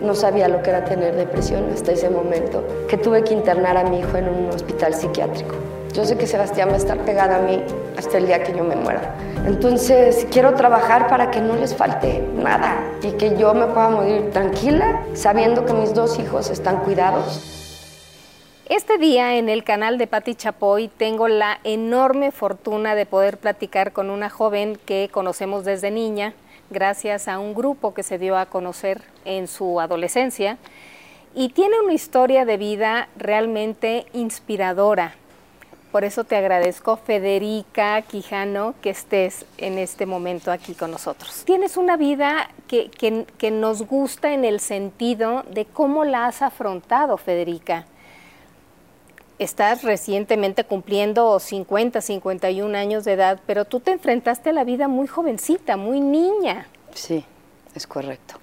no sabía lo que era tener depresión hasta ese momento, que tuve que internar a mi hijo en un hospital psiquiátrico. Yo sé que Sebastián va a estar pegada a mí hasta el día que yo me muera. Entonces quiero trabajar para que no les falte nada y que yo me pueda morir tranquila sabiendo que mis dos hijos están cuidados. Este día en el canal de Patti Chapoy tengo la enorme fortuna de poder platicar con una joven que conocemos desde niña, gracias a un grupo que se dio a conocer en su adolescencia y tiene una historia de vida realmente inspiradora. Por eso te agradezco, Federica Quijano, que estés en este momento aquí con nosotros. Tienes una vida que, que nos gusta en el sentido de cómo la has afrontado, Federica estás recientemente cumpliendo 50, 51 años de edad, pero tú te enfrentaste a la vida muy jovencita, muy niña. Sí, es correcto.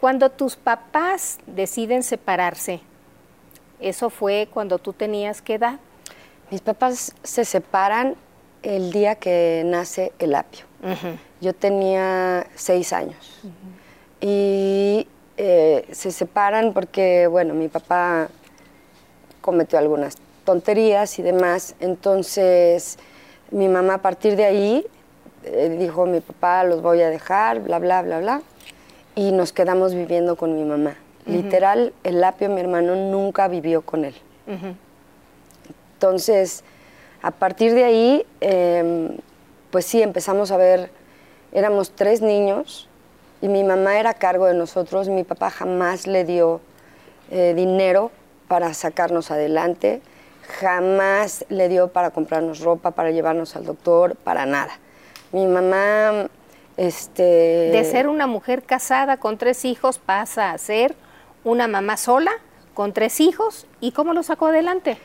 Cuando tus papás deciden separarse, ¿eso fue cuando tú tenías qué edad? Mis papás se separan el día que nace el apio. Yo tenía seis años. Y eh, se separan porque, bueno, mi papá cometió algunas tonterías y demás. Entonces, mi mamá a partir de ahí eh, dijo, mi papá los voy a dejar, bla, bla, bla, bla. Y nos quedamos viviendo con mi mamá. Literal, el lapio, mi hermano, nunca vivió con él. Entonces, a partir de ahí, em, pues sí, empezamos a ver, éramos tres niños y mi mamá era a cargo de nosotros, mi papá jamás le dio eh, dinero para sacarnos adelante jamás le dio para comprarnos ropa, para llevarnos al doctor, para nada. Mi mamá, este... De ser una mujer casada con tres hijos pasa a ser una mamá sola con tres hijos. ¿Y cómo lo sacó adelante?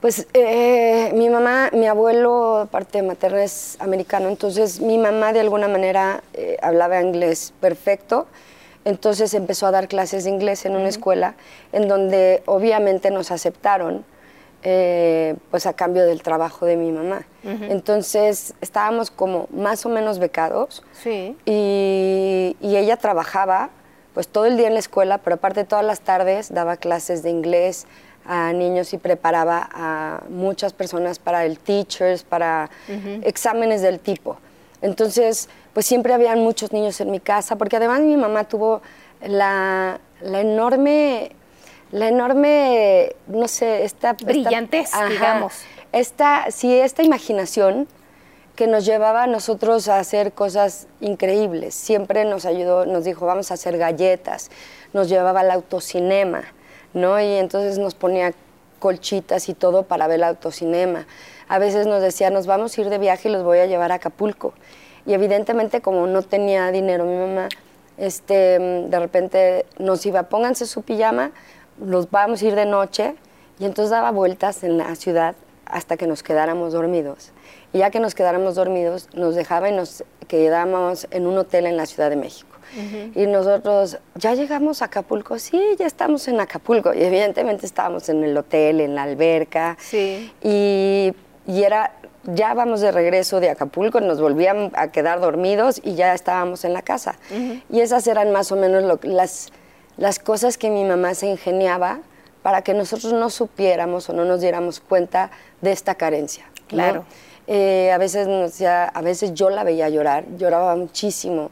Pues eh, mi mamá, mi abuelo, parte materna, es americano, entonces mi mamá de alguna manera eh, hablaba inglés perfecto, entonces empezó a dar clases de inglés en una escuela en donde obviamente nos aceptaron eh, pues a cambio del trabajo de mi mamá. Entonces estábamos como más o menos becados sí. y, ella trabajaba pues todo el día en la escuela, pero aparte todas las tardes daba clases de inglés a niños y preparaba a muchas personas para el teachers, para exámenes del tipo. Entonces, pues siempre habían muchos niños en mi casa, porque además mi mamá tuvo la, la enorme la enorme, no sé, esta... Brillantez, digamos. Esta, sí, esta imaginación que nos llevaba a nosotros a hacer cosas increíbles. Siempre nos ayudó, nos dijo, vamos a hacer galletas, nos llevaba al autocinema, ¿no? Y entonces nos ponía colchitas y todo para ver el autocinema. A veces nos decía, nos vamos a ir de viaje y los voy a llevar a Acapulco. Y evidentemente, como no tenía dinero mi mamá, este, de repente nos iba, pónganse su pijama, nos vamos a ir de noche y entonces daba vueltas en la ciudad hasta que nos quedáramos dormidos. Y ya que nos quedáramos dormidos, nos dejaba y nos quedamos en un hotel en la Ciudad de México. Y nosotros, ¿ya llegamos a Acapulco? Sí, ya estamos en Acapulco. Y evidentemente estábamos en el hotel, en la alberca. Sí. Y, y era, ya vamos de regreso de Acapulco, nos volvíamos a quedar dormidos y ya estábamos en la casa. Y esas eran más o menos lo, las las cosas que mi mamá se ingeniaba para que nosotros no supiéramos o no nos diéramos cuenta de esta carencia. Claro. Eh, a, veces, a veces yo la veía llorar, lloraba muchísimo,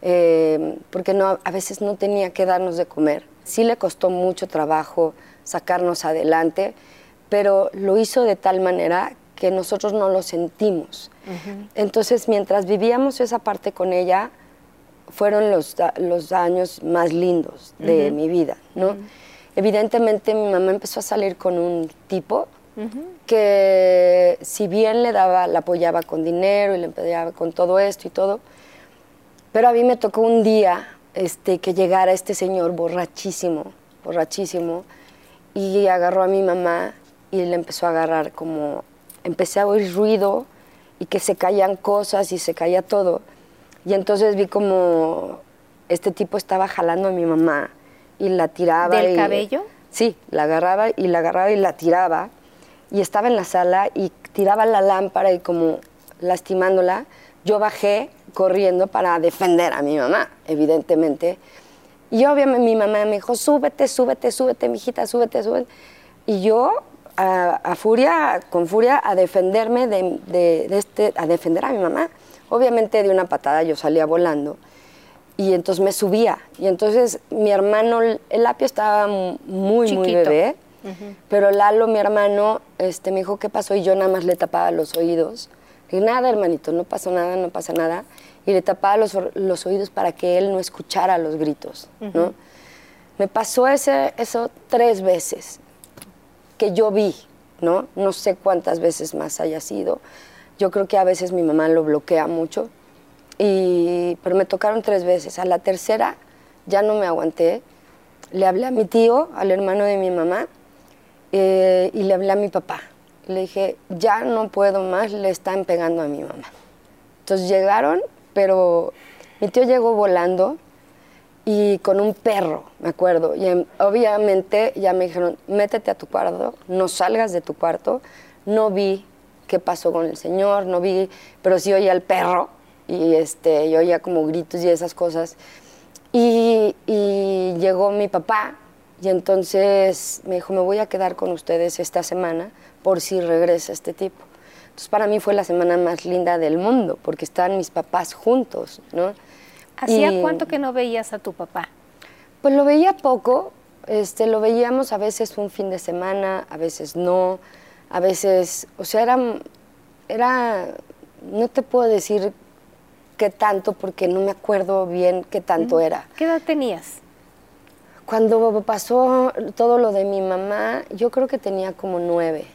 eh, porque no, a veces no tenía que darnos de comer. Sí le costó mucho trabajo sacarnos adelante, pero lo hizo de tal manera que nosotros no lo sentimos. Entonces, mientras vivíamos esa parte con ella, fueron los, los años más lindos de mi vida, ¿no? Evidentemente mi mamá empezó a salir con un tipo que si bien le daba, la apoyaba con dinero y le apoyaba con todo esto y todo, pero a mí me tocó un día este, que llegara este señor borrachísimo, borrachísimo, y agarró a mi mamá y le empezó a agarrar como, empecé a oír ruido y que se caían cosas y se caía todo. Y entonces vi como este tipo estaba jalando a mi mamá y la tiraba. ¿Del cabello? Sí, la agarraba y la agarraba y la tiraba. Y estaba en la sala y tiraba la lámpara y como lastimándola. Yo bajé corriendo para defender a mi mamá, evidentemente. Y obviamente mi mamá me dijo, súbete, súbete, súbete, mijita, súbete, súbete. Y yo, a, furia, con furia, a defenderme de, de, este, a defender a mi mamá. Obviamente de una patada yo salía volando y entonces me subía. Y entonces mi hermano, el apio estaba muy, muy bebé, pero Lalo, mi hermano, este, me dijo, ¿qué pasó? Y yo nada más le tapaba los oídos. Y nada, hermanito, no pasó nada, no pasa nada. Y le tapaba los, los oídos para que él no escuchara los gritos, ¿no? Me pasó ese, eso tres veces que yo vi, ¿no? No sé cuántas veces más haya sido. Yo creo que a veces mi mamá lo bloquea mucho, y, pero me tocaron tres veces. A la tercera ya no me aguanté. Le hablé a mi tío, al hermano de mi mamá, eh, y le hablé a mi papá. Le dije, ya no puedo más, le están pegando a mi mamá. Entonces llegaron, pero mi tío llegó volando y con un perro, me acuerdo. Y obviamente ya me dijeron, métete a tu cuarto, no salgas de tu cuarto. No vi qué pasó con el señor, no vi, pero sí oí al perro y este, yo oía como gritos y esas cosas. Y, llegó mi papá y entonces me dijo, me voy a quedar con ustedes esta semana por si regresa este tipo. Entonces para mí fue la semana más linda del mundo porque estaban mis papás juntos, ¿no? ¿Hacía cuánto que no veías a tu papá? Pues lo veía poco, este, lo veíamos a veces un fin de semana, a veces no, a veces, o sea, era, era no te puedo decir qué tanto, porque no me acuerdo bien qué tanto era. ¿Qué edad tenías? Cuando pasó todo lo de mi mamá, yo creo que tenía como nueve.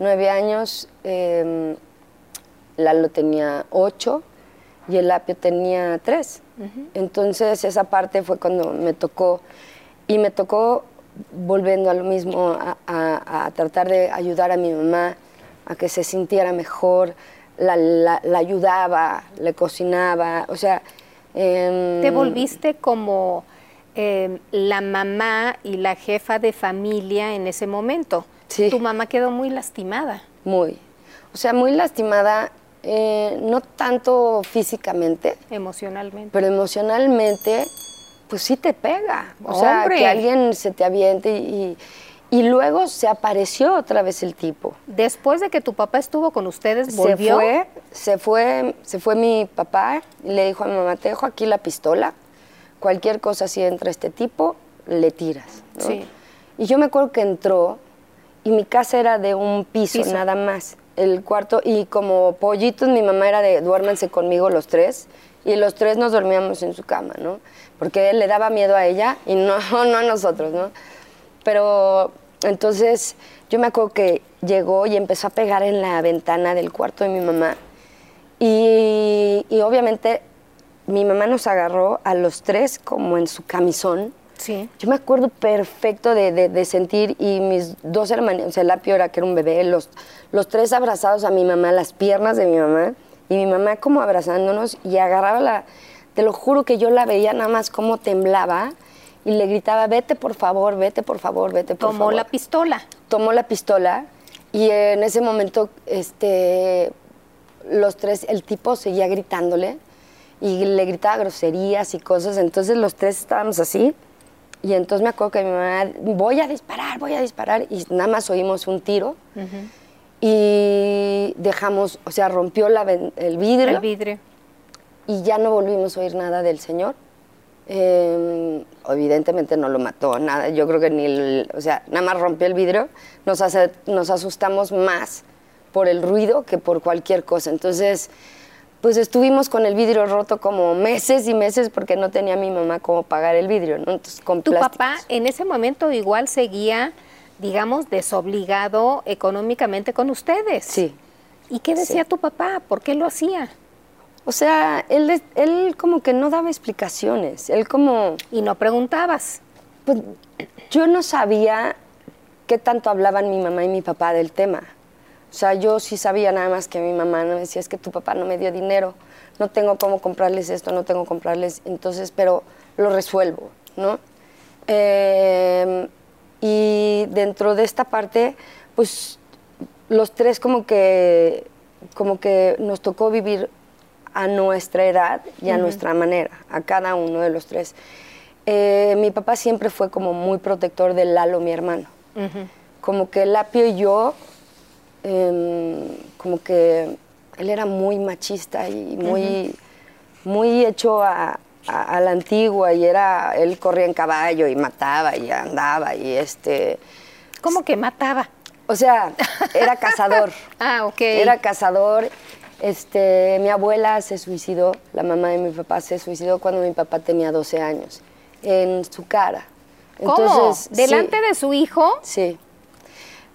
Nueve años, eh, Lalo tenía ocho y el apio tenía tres. Entonces esa parte fue cuando me tocó, y me tocó volviendo a lo mismo, a tratar de ayudar a mi mamá a que se sintiera mejor, la, ayudaba, le cocinaba, o sea... Em, Te volviste como em, la mamá y la jefa de familia en ese momento. Sí. Tu mamá quedó muy lastimada. Muy. O sea, muy lastimada, eh, no tanto físicamente. Emocionalmente. Pero emocionalmente, pues sí te pega. O sea, que alguien se te aviente y y luego se apareció otra vez el tipo. Después de que tu papá estuvo con ustedes, volvió. Se fue, se fue, se fue mi papá y le dijo a mi mamá, te dejo aquí la pistola. Cualquier cosa si entra este tipo, le tiras. Sí. Y yo me acuerdo que entró y mi casa era de un piso, nada más. El cuarto, y como pollitos, mi mamá era de duérmense conmigo los tres. Y los tres nos dormíamos en su cama, ¿no? Porque él le daba miedo a ella y no, no a nosotros, ¿no? Pero entonces yo me acuerdo que llegó y empezó a pegar en la ventana del cuarto de mi mamá. Y, obviamente mi mamá nos agarró a los tres como en su camisón. Sí. Yo me acuerdo perfecto de, sentir y mis dos hermanos, o sea, la peor que era un bebé, los, los tres abrazados a mi mamá, las piernas de mi mamá, y mi mamá como abrazándonos y agarraba la, te lo juro que yo la veía nada más como temblaba y le gritaba, vete por favor, vete por favor, vete por favor. Tomó la pistola. Tomó la pistola y en ese momento este, los tres, el tipo seguía gritándole y le gritaba groserías y cosas, entonces los tres estábamos así y entonces me acuerdo que mi mamá, voy a disparar, voy a disparar y nada más oímos un tiro y dejamos, o sea, rompió la, el vidrio. El vidrio. Y ya no volvimos a oír nada del señor. Em, evidentemente no lo mató, nada. Yo creo que ni, o sea, nada más rompió el vidrio. Nos, hace, nos asustamos más por el ruido que por cualquier cosa. Entonces, pues estuvimos con el vidrio roto como meses y meses porque no tenía mi mamá cómo pagar el vidrio, ¿no? Entonces, con ¿Tu papá en ese momento igual seguía, digamos, desobligado económicamente con ustedes? Sí. ¿Y qué decía tu papá? ¿Por qué lo hacía? O sea, él, él como que no daba explicaciones, él como... ¿Y no preguntabas? Pues yo no sabía qué tanto hablaban mi mamá y mi papá del tema. O sea, yo sí sabía nada más que mi mamá no me decía, es que tu papá no me dio dinero, no tengo cómo comprarles esto, no tengo cómo comprarles, entonces, pero lo resuelvo, ¿no? Em, y dentro de esta parte, pues los tres como que, como que nos tocó vivir a nuestra edad y a nuestra manera, a cada uno de los tres. Eh, mi papá siempre fue como muy protector de Lalo, mi hermano. Como que Lapio y yo, em, como que él era muy machista y muy, muy hecho a, a, la antigua y era, él corría en caballo y mataba y andaba y este... ¿Cómo que mataba? O sea, era cazador. ah, ok. Era cazador. Este, mi abuela se suicidó, la mamá de mi papá se suicidó cuando mi papá tenía 12 años, en su cara. Entonces, ¿Cómo? ¿Delante de su hijo? Sí.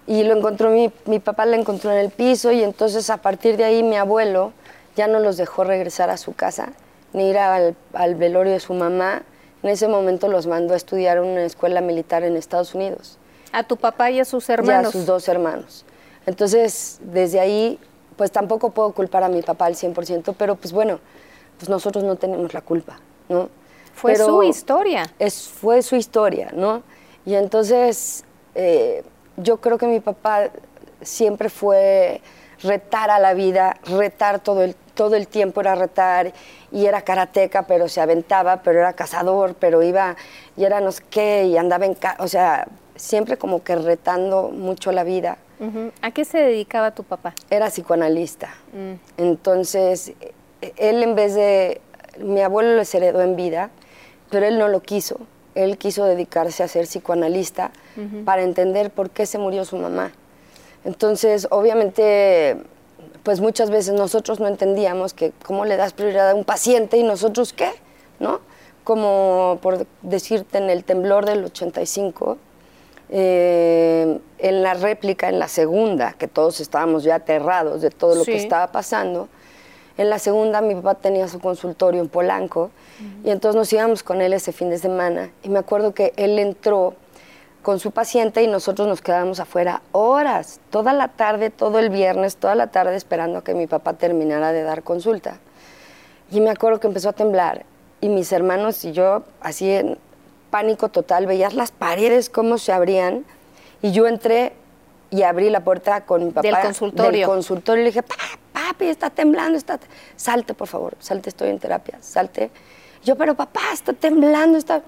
Y lo encontró, mi, mi papá la encontró en el piso y entonces a partir de ahí mi abuelo ya no los dejó regresar a su casa ni ir al, al velorio de su mamá. En ese momento los mandó a estudiar en una escuela militar en Estados Unidos. ¿A tu papá y a sus hermanos? Y a sus dos hermanos. Entonces, desde ahí, pues tampoco puedo culpar a mi papá al 100%, pero pues bueno, pues nosotros no tenemos la culpa, ¿no? Fue su historia. Es, fue su historia, ¿no? Y entonces, eh, yo creo que mi papá siempre fue retar a la vida, retar todo el, todo el tiempo era retar y era karateca, pero se aventaba, pero era cazador, pero iba y era no sé qué y andaba en... o sea, siempre como que retando mucho la vida. ¿A qué se dedicaba tu papá? Era psicoanalista. Mm. Entonces, él en vez de... Mi abuelo les heredó en vida, pero él no lo quiso. Él quiso dedicarse a ser psicoanalista para entender por qué se murió su mamá. Entonces, obviamente, pues muchas veces nosotros no entendíamos que cómo le das prioridad a un paciente y nosotros qué, ¿no? Como por decirte en el temblor del 85, eh, en la réplica, en la segunda, que todos estábamos ya aterrados de todo lo que estaba pasando, en la segunda mi papá tenía su consultorio en Polanco y entonces nos íbamos con él ese fin de semana y me acuerdo que él entró con su paciente y nosotros nos quedábamos afuera horas, toda la tarde, todo el viernes, toda la tarde esperando a que mi papá terminara de dar consulta. Y me acuerdo que empezó a temblar y mis hermanos y yo, así en pánico total, veías las paredes cómo se abrían y yo entré y abrí la puerta con mi papá del consultorio. Del consultorio y le dije, papi, está temblando, está... salte por favor, salte, estoy en terapia, salte. Yo, pero papá, está temblando, está...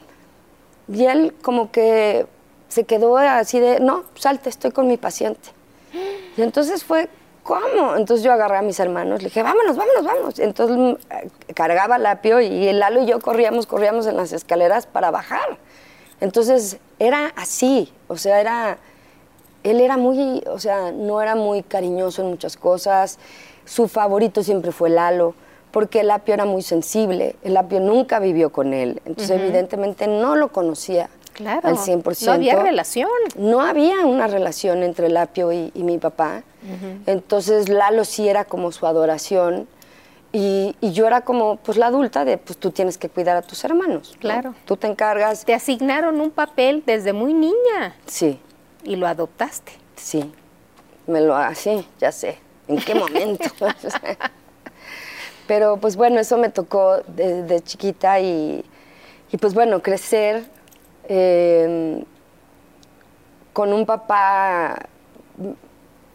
Y él como que se quedó así de, no, salte, estoy con mi paciente. Y entonces fue, ¿cómo? Entonces yo agarré a mis hermanos, le dije, vámonos, vámonos, vámonos. Entonces mm, cargaba el apio y el Lalo y yo corríamos, corríamos en las escaleras para bajar. Entonces era así, o sea, era, él era muy, o sea, no era muy cariñoso en muchas cosas. Su favorito siempre fue Lalo, porque el apio era muy sensible. El apio nunca vivió con él, entonces evidentemente no lo conocía claro, al 100%. No había relación. No había una relación entre Lapio y, y mi papá. Entonces Lalo sí era como su adoración. Y, y, yo era como, pues la adulta de, pues tú tienes que cuidar a tus hermanos. Claro. Tú te encargas. Te asignaron un papel desde muy niña. Sí. Y lo adoptaste. Sí. Me lo, así, ya sé. ¿En qué momento? Pero pues bueno, eso me tocó desde chiquita y, y pues bueno, crecer Em, con un papá...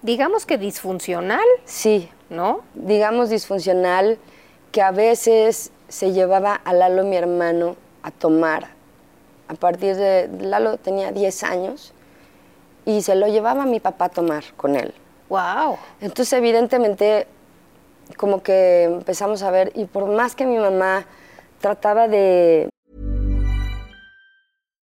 Digamos que disfuncional. Sí. ¿No? Digamos disfuncional, que a veces se llevaba a Lalo, mi hermano, a tomar. A partir de... Lalo tenía 10 años y se lo llevaba a mi papá a tomar con él. ¡Wow! Entonces, evidentemente, como que empezamos a ver, y por más que mi mamá trataba de,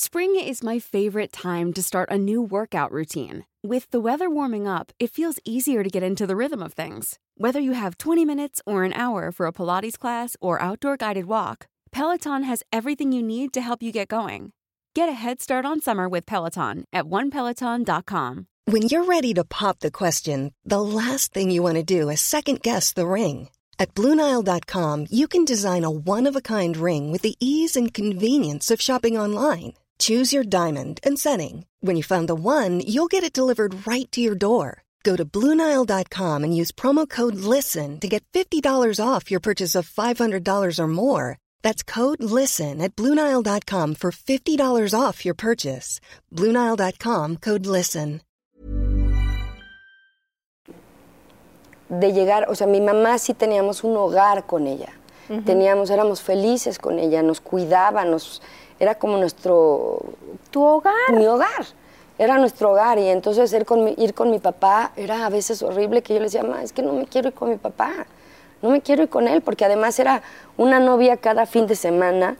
Spring is my favorite time to start a new workout routine. With the weather warming up, it feels easier to get into the rhythm of things. Whether you have 20 minutes or an hour for a Pilates class or outdoor guided walk, Peloton has everything you need to help you get going. Get a head start on summer with Peloton at onepeloton.com. When you're ready to pop the question, the last thing you want to do is second guess the ring. At Bluenile.com, you can design a one of a kind ring with the ease and convenience of shopping online. Choose your diamond and setting. When you find the one, you'll get it delivered right to your door. Go to Bluenile.com and use promo code LISTEN to get $50 off your purchase of $500 or more. That's code LISTEN at Bluenile.com for $50 off your purchase. Bluenile.com code LISTEN. De llegar, o sea, mi mamá sí teníamos un hogar con ella. Teníamos, éramos felices con ella, nos cuidaba, nos, era como nuestro ¿Tu hogar? mi hogar. Era nuestro hogar y entonces ir con, mi, ir con mi papá era a veces horrible que yo le decía, "Ma, es que no me quiero ir con mi papá, no me quiero ir con él, porque además era una novia cada fin de semana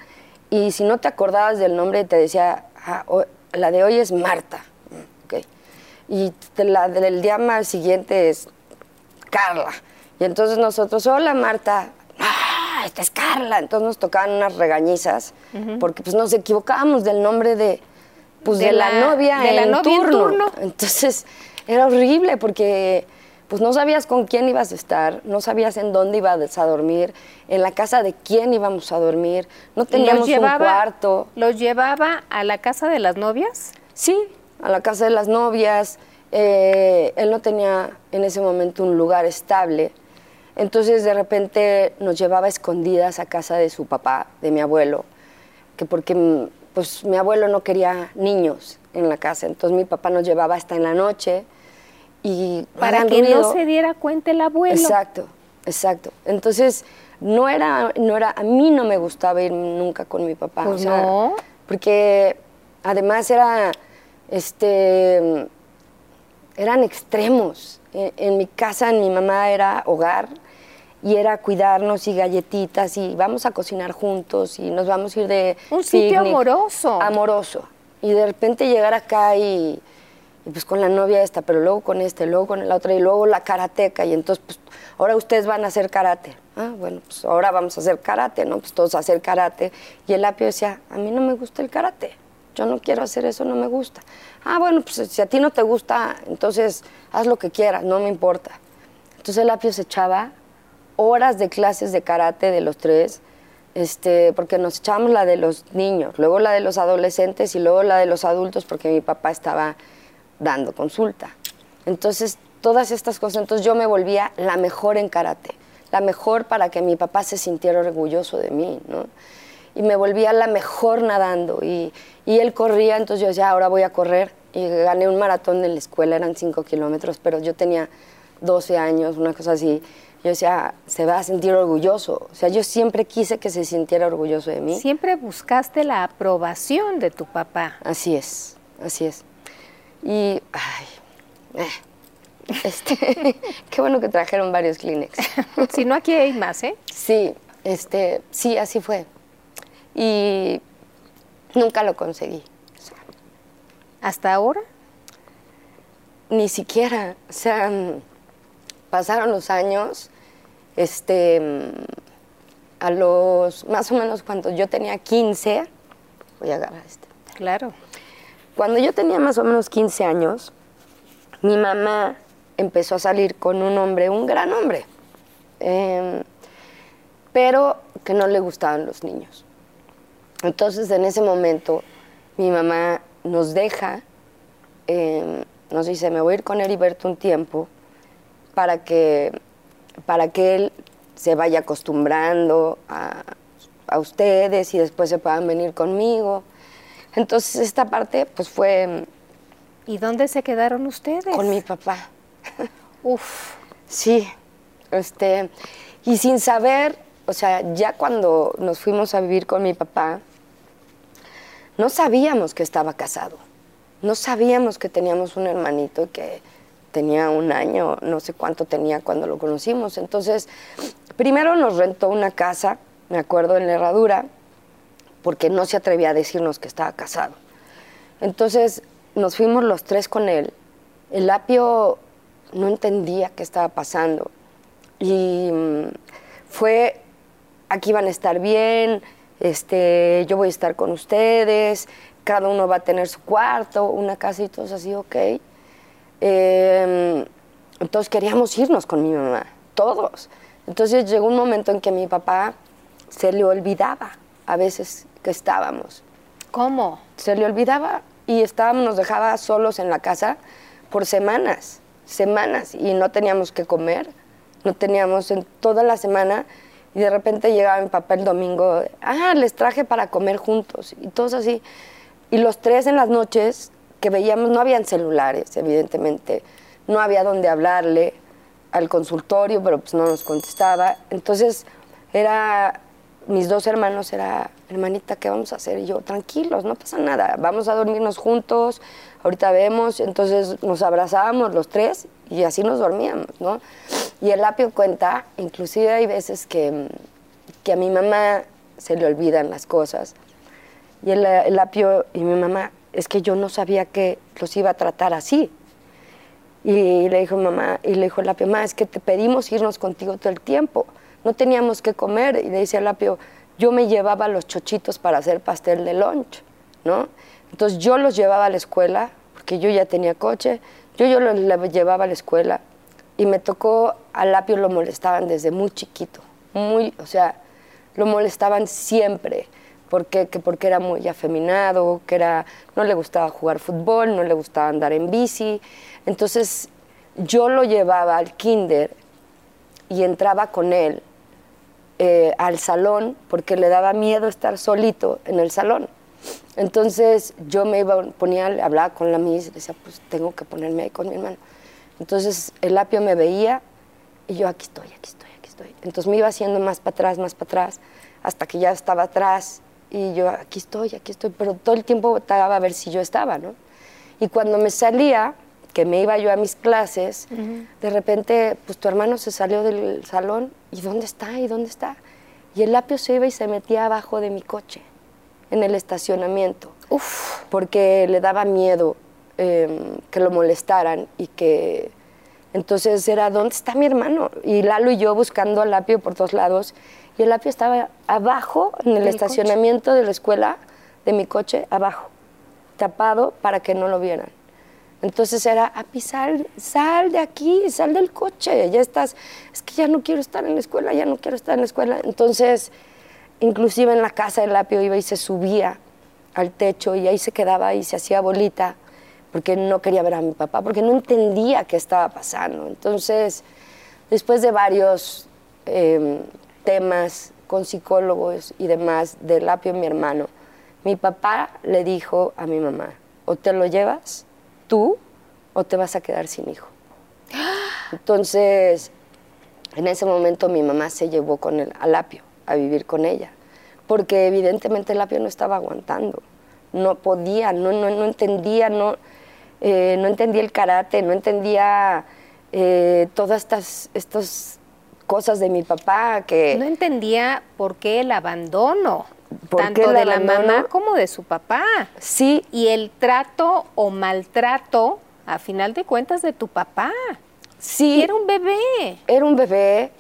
y si no te acordabas del nombre te decía, "Ah, la de hoy es Marta, Mm, ok. y te- la del día más siguiente es Carla. Y entonces nosotros, hola Marta, ah, esta es Carla. Entonces nos tocaban unas regañizas porque pues nos equivocábamos del nombre de, pues, De de, la, la- novia, de la en, novia en turno. Entonces era horrible porque pues no sabías con quién ibas a estar, no sabías en dónde ibas a dormir, en la casa de quién íbamos a dormir, no teníamos ¿Los llevaba, un cuarto. ¿Los llevaba a la casa de las novias? Sí, a la casa de las novias. Eh, él no tenía en ese momento un lugar estable. Entonces de repente nos llevaba escondidas a casa de su papá, de mi abuelo, que porque pues mi abuelo no quería niños en la casa. Entonces mi papá nos llevaba hasta en la noche y Para que no se diera cuenta el abuelo. Exacto, exacto. Entonces, no era, no era, a mí no me gustaba ir nunca con mi papá. Pues no. Porque además era, este, eran extremos. En, en mi casa, mi mamá era hogar y era cuidarnos y galletitas y vamos a cocinar juntos y nos vamos a ir de Un sitio amoroso. Amoroso. Y de repente llegar acá y, y pues con la novia esta, pero luego con este, luego con la otra y luego la karateca y entonces pues ahora ustedes van a hacer karate. Ah, bueno, pues ahora vamos a hacer karate, ¿no? Pues todos a hacer karate. Y el apio decía, a mí no me gusta el karate. Yo no quiero hacer eso, no me gusta. Ah, bueno, pues si a ti no te gusta, entonces haz lo que quieras, no me importa. Entonces el apio se echaba horas de clases de karate de los tres, este, porque nos echábamos la de los niños, luego la de los adolescentes y luego la de los adultos, porque mi papá estaba dando consulta. Entonces, todas estas cosas, entonces yo me volvía la mejor en karate, la mejor para que mi papá se sintiera orgulloso de mí, ¿no? Y me volvía la mejor nadando y, y él corría, entonces yo decía, ahora voy a correr. Y gané un maratón en la escuela, eran cinco kilómetros, pero yo tenía 12 años, una cosa así. Yo decía, se va a sentir orgulloso. O sea, yo siempre quise que se sintiera orgulloso de mí. Siempre buscaste la aprobación de tu papá. Así es, así es. Y, ay, eh, este, qué bueno que trajeron varios Kleenex. si no, aquí hay más, ¿eh? Sí, este, sí, así fue. Y nunca lo conseguí. O sea, ¿Hasta ahora? ni siquiera, o sea, pasaron los años, este, mm, a los, más o menos cuando yo tenía 15, voy a agarrar este. Claro. Cuando yo tenía más o menos 15 años, mi mamá empezó a salir con un hombre, un gran hombre, em, pero que no le gustaban los niños. Entonces, en ese momento, mi mamá nos deja, em, nos dice, me voy a ir con Heriberto un tiempo para que, para que él se vaya acostumbrando a, a ustedes y después se puedan venir conmigo. Entonces, esta parte, pues fue ¿Y dónde se quedaron ustedes? con mi papá. Uf, Sí, este, y sin saber, o sea, ya cuando nos fuimos a vivir con mi papá, no sabíamos que estaba casado, no sabíamos que teníamos un hermanito y que tenía un año, no sé cuánto tenía cuando lo conocimos. Entonces, primero nos rentó una casa, me acuerdo, en la herradura, porque no se atrevía a decirnos que estaba casado. Entonces nos fuimos los tres con él. El apio no entendía qué estaba pasando. Y mm, fue, aquí van a estar bien, este, yo voy a estar con ustedes, cada uno va a tener su cuarto, una casa y todos así, ok. Eh, entonces queríamos irnos con mi mamá, todos. Entonces llegó un momento en que mi papá se le olvidaba a veces que estábamos. ¿Cómo? Se le olvidaba y estábamos, nos dejaba solos en la casa por semanas, semanas, y no teníamos que comer, no teníamos en toda la semana, y de repente llegaba mi papá el domingo, ah, les traje para comer juntos, y todos así. Y los tres en las noches que veíamos, no habían celulares, evidentemente, no había dónde hablarle al consultorio, pero pues no nos contestaba. Entonces, era, mis dos hermanos, era, hermanita, ¿qué vamos a hacer? Y yo, tranquilos, no pasa nada, vamos a dormirnos juntos, ahorita vemos. Entonces nos abrazábamos los tres y así nos dormíamos, ¿no? Y el apio cuenta, inclusive hay veces que, que a mi mamá se le olvidan las cosas. Y el apio y mi mamá, es que yo no sabía que los iba a tratar así. Y le dijo mamá, y le dijo el apio, mamá, es que te pedimos irnos contigo todo el tiempo. No teníamos que comer. Y le dice el apio, yo me llevaba los chochitos para hacer pastel de lunch, ¿no? Entonces yo los llevaba a la escuela, porque yo ya tenía coche, yo, yo los llevaba a la escuela y me tocó, al apio lo molestaban desde muy chiquito, muy, o sea, lo molestaban siempre, porque, que porque era muy afeminado, que era, no le gustaba jugar fútbol, no le gustaba andar en bici. Entonces yo lo llevaba al kinder y entraba con él eh, al salón porque le daba miedo estar solito en el salón. Entonces yo me iba, ponía, hablaba con la mis y decía, pues tengo que ponerme ahí con mi hermano. Entonces el apio me veía y yo aquí estoy, aquí estoy, aquí estoy. Entonces me iba haciendo más para atrás, más para atrás, hasta que ya estaba atrás y yo aquí estoy, aquí estoy, pero todo el tiempo estaba a ver si yo estaba, ¿no? Y cuando me salía, que me iba yo a mis clases, de repente, pues tu hermano se salió del salón, ¿y dónde está? ¿Y dónde está? Y el apio se iba y se metía abajo de mi coche, en el estacionamiento, Uf. porque le daba miedo eh, que lo molestaran y que... Entonces era, ¿dónde está mi hermano? Y Lalo y yo buscando al apio por todos lados, y el apio estaba abajo, en el Del estacionamiento de la escuela, de mi coche, abajo, tapado para que no lo vieran. Entonces era, Api, sal, sal de aquí, sal del coche, ya estás, es que ya no quiero estar en la escuela, ya no quiero estar en la escuela. Entonces, inclusive en la casa el apio iba y se subía al techo y ahí se quedaba y se hacía bolita, porque no quería ver a mi papá, porque no entendía qué estaba pasando. Entonces, después de varios eh, temas con psicólogos y demás del apio mi hermano, mi papá le dijo a mi mamá, o te lo llevas tú o te vas a quedar sin hijo. Entonces, en ese momento mi mamá se llevó con el, al apio a vivir con ella, porque evidentemente el apio no estaba aguantando, no podía, no, no, no entendía, no, eh, no entendía el karate, no entendía eh, todas estas, estas cosas de mi papá que... No entendía por qué el abandono, ¿Por tanto el de la mamá como de su papá. Sí, Y el trato o maltrato, a final de cuentas, de tu papá. sí. Y era un bebé, Era un bebé.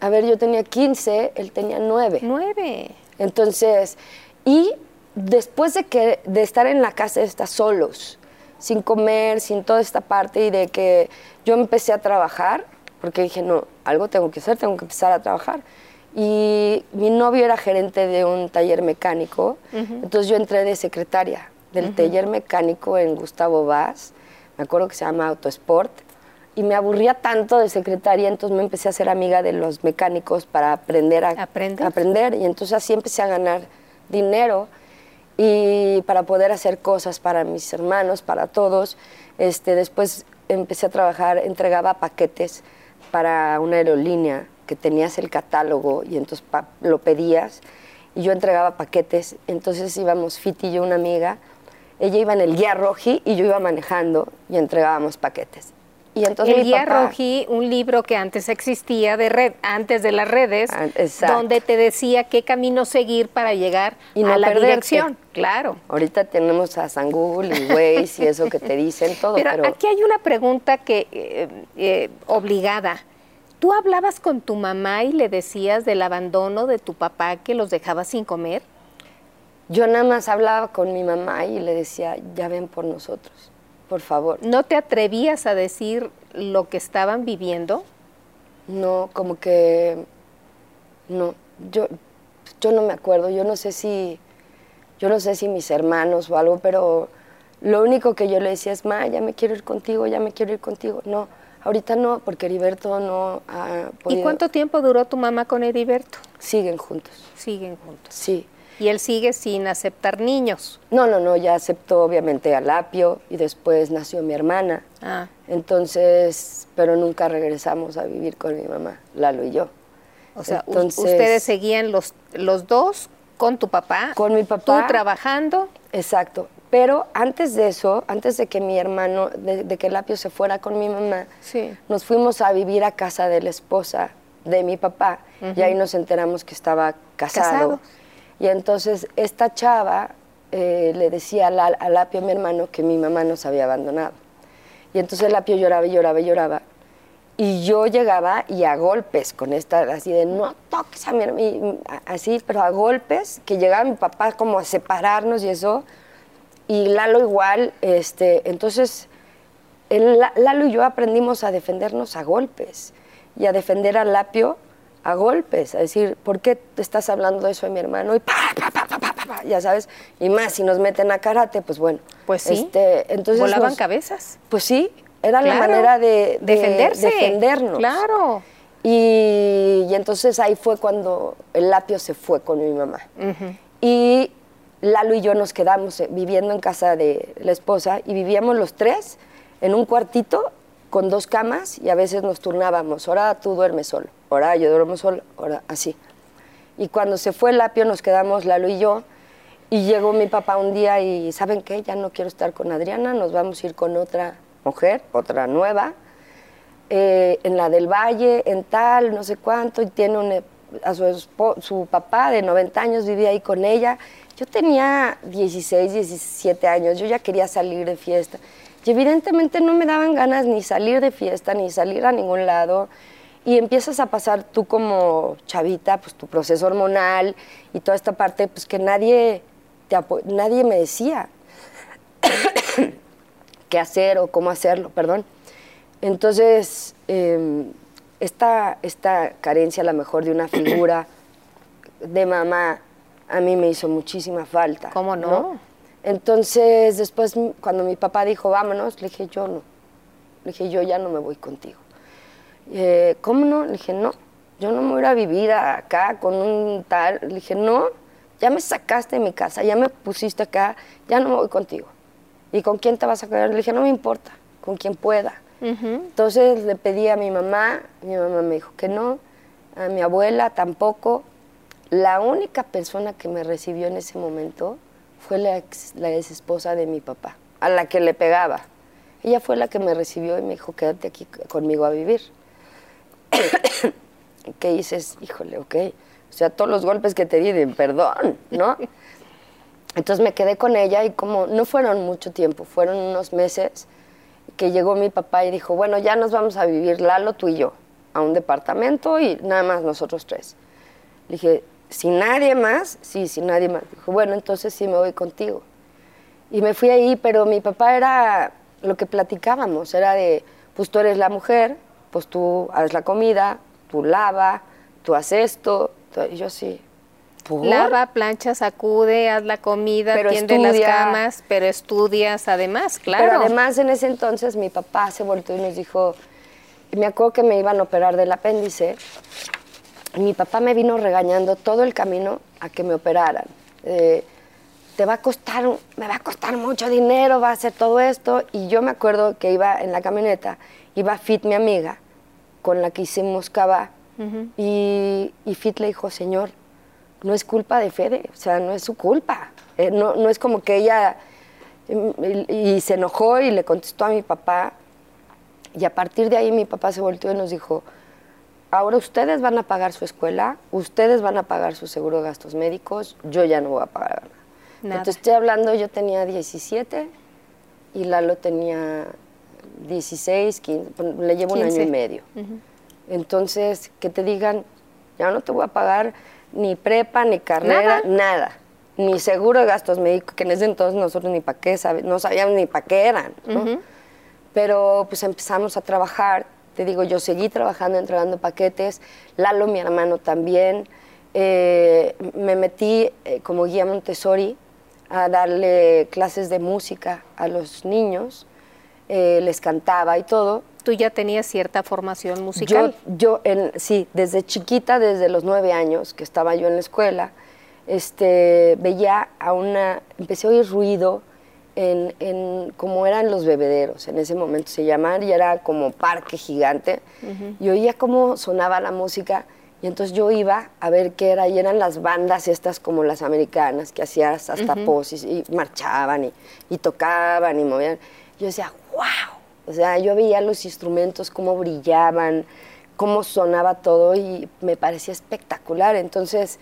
A ver, yo tenía 15, él tenía 9. nueve. Entonces, y después de, que, de estar en la casa esta solos, sin comer, sin toda esta parte, y de que yo empecé a trabajar, porque dije, no, algo tengo que hacer, tengo que empezar a trabajar. Y mi novio era gerente de un taller mecánico, entonces yo entré de secretaria del taller mecánico en Gustavo Vaz, me acuerdo que se llama Autosport, y me aburría tanto de secretaria, entonces me empecé a ser amiga de los mecánicos para aprender a ¿Aprendes? a aprender, y entonces así empecé a ganar dinero y para poder hacer cosas para mis hermanos, para todos. Este, después empecé a trabajar, entregaba paquetes para una aerolínea que tenías el catálogo y entonces lo pedías y yo entregaba paquetes. Entonces íbamos Fiti y yo, una amiga, ella iba en el guía roji y yo iba manejando y entregábamos paquetes. Y entonces el mi guía papá- un libro que antes existía de red, antes de las redes, Ah, exacto. donde te decía qué camino seguir para llegar Y no a la perderte. dirección. Claro. Ahorita tenemos a San Google y Waze y eso que te dicen todo, Pero, pero, aquí hay una pregunta que eh, eh, obligada. ¿Tú hablabas con tu mamá y le decías del abandono de tu papá que los dejaba sin comer? yo nada más hablaba con mi mamá y le decía, ya ven por nosotros, por favor. ¿No te atrevías a decir lo que estaban viviendo? No, como que no, yo, yo no me acuerdo, yo no sé si, yo no sé si mis hermanos o algo, pero lo único que yo le decía es, ma, ya me quiero ir contigo, ya me quiero ir contigo. No, ahorita no, porque Heriberto no ha podido. ¿Y cuánto tiempo duró tu mamá con Heriberto? Siguen juntos, Siguen juntos. sí. Y él sigue sin aceptar niños. No, no, no, ya aceptó obviamente a Lapio y después nació mi hermana. Ah, Entonces, pero nunca regresamos a vivir con mi mamá, Lalo y yo. o sea, Entonces- ustedes seguían los, los dos con tu papá. Con mi papá. Tú trabajando. Exacto. Pero antes de eso, antes de que mi hermano, de, de que Lapio se fuera con mi mamá, Sí. nos fuimos a vivir a casa de la esposa de mi papá y ahí nos enteramos que estaba casado. Casados. Y entonces esta chava eh, le decía a, La- a Lapio, mi hermano, que mi mamá nos había abandonado. Y entonces Lapio lloraba y lloraba y lloraba. Y yo llegaba y a golpes con esta, así de no toques a mi hermano, a- así, pero a golpes, que llegaba mi papá como a separarnos y eso. Y Lalo igual, este, entonces el La- Lalo y yo aprendimos a defendernos a golpes y a defender a Lapio a golpes, a decir, ¿por qué te estás hablando de eso de mi hermano? Y pa, pa, pa, pa, pa, pa, ya sabes, y más si nos meten a karate, pues bueno. Pues sí. Este, entonces Volaban nos- cabezas. Pues sí, era la manera de, de Defenderse. defendernos. Claro. Y, y entonces ahí fue cuando el Lapio se fue con mi mamá. Y Lalo y yo nos quedamos eh, viviendo en casa de la esposa y vivíamos los tres en un cuartito con dos camas y a veces nos turnábamos. Ahora tú duermes solo, ahora yo duermo solo, ahora así. Y cuando se fue el Lapio nos quedamos Lalo y yo y llegó mi papá un día y ¿saben qué? Ya no quiero estar con Adriana, nos vamos a ir con otra mujer, otra nueva eh, en la del Valle, en tal, no sé cuánto, y tiene un, a su, su papá de 90 años, vivía ahí con ella. Yo tenía 16, 17 años, yo ya quería salir de fiesta. Y evidentemente no me daban ganas ni salir de fiesta, ni salir a ningún lado. Y empiezas a pasar tú como chavita, pues tu proceso hormonal y toda esta parte, pues que nadie, te nadie me decía qué hacer o cómo hacerlo, perdón. Entonces, eh, esta, esta carencia a lo mejor de una figura de mamá a mí me hizo muchísima falta. ¿Cómo no? Entonces, después cuando mi papá dijo, vámonos, le dije, yo no. Le dije, yo ya no me voy contigo. Eh, ¿Cómo no? Le dije, no, yo no me voy a ir a vivir acá con un tal. Le dije, no, ya me sacaste de mi casa, ya me pusiste acá, ya no me voy contigo. ¿Y con quién te vas a quedar? Le dije, no me importa, con quien pueda. Entonces le pedí a mi mamá, mi mamá me dijo que no, a mi abuela tampoco. La única persona que me recibió en ese momento fue la ex, la ex esposa de mi papá, a la que le pegaba. Ella fue la que me recibió y me dijo, quédate aquí conmigo a vivir. ¿Qué dices? Híjole, ok. O sea, todos los golpes que te di, de perdón, ¿no? Entonces me quedé con ella y como no fueron mucho tiempo, fueron unos meses que llegó mi papá y dijo, bueno, ya nos vamos a vivir Lalo, tú y yo, a un departamento y nada más nosotros tres. Le dije, ¿sin nadie más? Sí, sin nadie más. Dijo, bueno, entonces sí me voy contigo. Y me fui ahí, pero mi papá era lo que platicábamos, era de, pues tú eres la mujer, pues tú haces la comida, tú lava, tú haces esto. tú- Y yo sí. ¿por? Lava, plancha, sacude, haz la comida, Pero tiende las estudia. camas, pero estudias además, claro. Pero además en ese entonces mi papá se volvió y nos dijo, me acuerdo que me iban a operar del apéndice, y mi papá me vino regañando todo el camino a que me operaran. Eh, te va a costar, me va a costar mucho dinero, va a hacer todo esto. Y yo me acuerdo que iba en la camioneta, iba Fit, mi amiga, con la que hicimos cava, y, y Fit le dijo, señor, no es culpa de Fede, o sea, no es su culpa. Eh, no, no es como que ella... Y, y se enojó y le contestó a mi papá. Y a partir de ahí mi papá se volteó y nos dijo, ahora ustedes van a pagar su escuela, ustedes van a pagar su seguro de gastos médicos, yo ya no voy a pagar nada. Nada. Entonces estoy hablando, yo tenía 17 y Lalo tenía 16, 15, pon- le llevo un año 15. y medio. Entonces, que te digan, ya no te voy a pagar ni prepa, ni carrera, Nada. nada. Ni seguro de gastos médicos, que en ese entonces nosotros ni para qué, sabe- no sabíamos ni para qué eran. ¿no? Pero pues empezamos a trabajar te digo, yo seguí trabajando, entregando paquetes, Lalo, mi hermano también. Eh, me metí eh, como guía Montessori a darle clases de música a los niños, eh, les cantaba y todo. ¿Tú ya tenías cierta formación musical? Yo, yo en, sí, desde chiquita, desde los nueve años que estaba yo en la escuela, este, veía a una, empecé a oír ruido en, en como eran los bebederos, en ese momento se llamaban, y era como parque gigante, y oía cómo sonaba la música, y entonces yo iba a ver qué era, y eran las bandas estas como las americanas, que hacías hasta posis, y marchaban, y, y tocaban, y movían. Yo decía, wow, o sea, yo veía los instrumentos, cómo brillaban, cómo sonaba todo, y me parecía espectacular, entonces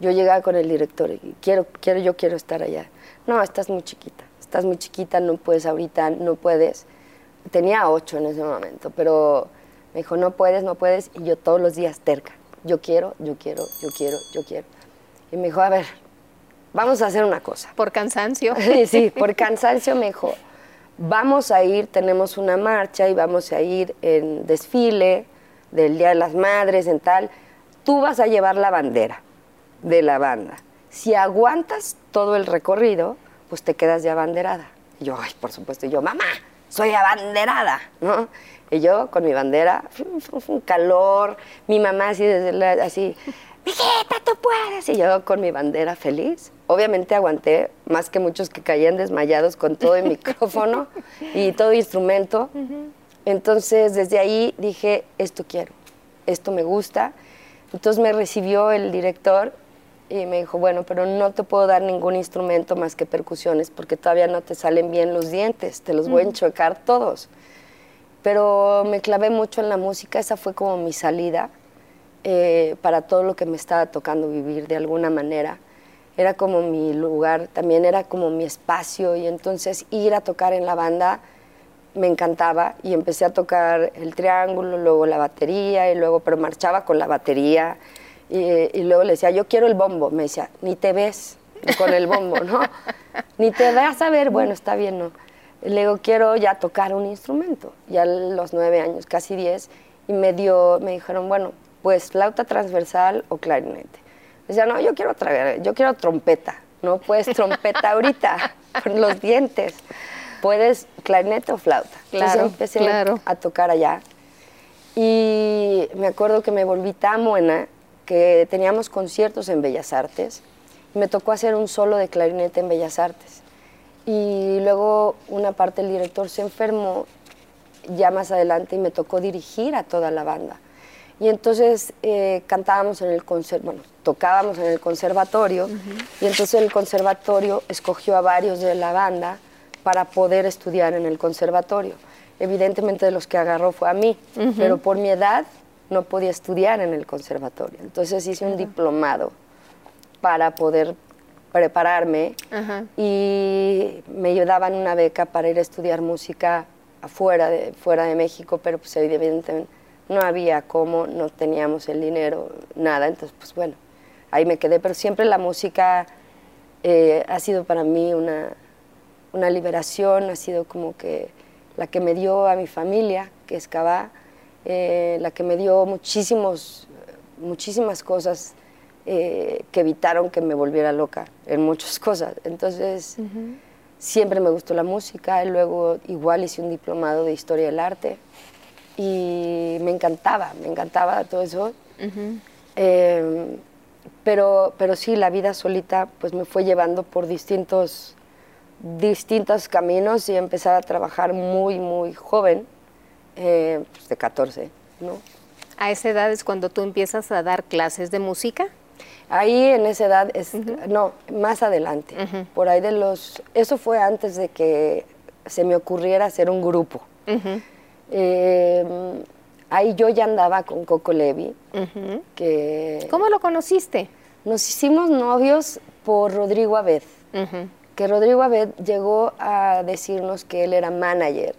yo llegaba con el director y quiero, quiero, yo quiero estar allá. No, estás muy chiquita, estás muy chiquita, no puedes ahorita, no puedes. Tenía ocho en ese momento, pero me dijo, no puedes, no puedes, y yo todos los días terca, yo quiero, yo quiero, yo quiero, yo quiero. Y me dijo, a ver, vamos a hacer una cosa. ¿Por cansancio? Sí, sí, por cansancio me dijo, vamos a ir, tenemos una marcha y vamos a ir en desfile del Día de las Madres, en tal, tú vas a llevar la bandera de la banda. Si aguantas todo el recorrido, pues te quedas de abanderada. Y yo, ay, por supuesto, y yo, mamá, soy abanderada, ¿no? Y yo con mi bandera, un calor, mi mamá así, desde la, así, mijita, tú puedes. Y yo con mi bandera feliz. Obviamente aguanté más que muchos que caían desmayados con todo el micrófono y todo instrumento. Entonces, desde ahí dije, esto quiero, esto me gusta. Entonces me recibió el director y me dijo, bueno, pero no te puedo dar ningún instrumento más que percusiones porque todavía no te salen bien los dientes, te los voy a enchocar todos. Pero me clavé mucho en la música, esa fue como mi salida eh, para todo lo que me estaba tocando vivir de alguna manera. Era como mi lugar, también era como mi espacio y entonces ir a tocar en la banda me encantaba y empecé a tocar el triángulo, luego la batería y luego, pero marchaba con la batería y, luego le decía, yo quiero el bombo. Me decía, ni te ves con el bombo, ¿no? ni te vas a ver, bueno, está bien, ¿no? Le digo, quiero ya tocar un instrumento, ya los nueve años, casi diez, y me dio, me dijeron, bueno, pues flauta transversal o clarinete. Decía, no, yo quiero, yo quiero trompeta, no puedes trompeta ahorita, por los dientes, puedes clarinete o flauta. Claro, Entonces empecé claro. a tocar allá. Y me acuerdo que me volví tan buena que teníamos conciertos en Bellas Artes y me tocó hacer un solo de clarinete en Bellas Artes. Y luego una parte del director se enfermó ya más adelante y me tocó dirigir a toda la banda. Y entonces eh, cantábamos en el bueno, tocábamos en el conservatorio y entonces el conservatorio escogió a varios de la banda para poder estudiar en el conservatorio. Evidentemente de los que agarró fue a mí, pero por mi edad no podía estudiar en el conservatorio. Entonces hice un diplomado para poder prepararme y me daban una beca para ir a estudiar música afuera de, fuera de México, pero pues evidentemente no había cómo, no teníamos el dinero, nada. Entonces, pues bueno, ahí me quedé. Pero siempre la música eh, ha sido para mí una, una liberación, ha sido como que la que me dio a mi familia, que es Cabá, eh, la que me dio muchísimos, muchísimas cosas eh, que evitaron que me volviera loca en muchas cosas. Entonces, siempre me gustó la música, y luego igual hice un diplomado de historia del arte y me encantaba, me encantaba todo eso. Pero, pero sí, la vida solita pues me fue llevando por distintos, distintos caminos y empezar a trabajar muy, muy joven, eh, pues de 14, ¿no? ¿A esa edad es cuando tú empiezas a dar clases de música? Ahí en esa edad, es, no, más adelante, por ahí de los, eso fue antes de que se me ocurriera hacer un grupo. Eh, ahí yo ya andaba con Coco Levi, que... ¿Cómo lo conociste? Nos hicimos novios por Rodrigo Abed, que Rodrigo Abed llegó a decirnos que él era manager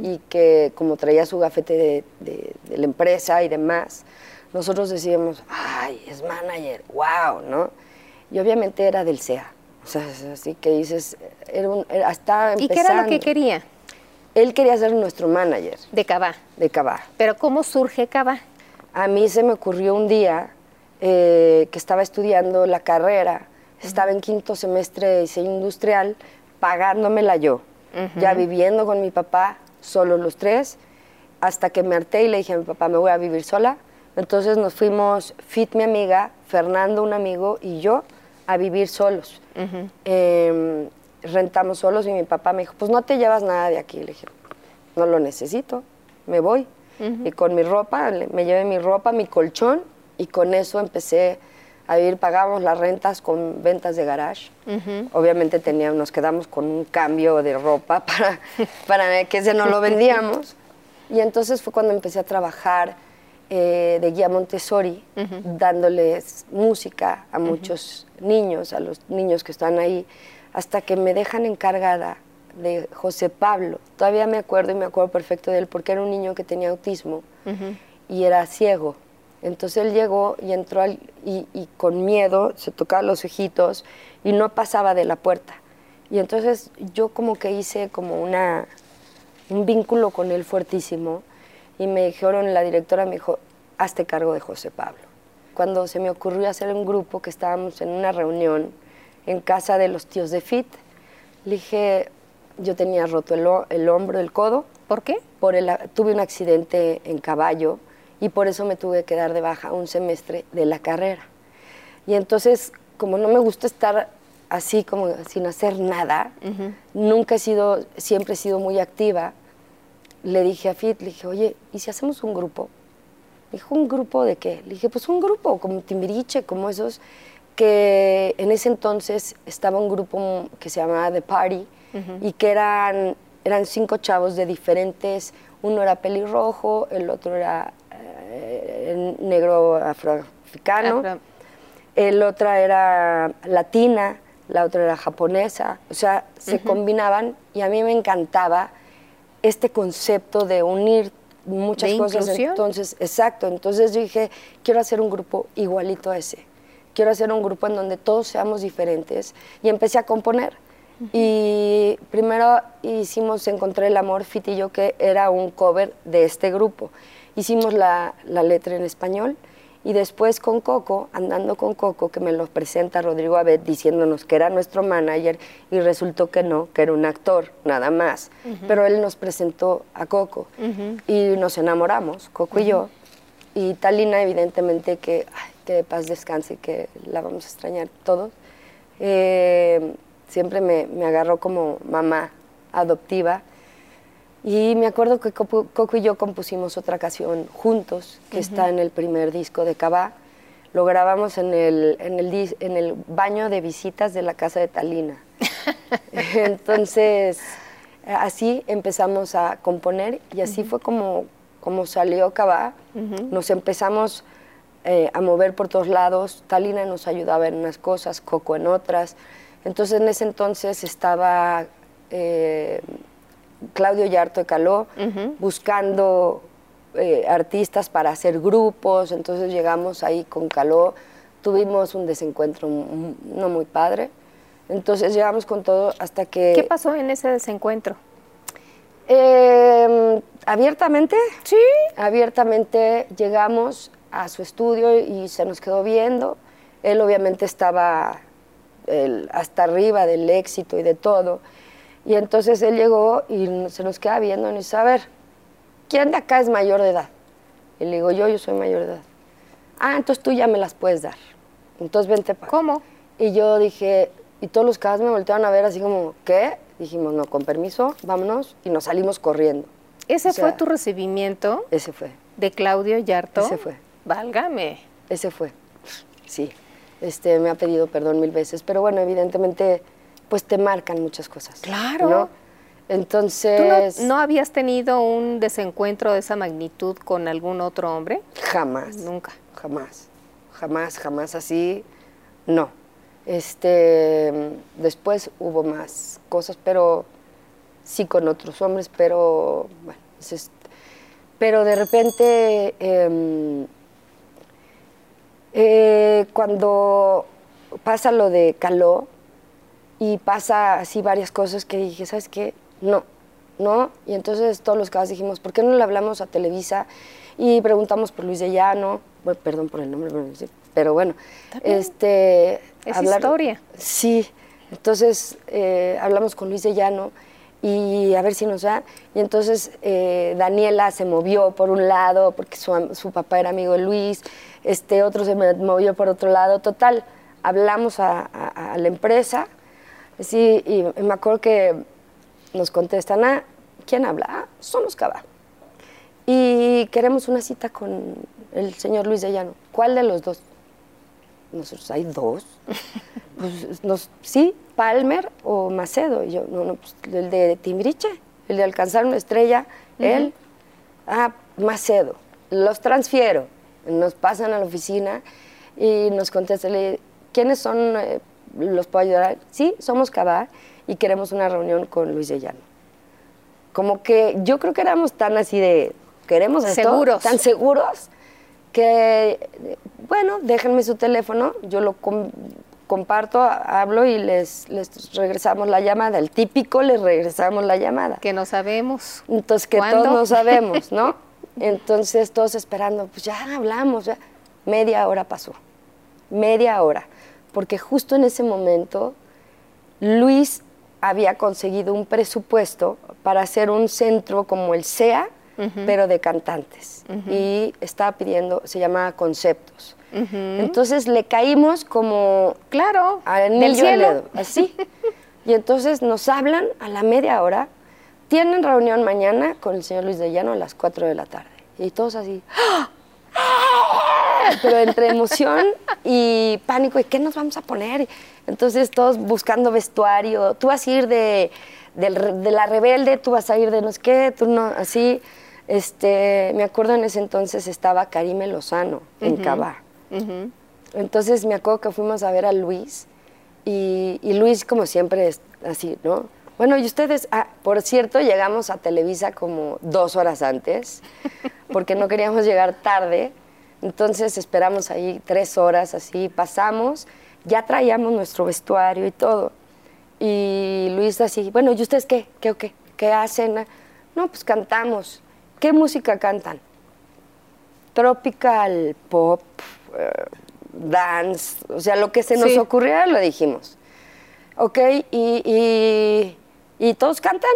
y que como traía su gafete de, de, de, la empresa y demás, nosotros decíamos, ay, es manager, wow, ¿no? Y obviamente era del SEA, o sea, así que dices, era un, era, hasta empezando. ¿Y qué era lo que quería? Él quería ser nuestro manager De Cabá. de Cabá. Pero ¿cómo surge Cabá? A mí se me ocurrió un día eh, que estaba estudiando la carrera, estaba en quinto semestre de diseño industrial, pagándomela yo, ya viviendo con mi papá, solo los tres, hasta que me harté y le dije a mi papá, me voy a vivir sola. Entonces nos fuimos, Fit, mi amiga, Fernando, un amigo, y yo, a vivir solos. Eh, rentamos solos y mi papá me dijo, pues no te llevas nada de aquí. Le dije, no lo necesito, me voy. Y con mi ropa, me llevé mi ropa, mi colchón, y con eso empecé a vivir, pagábamos las rentas con ventas de garage. Obviamente teníamos, nos quedamos con un cambio de ropa para, para que ese no lo vendíamos. Y entonces fue cuando empecé a trabajar eh, de guía Montessori, dándoles música a muchos niños, a los niños que están ahí, hasta que me dejan encargada de José Pablo. Todavía me acuerdo y me acuerdo perfecto de él porque era un niño que tenía autismo y era ciego. Entonces él llegó y entró al- y, y con miedo se tocaba los ojitos y no pasaba de la puerta. Y entonces yo como que hice como una, un vínculo con él fuertísimo y me dijeron, la directora me dijo, hazte cargo de José Pablo. Cuando se me ocurrió hacer un grupo que estábamos en una reunión en casa de los tíos de FIT, le dije, yo tenía roto el, el hombro, el codo, ¿Por qué? por el, tuve un accidente en caballo y por eso me tuve que dar de baja un semestre de la carrera. Y entonces, como no me gusta estar así como sin hacer nada, nunca he sido, siempre he sido muy activa, le dije a Fit, le dije, oye, ¿y si hacemos un grupo? Me dijo, ¿un grupo de qué? Le dije, pues un grupo, como Timbiriche, como esos, que en ese entonces estaba un grupo que se llamaba The Party y que eran, eran cinco chavos de diferentes, uno era pelirrojo, el otro era negro afroafricano, Afro- el otra era latina, la otra era japonesa, o sea, se combinaban y a mí me encantaba este concepto de unir muchas De cosas. inclusión. Entonces, exacto, entonces yo dije, quiero hacer un grupo igualito a ese. Quiero hacer un grupo en donde todos seamos diferentes y empecé a componer. Y primero hicimos Encontré el amor, Fit y yo, que era un cover de este grupo. Hicimos la, la letra en español y después con Coco, andando con Coco, que me lo presenta Rodrigo Abed diciéndonos que era nuestro manager y resultó que no, que era un actor, nada más. Pero él nos presentó a Coco y nos enamoramos, Coco y yo. Y Talina, evidentemente, que, ay, que de paz descanse, que la vamos a extrañar todos. Eh, siempre me, me agarró como mamá adoptiva. Y me acuerdo que Coco, y yo compusimos otra canción juntos, que está en el primer disco de Cabá. Lo grabamos en el, en, el, en el baño de visitas de la casa de Talina. Entonces, así empezamos a componer y así fue como, como salió Cabá. Nos empezamos eh, a mover por todos lados. Talina nos ayudaba en unas cosas, Coco en otras. Entonces, en ese entonces estaba eh, Claudio Yarto de Caló buscando eh, artistas para hacer grupos. Entonces, llegamos ahí con Caló. Tuvimos un desencuentro no muy padre. Entonces, llegamos con todo hasta que... ¿Qué pasó en ese desencuentro? Eh, abiertamente. Sí. Abiertamente llegamos a su estudio y se nos quedó viendo. Él obviamente estaba el- hasta arriba del éxito y de todo. Y entonces él llegó y se nos queda viendo y nos dice, a ver, ¿quién de acá es mayor de edad? Y le digo, yo, yo soy mayor de edad. Ah, entonces tú ya me las puedes dar. Entonces vente para ¿Cómo? y yo dije, y todos los cabas me voltearon a ver así como, ¿qué? Dijimos, no, con permiso, vámonos, y nos salimos corriendo. ¿Ese O sea, fue tu recibimiento Ese fue, de Claudio Yarto? Ese fue. Válgame. ese fue. Sí, este, me ha pedido perdón mil veces, pero bueno, evidentemente, pues te marcan muchas cosas. Claro. ¿no? ¿Tú Entonces, no, no habías tenido un desencuentro de esa magnitud con algún otro hombre? jamás. Nunca. Jamás, jamás, jamás así, no. Este, después hubo más cosas, pero sí con otros hombres, pero bueno, es- pero de repente em, eh, cuando pasa lo de Caló y pasa así varias cosas que dije, ¿sabes qué? No, ¿no? Y entonces todos los cabas dijimos, ¿por qué no le hablamos a Televisa? Y preguntamos por Luis de Llano, bueno, perdón por el nombre, pero bueno, este... Es historia. Sí, entonces eh, hablamos con Luis de Llano y a ver si nos da. Y entonces eh, Daniela se movió por un lado porque su, su, papá era amigo de Luis, este otro se movió por otro lado. Total, hablamos a, a, la empresa sí, y me acuerdo que nos contestan, ah, ¿quién habla? Ah, somos Cava. Y queremos una cita con el señor Luis de Llano. ¿Cuál de los dos? Nosotros, ¿hay dos? pues, nos, sí, Palmer o Macedo. Y yo, no, no, pues el de Timbriche, el de alcanzar una estrella, él. Ah, Macedo. Los transfiero. Nos pasan a la oficina y nos contesta, ¿quiénes son? Eh, ¿Los puedo ayudar? Sí, somos Cabá y queremos una reunión con Luis de Llano. Como que yo creo que éramos tan así de, queremos esto, seguros. tan seguros, que, bueno, déjenme su teléfono, yo lo comparto, hablo y les, les regresamos la llamada. El típico, les regresamos la llamada. Que no sabemos. Entonces, que todos no sabemos, ¿no? Entonces, todos esperando, pues ya hablamos, ya. Media hora pasó, media hora, porque justo en ese momento Luis había conseguido un presupuesto para hacer un centro como el SEA, pero de cantantes. Y estaba pidiendo, se llamaba Conceptos. Entonces le caímos como claro del cielo. así. y entonces nos hablan a la media hora. Tienen reunión mañana con el señor Luis de Llano a las 4 de la tarde. Y todos así. Pero entre emoción y pánico, ¿y qué nos vamos a poner? Entonces todos buscando vestuario. Tú vas a ir de, de, la rebelde, tú vas a ir de no sé qué, tú no, así. Este, me acuerdo en ese entonces estaba Karime Lozano en Cabá. Entonces me acuerdo que fuimos a ver a Luis y, Luis como siempre es así, ¿no? Bueno, y ustedes, ah, por cierto, llegamos a Televisa como dos horas antes, porque no queríamos llegar tarde, entonces esperamos ahí tres horas así, pasamos, ya traíamos nuestro vestuario y todo. Y Luis así, bueno, ¿y ustedes qué? ¿Qué o qué? ¿Qué hacen? No, pues cantamos. ¿Qué música cantan? Tropical, pop, eh, dance, o sea, lo que se nos ocurriera lo dijimos. ¿Ok? ¿Y, y, todos cantan?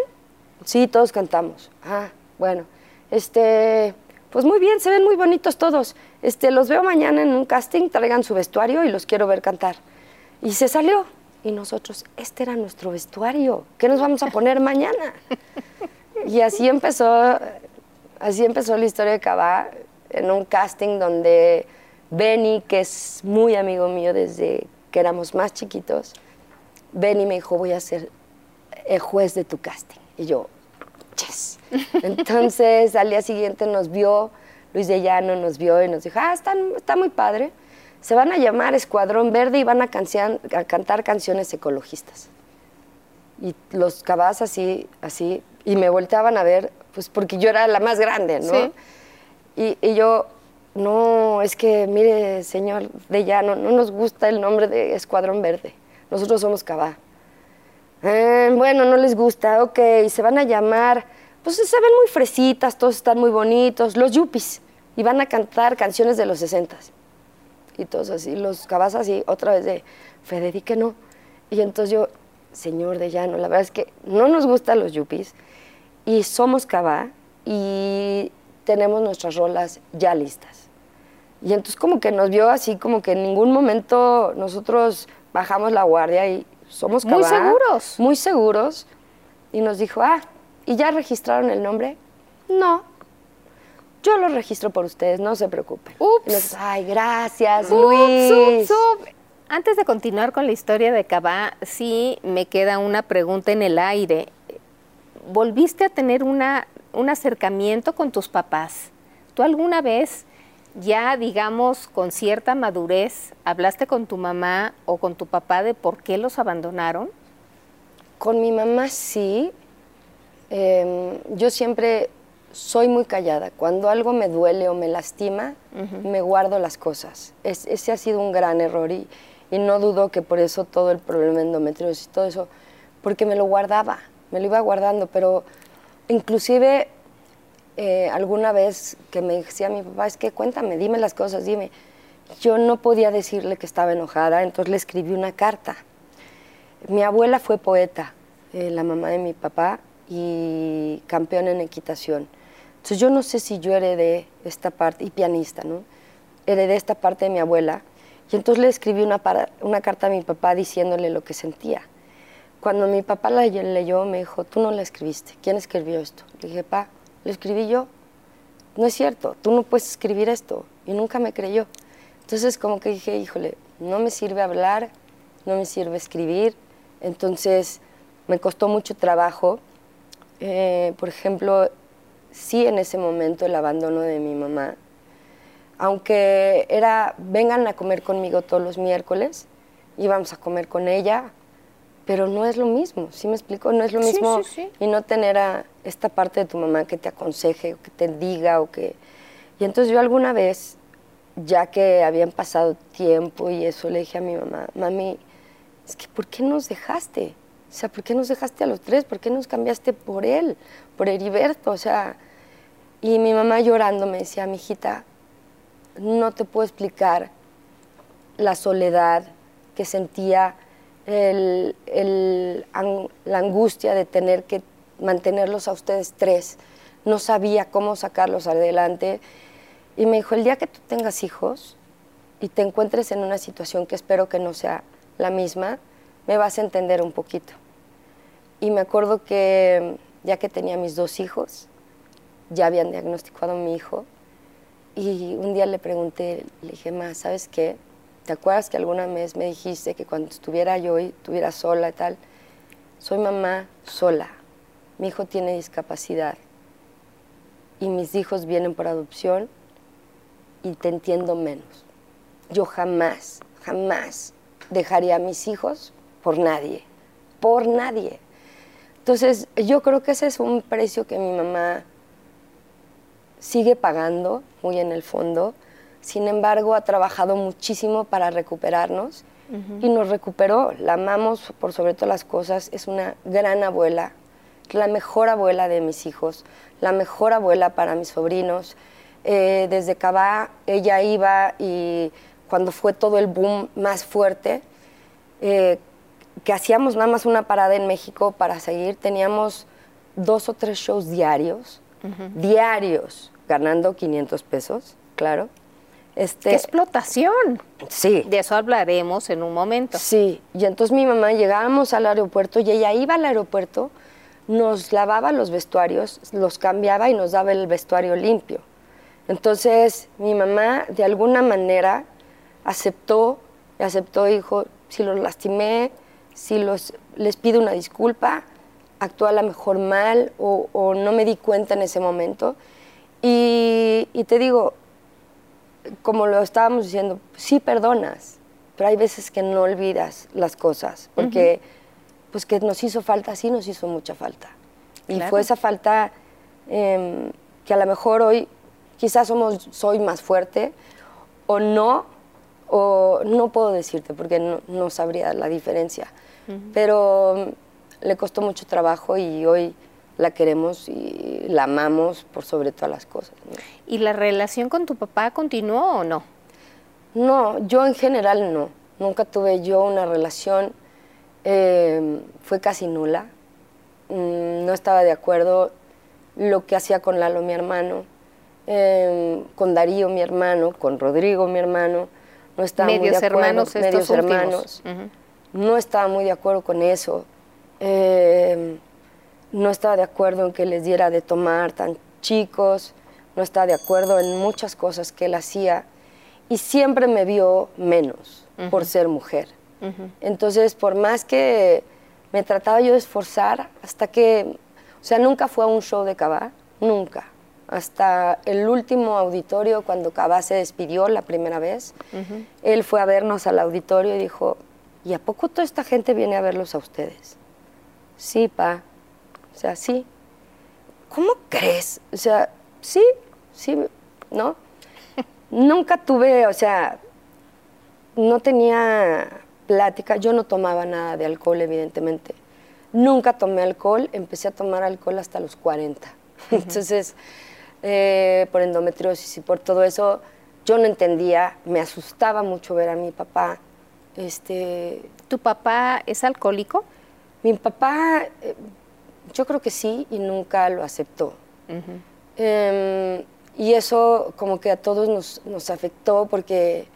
Sí, todos cantamos. Ah, bueno. Este, pues muy bien, se ven muy bonitos todos. Este, los veo mañana en un casting, traigan su vestuario y los quiero ver cantar. Y se salió. Y nosotros, este era nuestro vestuario. ¿Qué nos vamos a poner mañana? Y así empezó, así empezó la historia de Cabá en un casting donde Benny, que es muy amigo mío desde que éramos más chiquitos, Benny me dijo, voy a ser el juez de tu casting. Y yo, yes. Entonces, al día siguiente nos vio, Luis de Llano nos vio y nos dijo, ah, está, está muy padre. Se van a llamar Escuadrón Verde y van a, a cantar canciones ecologistas. Y los cabas así, así, y me volteaban a ver, pues porque yo era la más grande, ¿no? Y, y, yo, no, es que, mire, señor de Llano, no nos gusta el nombre de Escuadrón Verde. Nosotros somos Cabá. Eh, bueno, no les gusta, ok, se van a llamar, pues se ven muy fresitas, todos están muy bonitos, los yuppies, y van a cantar canciones de los sesentas. Y todos así, los cabas así, otra vez de, Federique no. Y entonces yo, señor de Llano, la verdad es que no nos gustan los yuppies, y somos Cabá, y tenemos nuestras rolas ya listas. Y entonces como que nos vio así, como que en ningún momento nosotros bajamos la guardia y somos Muy seguros. Muy seguros. Y nos dijo, ah, ¿y ya registraron el nombre? No. Yo lo registro por ustedes, no se preocupen. Ups. Ay, gracias, Luis. Antes de continuar con la historia de Cabá, sí me queda una pregunta en el aire. ¿Volviste a tener una, un acercamiento con tus papás? ¿Tú alguna vez ya, digamos, con cierta madurez, hablaste con tu mamá o con tu papá de por qué los abandonaron? Con mi mamá sí. Em, yo siempre soy muy callada. Cuando algo me duele o me lastima, me guardo las cosas. ese ha sido un gran error y, y, no dudo que por eso todo el problema de endometriosis y todo eso, porque me lo guardaba, me lo iba guardando, pero inclusive eh, alguna vez que me decía mi papá, es que cuéntame, dime las cosas, dime. Yo no podía decirle que estaba enojada, entonces le escribí una carta. Mi abuela fue poeta, eh, la mamá de mi papá, y campeona en equitación. Entonces yo no sé si yo heredé esta parte, y pianista, ¿no? Heredé esta parte de mi abuela, y entonces le escribí una, una carta a mi papá diciéndole lo que sentía. Cuando mi papá la leyó, me dijo, tú no la escribiste, ¿quién escribió esto? Le dije, pa, lo escribí yo. No es cierto, tú no puedes escribir esto. Y nunca me creyó. Entonces como que dije, híjole, no me sirve hablar, no me sirve escribir. Entonces me costó mucho trabajo. Eh, por ejemplo, sí en ese momento el abandono de mi mamá, aunque era, vengan a comer conmigo todos los miércoles, íbamos a comer con ella, pero no es lo mismo, ¿sí me explico? No es lo mismo y no tener a esta parte de tu mamá que te aconseje o que te diga o que... Y entonces yo alguna vez, ya que habían pasado tiempo y eso, le dije a mi mamá, mami, es que ¿por qué nos dejaste? O sea, ¿por qué nos dejaste a los tres? ¿Por qué nos cambiaste por él, por Heriberto? O sea, y mi mamá llorando me decía, mi hijita, no te puedo explicar la soledad que sentía el, la angustia de tener que mantenerlos a ustedes tres. No sabía cómo sacarlos adelante. Y me dijo, el día que tú tengas hijos y te encuentres en una situación que espero que no sea la misma, me vas a entender un poquito. Y me acuerdo que ya que tenía mis dos hijos, ya habían diagnosticado a mi hijo, y un día le pregunté, le dije, ma, ¿sabes qué? ¿Te acuerdas que alguna vez me dijiste que cuando estuviera yo y estuviera sola y tal? Soy mamá sola. Mi hijo tiene discapacidad y mis hijos vienen por adopción y te entiendo menos. Yo jamás, jamás dejaría a mis hijos por nadie, por nadie. Entonces, yo creo que ese es un precio que mi mamá sigue pagando muy en el fondo sin embargo, ha trabajado muchísimo para recuperarnos y nos recuperó. La amamos por sobre todas las cosas. Es una gran abuela, la mejor abuela de mis hijos, la mejor abuela para mis sobrinos. Eh, desde Cabá ella iba y cuando fue todo el boom más fuerte, eh, que hacíamos nada más una parada en México para seguir, teníamos dos o tres shows diarios, diarios, ganando 500 pesos, claro. Este, ¡Qué explotación! Sí. De eso hablaremos en un momento. Sí, y entonces mi mamá llegábamos al aeropuerto y ella iba al aeropuerto, nos lavaba los vestuarios, los cambiaba y nos daba el vestuario limpio. Entonces mi mamá de alguna manera aceptó, aceptó, dijo, si los lastimé, si los, les pido una disculpa, actué a lo mejor mal o, no me di cuenta en ese momento. y te digo, como lo estábamos diciendo, sí perdonas, pero hay veces que no olvidas las cosas, porque pues que nos hizo falta, sí nos hizo mucha falta. Y fue esa falta em, que a lo mejor hoy quizás somos, soy más fuerte o no, o no puedo decirte porque no, no sabría la diferencia, pero le costó mucho trabajo y hoy la queremos y la amamos por sobre todas las cosas. ¿Y la relación con tu papá continuó o no? No, yo en general no. Nunca tuve yo una relación, eh, fue casi nula. Mm, no estaba de acuerdo lo que hacía con Lalo, mi hermano, eh, con Darío, mi hermano, con Rodrigo, mi hermano. No estaba medios muy de acuerdo. Hermanos medios hermanos. No estaba muy de acuerdo con eso. Eh, no estaba de acuerdo en que les diera de tomar tan chicos, no estaba de acuerdo en muchas cosas que él hacía y siempre me vio menos por ser mujer. Entonces, por más que me trataba yo de esforzar, hasta que, o sea, nunca fue a un show de Cabá, nunca. Hasta el último auditorio, cuando Cabá se despidió la primera vez, él fue a vernos al auditorio y dijo, ¿y a poco toda esta gente viene a verlos a ustedes? Sí, pa, o sea, sí. ¿Cómo crees? O sea, sí, sí, ¿no? Nunca tuve, o sea, no tenía plática, yo no tomaba nada de alcohol, evidentemente. Nunca tomé alcohol, empecé a tomar alcohol hasta los 40. Entonces, eh, por endometriosis y por todo eso, yo no entendía, me asustaba mucho ver a mi papá. Este, ¿Tu papá es alcohólico? Mi papá, eh, yo creo que sí, y nunca lo aceptó. Em, y eso como que a todos nos, nos afectó porque,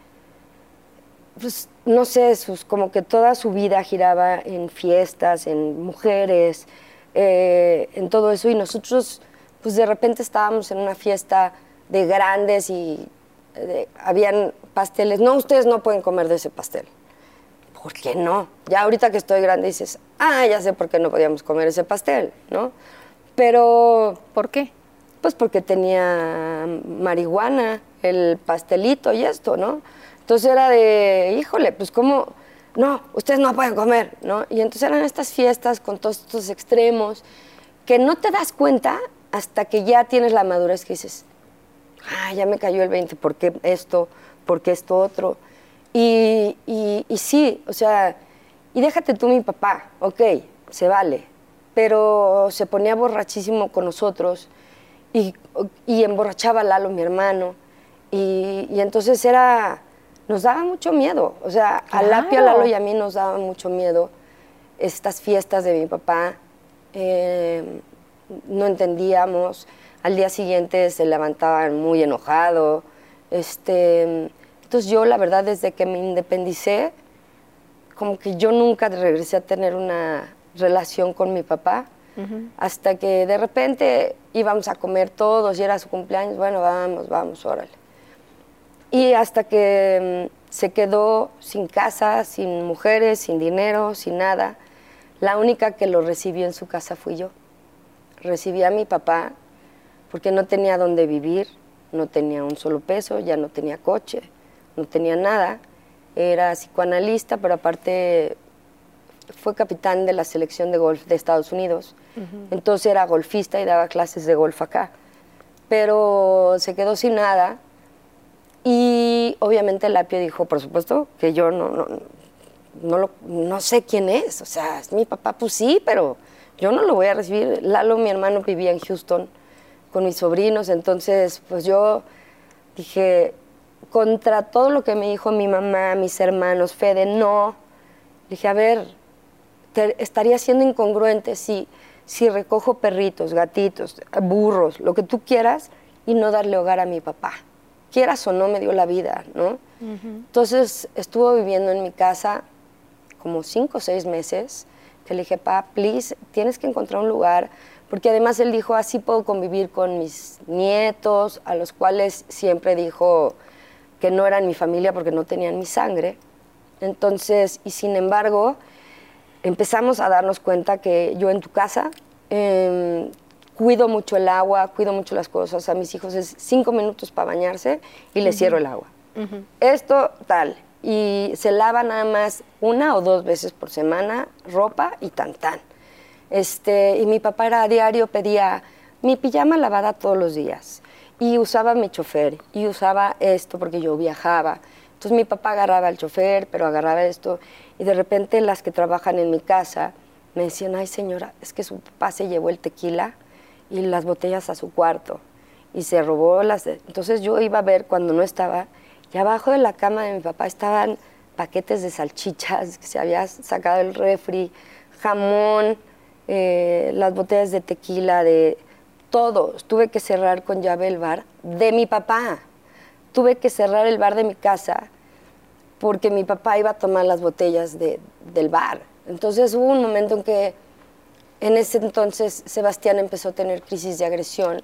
pues, no sé, sus, como que toda su vida giraba en fiestas, en mujeres, eh, en todo eso. Y nosotros, pues de repente estábamos en una fiesta de grandes y eh, habían pasteles. No, ustedes no pueden comer de ese pastel. ¿Por qué no? Ya ahorita que estoy grande dices, ah, ya sé por qué no podíamos comer ese pastel, ¿no? Pero... ¿Por qué? Pues porque tenía marihuana, el pastelito y esto, ¿no? Entonces era de, híjole, pues cómo, no, ustedes no pueden comer, ¿no? Y entonces eran estas fiestas con todos estos extremos que no te das cuenta hasta que ya tienes la madurez que dices, ah, ya me cayó el 20, ¿por qué esto? ¿Por qué esto otro? Y, y, y sí, o sea, y déjate tú mi papá, ok, se vale, pero se ponía borrachísimo con nosotros y, y emborrachaba a Lalo, mi hermano, y, y, entonces era, nos daba mucho miedo, o sea, a Lapi, a Lalo y a mí nos daba mucho miedo estas fiestas de mi papá, eh, no entendíamos, al día siguiente se levantaban muy enojado, este, entonces yo la verdad desde que me independicé, como que yo nunca regresé a tener una relación con mi papá, hasta que de repente íbamos a comer todos y era su cumpleaños, bueno, vamos, vamos, órale. Y hasta que mm, se quedó sin casa, sin mujeres, sin dinero, sin nada, la única que lo recibió en su casa fui yo. Recibí a mi papá porque no tenía dónde vivir, no tenía un solo peso, ya no tenía coche, no tenía nada. Era psicoanalista, pero aparte fue capitán de la selección de golf de Estados Unidos. Entonces era golfista y daba clases de golf acá. Pero se quedó sin nada. Y obviamente Lapio dijo, por supuesto, que yo no, no, no, lo, no sé quién es. O sea, es mi papá, pues sí, pero yo no lo voy a recibir. Lalo, mi hermano, vivía en Houston con mis sobrinos. Entonces, pues yo dije, contra todo lo que me dijo mi mamá, mis hermanos, Fede, no. Dije, a ver, estaría siendo incongruente si, si recojo perritos, gatitos, burros, lo que tú quieras, y no darle hogar a mi papá. Quieras o no, me dio la vida, ¿no? Entonces estuvo viviendo en mi casa como cinco o seis meses, que le dije, pa, please, tienes que encontrar un lugar, porque además él dijo, así puedo convivir con mis nietos, a los cuales siempre dijo que no eran mi familia porque no tenían mi sangre. Entonces, y sin embargo, empezamos a darnos cuenta que yo en tu casa em, cuido mucho el agua, cuido mucho las cosas. A mis hijos es cinco minutos para bañarse y les cierro el agua. Esto tal. Y se lava nada más una o dos veces por semana ropa y tan tan. Este, y mi papá era a diario, pedía mi pijama lavada todos los días. Y usaba mi chofer, y usaba esto porque yo viajaba. Entonces mi papá agarraba el chofer, pero agarraba esto. Y de repente las que trabajan en mi casa me decían, ay señora, es que su papá se llevó el tequila y las botellas a su cuarto. Y se robó las... Entonces yo iba a ver cuando no estaba, y abajo de la cama de mi papá estaban paquetes de salchichas que se había sacado el refri, jamón, eh, las botellas de tequila, de todo. Tuve que cerrar con llave el bar de mi papá. Tuve que cerrar el bar de mi casa porque mi papá iba a tomar las botellas de, del bar. Entonces hubo un momento en que en ese entonces Sebastián empezó a tener crisis de agresión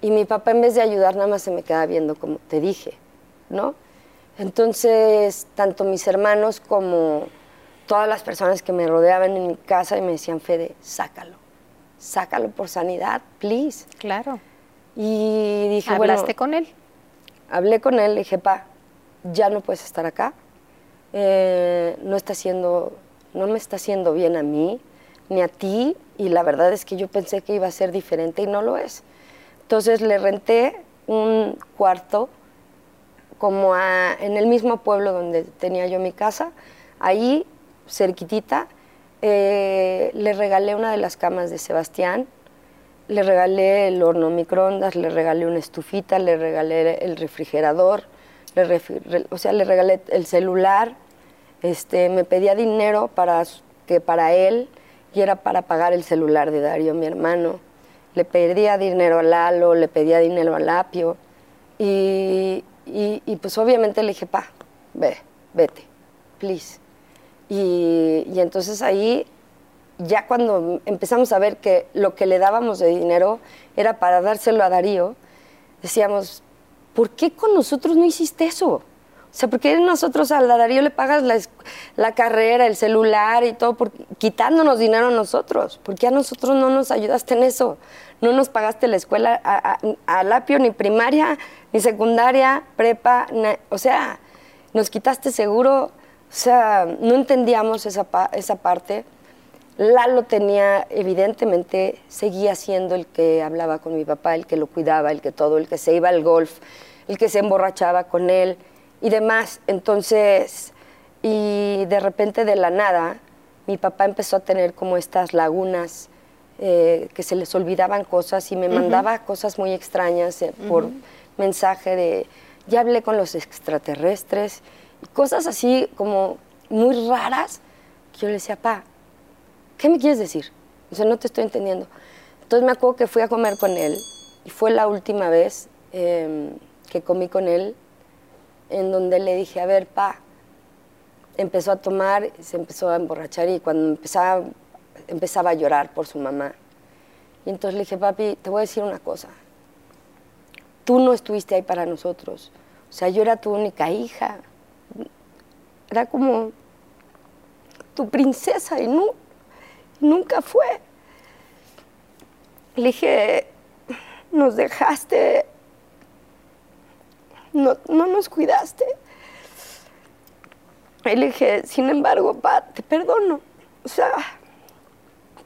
y mi papá en vez de ayudar nada más se me quedaba viendo como te dije, ¿no? Entonces tanto mis hermanos como todas las personas que me rodeaban en mi casa y me decían, Fede, sácalo, sácalo por sanidad, please. Claro. Y dije, ¿Hablaste con él? Hablé con él, le dije, pa, ya no puedes estar acá, eh, no, está haciendo, no me está haciendo bien a mí, ni a ti, y la verdad es que yo pensé que iba a ser diferente y no lo es. Entonces le renté un cuarto como en el mismo pueblo donde tenía yo mi casa, ahí cerquitita eh, le regalé una de las camas de Sebastián, le regalé el horno microondas, le regalé una estufita, le regalé el refrigerador, o sea, le regalé el celular, este, me pedía dinero para, que para él y era para pagar el celular de Darío, mi hermano. Le pedía dinero a Lalo, le pedía dinero a Lapio y, y, pues obviamente le dije, pa, ve, vete, please. Y, y entonces ahí ya cuando empezamos a ver que lo que le dábamos de dinero era para dárselo a Darío, decíamos, ¿por qué con nosotros no hiciste eso? O sea, ¿por qué nosotros a Darío le pagas la, carrera, el celular y todo, por, quitándonos dinero a nosotros? ¿Por qué a nosotros no nos ayudaste en eso? No nos pagaste la escuela a, a, Lapio, ni primaria, ni secundaria, prepa, o sea, nos quitaste seguro, o sea, no entendíamos esa, esa parte. Lalo tenía, evidentemente, seguía siendo el que hablaba con mi papá, el que lo cuidaba, el que todo, el que se iba al golf, el que se emborrachaba con él y demás. Entonces, y de repente de la nada, mi papá empezó a tener como estas lagunas eh, que se les olvidaban cosas y me mandaba cosas muy extrañas eh, por mensaje de, ya hablé con los extraterrestres, cosas así como muy raras, que yo le decía, pa, ¿qué me quieres decir? O sea, no te estoy entendiendo. Entonces me acuerdo que fui a comer con él y fue la última vez em, que comí con él en donde le dije, a ver, pa, empezó a tomar, se empezó a emborrachar y cuando empezaba, empezaba a llorar por su mamá. Y entonces le dije, papi, te voy a decir una cosa. Tú no estuviste ahí para nosotros. O sea, yo era tu única hija. Era como tu princesa y no, nunca fue. Le dije, nos dejaste, no, nos cuidaste. Y le dije, sin embargo, pa, te perdono. O sea,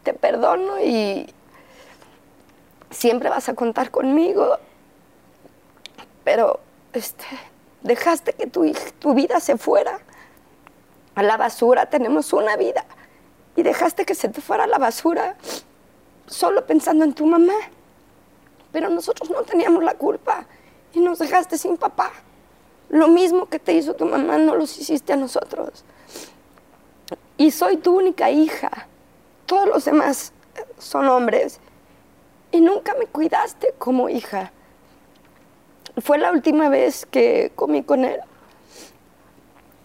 te perdono y siempre vas a contar conmigo. Pero este, dejaste que tu, tu vida se fuera a la basura. Tenemos una vida y dejaste que se te fuera a la basura solo pensando en tu mamá. Pero nosotros no teníamos la culpa y nos dejaste sin papá. Lo mismo que te hizo tu mamá no los hiciste a nosotros. Y soy tu única hija. Todos los demás son hombres. Y nunca me cuidaste como hija. Fue la última vez que comí con él.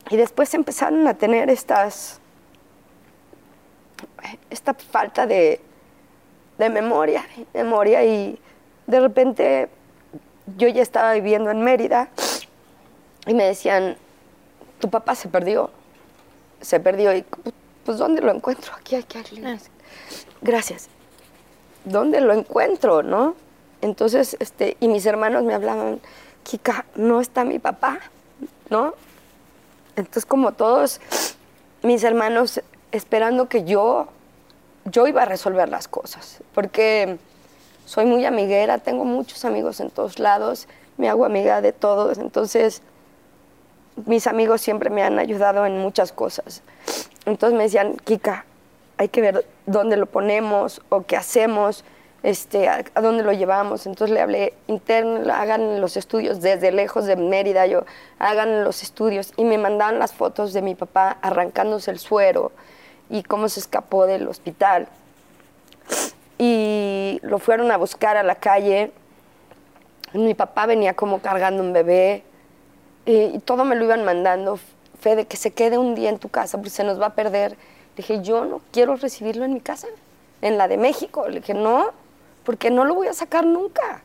Y después empezaron a tener estas esta falta de, memoria, memoria y de repente yo ya estaba viviendo en Mérida y me decían, tu papá se perdió, se perdió y pues ¿dónde lo encuentro? Aquí, aquí, aquí. Gracias. ¿Dónde lo encuentro, no? Entonces, este, y mis hermanos me hablaban, Kika, no está mi papá, ¿no? Entonces, como todos mis hermanos esperando que yo, yo iba a resolver las cosas, porque soy muy amiguera, tengo muchos amigos en todos lados, me hago amiga de todos, entonces mis amigos siempre me han ayudado en muchas cosas. Entonces me decían, Kika, hay que ver dónde lo ponemos o qué hacemos, este, a, dónde lo llevamos. Entonces le hablé interno, hagan los estudios desde lejos de Mérida, yo, hagan los estudios. Y me mandaban las fotos de mi papá arrancándose el suero, y cómo se escapó del hospital. Y lo fueron a buscar a la calle. Mi papá venía como cargando un bebé y, todo me lo iban mandando. Fede, que se quede un día en tu casa porque se nos va a perder. dije, yo no quiero recibirlo en mi casa, en la de México. Le dije, no, porque no lo voy a sacar nunca.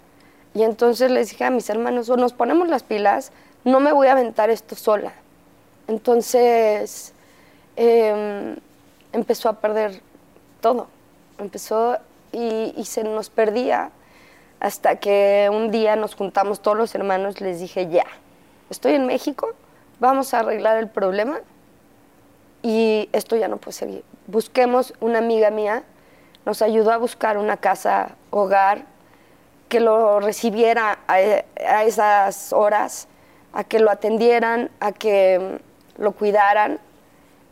Y entonces les dije a mis hermanos, o nos ponemos las pilas, no me voy a aventar esto sola. Entonces, eh, empezó a perder todo. Empezó y, se nos perdía hasta que un día nos juntamos todos los hermanos, les dije, ya, estoy en México, vamos a arreglar el problema y esto ya no puede seguir. Busquemos una amiga mía, nos ayudó a buscar una casa, hogar, que lo recibiera a, esas horas, a que lo atendieran, a que lo cuidaran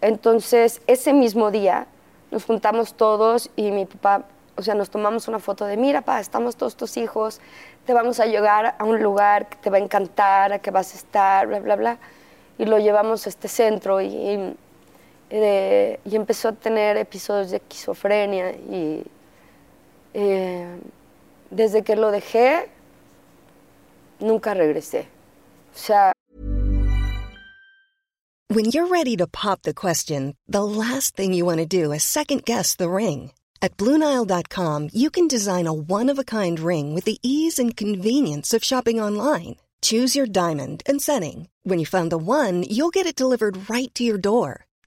entonces, ese mismo día nos juntamos todos y mi papá, o sea, nos tomamos una foto de, mira, pa, estamos todos tus hijos, te vamos a llegar a un lugar que te va a encantar, a que vas a estar, bla, bla, bla. Y lo llevamos a este centro y empezó a tener episodios de esquizofrenia y eh, desde que lo dejé, nunca regresé. O sea, When you're ready to pop the question, the last thing you want to do is second guess the ring. At Bluenile.com, you can design a one of a kind ring with the ease and convenience of shopping online. Choose your diamond and setting. When you find the one, you'll get it delivered right to your door.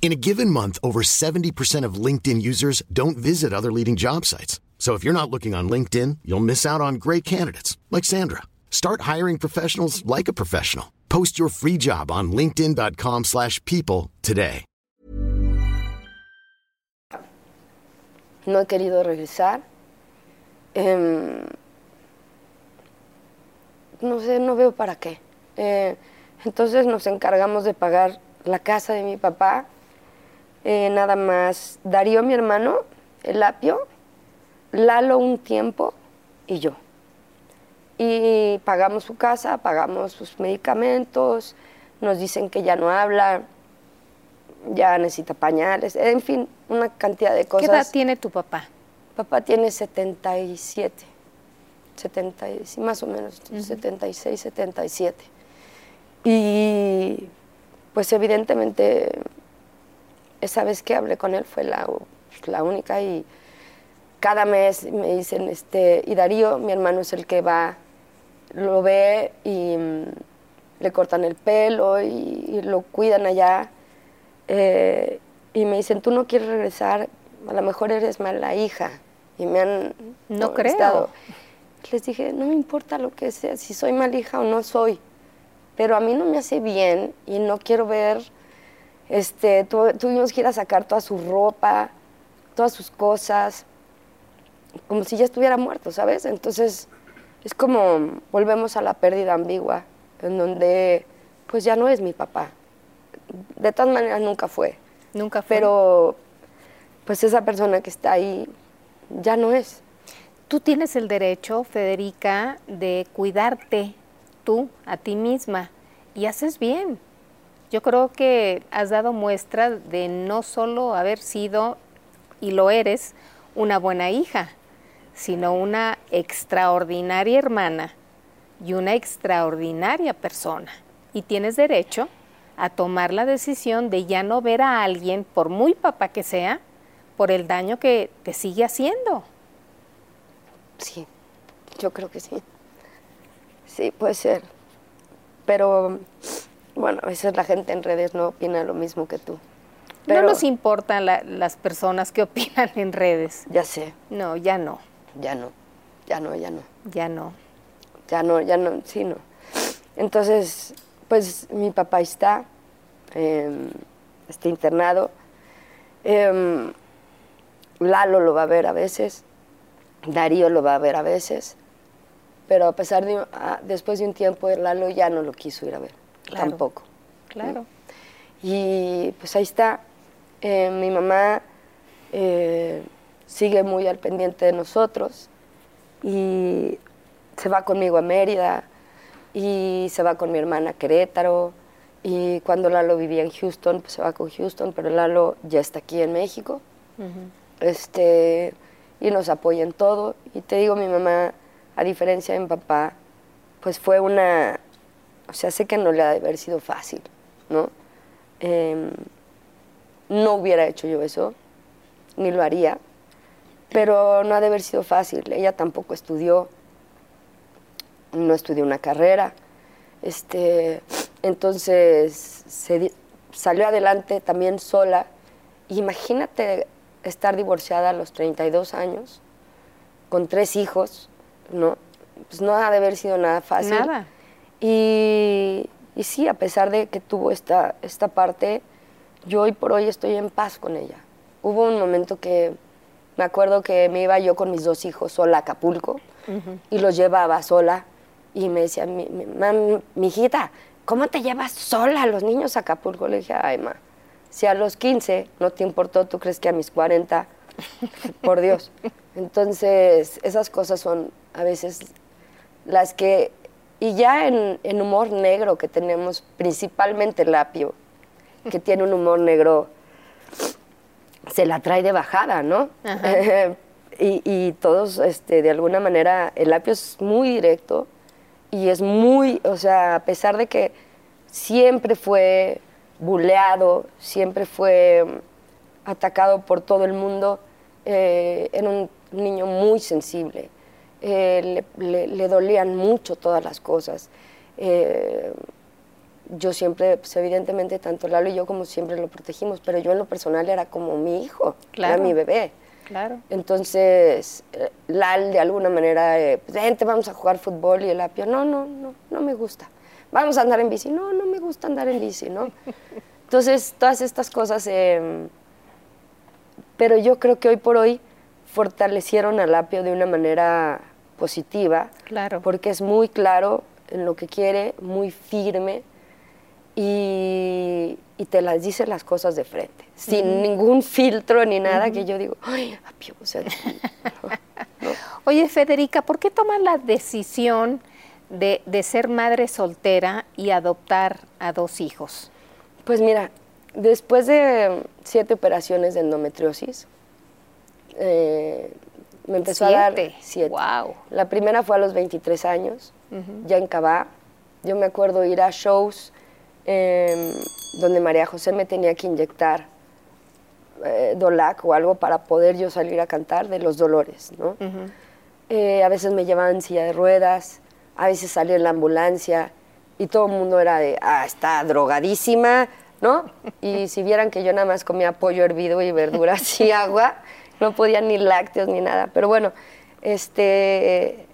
In a given month, over 70% of LinkedIn users don't visit other leading job sites. So if you're not looking on LinkedIn, you'll miss out on great candidates like Sandra. Start hiring professionals like a professional. Post your free job on linkedin.com/people today. no he querido regresar. No sé, no veo para qué. Eh, entonces nos encargamos de pagar la casa de mi papá. Eh, nada más Darío, mi hermano, el apio, Lalo un tiempo y yo. Y pagamos su casa, pagamos sus medicamentos, nos dicen que ya no habla, ya necesita pañales, en fin, una cantidad de ¿Qué cosas. edad tiene tu papá? Papá tiene 77, 70, y- sí, más o menos, 76, 77. Y pues evidentemente esa vez que hablé con él fue la, la única y cada mes me dicen, este, y Darío, mi hermano es el que va, lo ve y mm, le cortan el pelo y, y lo cuidan allá. Eh, y me dicen, tú no quieres regresar, a lo mejor eres mala hija. Y me han No creo. molestado. Les dije, no me importa lo que sea, si soy mala hija o no soy, pero a mí no me hace bien y no quiero ver, este, tu- tuvimos que ir a sacar toda su ropa, todas sus cosas, como si ya estuviera muerto, ¿sabes? Entonces es como volvemos a la pérdida ambigua, en donde pues ya no es mi papá. De todas maneras nunca fue, Nunca fue. pero pues esa persona que está ahí ya no es. Tú tienes el derecho, Federica, de cuidarte tú a ti misma y haces bien. Yo creo que has dado muestra de no solo haber sido, y lo eres, una buena hija, sino una extraordinaria hermana y una extraordinaria persona. Y tienes derecho a tomar la decisión de ya no ver a alguien, por muy papá que sea, por el daño que te sigue haciendo. Sí, yo creo que sí. Sí, puede ser. Pero bueno, a veces la gente en redes no opina lo mismo que tú. Pero no nos importan la- las personas que opinan en redes. ya sé, No, ya no, ya no, ya no, ya no, ya no. ya no, ya no, sí, no. Entonces, pues mi papá está, em, está internado. Em, Lalo lo va a ver a veces, Darío lo va a ver a veces, pero a pesar de, ah, después de un tiempo, Lalo ya no lo quiso ir a ver, Claro. tampoco. Claro. Y pues ahí está. Eh, mi mamá eh, sigue muy al pendiente de nosotros y se va conmigo a Mérida y se va con mi hermana a Querétaro y cuando Lalo vivía en Houston, pues se va con Houston, pero Lalo ya está aquí en México. este, y nos apoya en todo. Y te digo, mi mamá, a diferencia de mi papá, pues fue una, o sea, sé que no le ha de haber sido fácil, ¿no? Em, no hubiera hecho yo eso, ni lo haría, pero no ha de haber sido fácil. Ella tampoco estudió, no estudió una carrera, este, entonces salió adelante también sola. Imagínate estar divorciada a los 32 años, con tres hijos, ¿no? Pues no ha de haber sido nada fácil. Nada. Y, y sí, a pesar de que tuvo esta, esta parte, yo hoy por hoy estoy en paz con ella. Hubo un momento que me acuerdo que me iba yo con mis dos hijos sola a Acapulco y los llevaba sola y me decía, mi, mi, mam, mijita, ¿cómo te llevas sola a los niños a Acapulco? Le dije, ay, ma, si a los 15 no te importó, ¿tú crees que a mis 40? Por Dios. Entonces, esas cosas son a veces las que, y ya en, en humor negro que tenemos, principalmente el apio, que tiene un humor negro, se la trae de bajada, ¿no? y, y todos, este, de alguna manera, el apio es muy directo y es muy, o sea, a pesar de que siempre fue buleado, siempre fue mm, atacado por todo el mundo, eh, era un niño muy sensible. Eh, le, le- le dolían mucho todas las cosas. Eh, yo siempre, pues evidentemente, tanto Lalo y yo como siempre lo protegimos, pero yo en lo personal era como mi hijo, Claro. era mi bebé. Claro. Entonces, eh, Lal de alguna manera, eh, pues, gente, vamos a jugar fútbol y el apio, no, no, no, no me gusta. Vamos a andar en bici, no, no me gusta andar en bici, ¿no? Entonces, todas estas cosas, eh, pero yo creo que hoy por hoy fortalecieron al apio de una manera positiva, Claro. porque es muy claro en lo que quiere, muy firme y, y te las dice las cosas de frente, sin ningún filtro ni nada que yo digo, ay, apio, o sea, no. Oye, Federica, ¿por qué tomas la decisión de, de ser madre soltera y adoptar a dos hijos? Pues mira, después de siete operaciones de endometriosis, eh, me empezó a dar Siete. Guau. La primera fue a los 23 años, ya en Cabá. Yo me acuerdo ir a shows eh, donde María José me tenía que inyectar eh, Dolac o algo para poder yo salir a cantar de los dolores, ¿no? Eh, a veces me llevaban en silla de ruedas, a veces salía en la ambulancia y todo el mundo era de, ah, está drogadísima, ¿no? Y si vieran que yo nada más comía pollo hervido y verduras y agua, no podía ni lácteos ni nada. Pero bueno, este,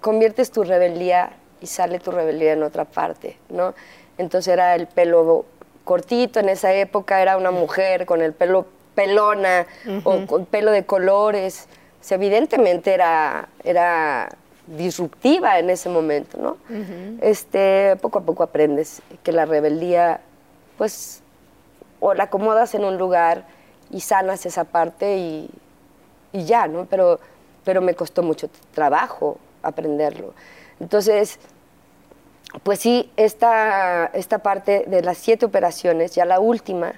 conviertes tu rebeldía y sale tu rebeldía en otra parte, ¿no? Entonces era el pelo cortito, en esa época era una mujer con el pelo pelona o con pelo de colores. O sea, evidentemente era, era disruptiva en ese momento, ¿no? este, poco a poco aprendes que la rebeldía, pues, o la acomodas en un lugar y sanas esa parte y, y ya, ¿no? Pero, pero me costó mucho trabajo aprenderlo. Entonces, pues sí, esta, esta parte de las siete operaciones, ya la última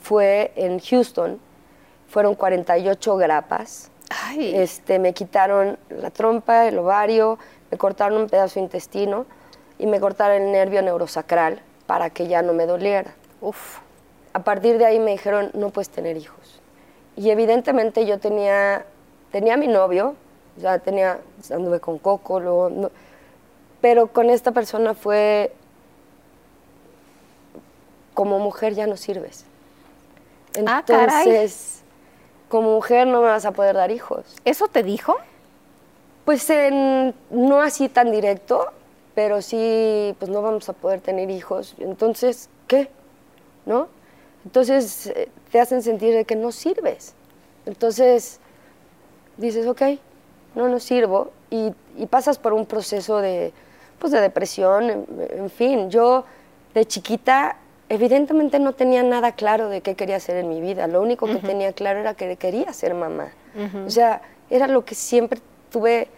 fue en Houston, fueron 48 grapas. Ay. Este, me quitaron la trompa, el ovario, me cortaron un pedazo de intestino y me cortaron el nervio neurosacral para que ya no me doliera. Uf. A partir de ahí me dijeron, no puedes tener hijos. Y evidentemente yo tenía, tenía a mi novio, ya tenía, anduve con Coco, luego, no- pero con esta persona fue, como mujer ya no sirves. Ah, caray. Entonces, como mujer no me vas a poder dar hijos. ¿Eso te dijo? Pues en- no así tan directo, pero sí, pues no vamos a poder tener hijos. Entonces, ¿qué? ¿No? Entonces eh, te hacen sentir de que no sirves. Entonces dices, ok, no, no sirvo. Y, y pasas por un proceso de, pues, de depresión, en, en fin. Yo de chiquita, evidentemente no tenía nada claro de qué quería hacer en mi vida. Lo único que tenía claro era que quería ser mamá. O sea, era lo que siempre tuve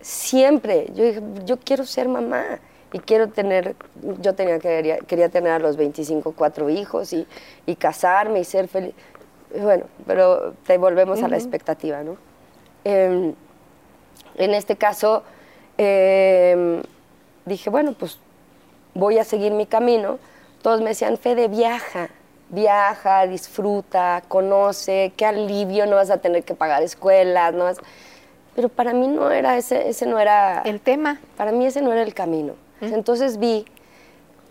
siempre. Yo dije, yo quiero ser mamá y quiero tener, yo tenía quería, quería tener a los 25 cuatro hijos y, y casarme y ser feliz. Bueno, pero te volvemos a la expectativa, ¿no? Em, en este caso, em, dije, bueno, pues voy a seguir mi camino. Todos me decían, Fede, viaja, viaja, disfruta, conoce, qué alivio, no vas a tener que pagar escuelas, no vas... Pero para mí no era ese, ese no era... El tema. Para mí ese no era el camino. Entonces vi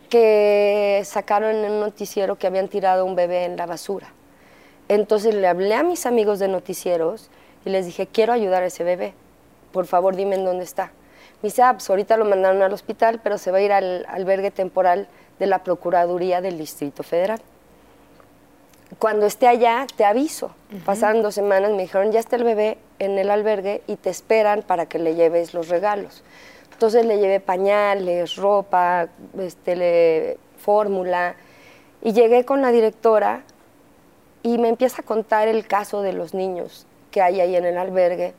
que sacaron en un noticiero que habían tirado un bebé en la basura. Entonces le hablé a mis amigos de noticieros y les dije, quiero ayudar a ese bebé, por favor dime en dónde está. Me dice, ah, pues ahorita lo mandaron al hospital, pero se va a ir al albergue temporal de la Procuraduría del Distrito Federal. Cuando esté allá, te aviso. Pasaron dos semanas, me dijeron, ya está el bebé en el albergue y te esperan para que le lleves los regalos. Entonces le llevé pañales, ropa, este, fórmula, y llegué con la directora y me empieza a contar el caso de los niños que hay ahí en el albergue.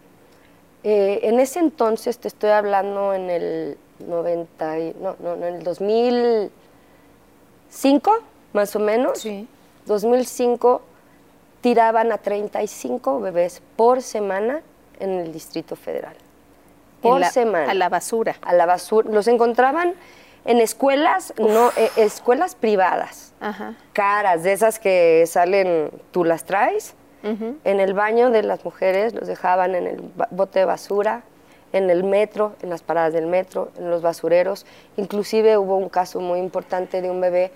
Eh, en ese entonces, te estoy hablando en el 90, y- no, no, en el 2005, más o menos. Sí. 2005 tiraban a 35 bebés por semana en el Distrito Federal. Por la- semana A la basura. a la basura. Los encontraban en escuelas, no, eh, escuelas privadas, Ajá. caras, de esas que salen, tú las traes. En el baño de las mujeres los dejaban en el bote de basura, en el metro, en las paradas del metro, en los basureros. Inclusive hubo un caso muy importante de un bebé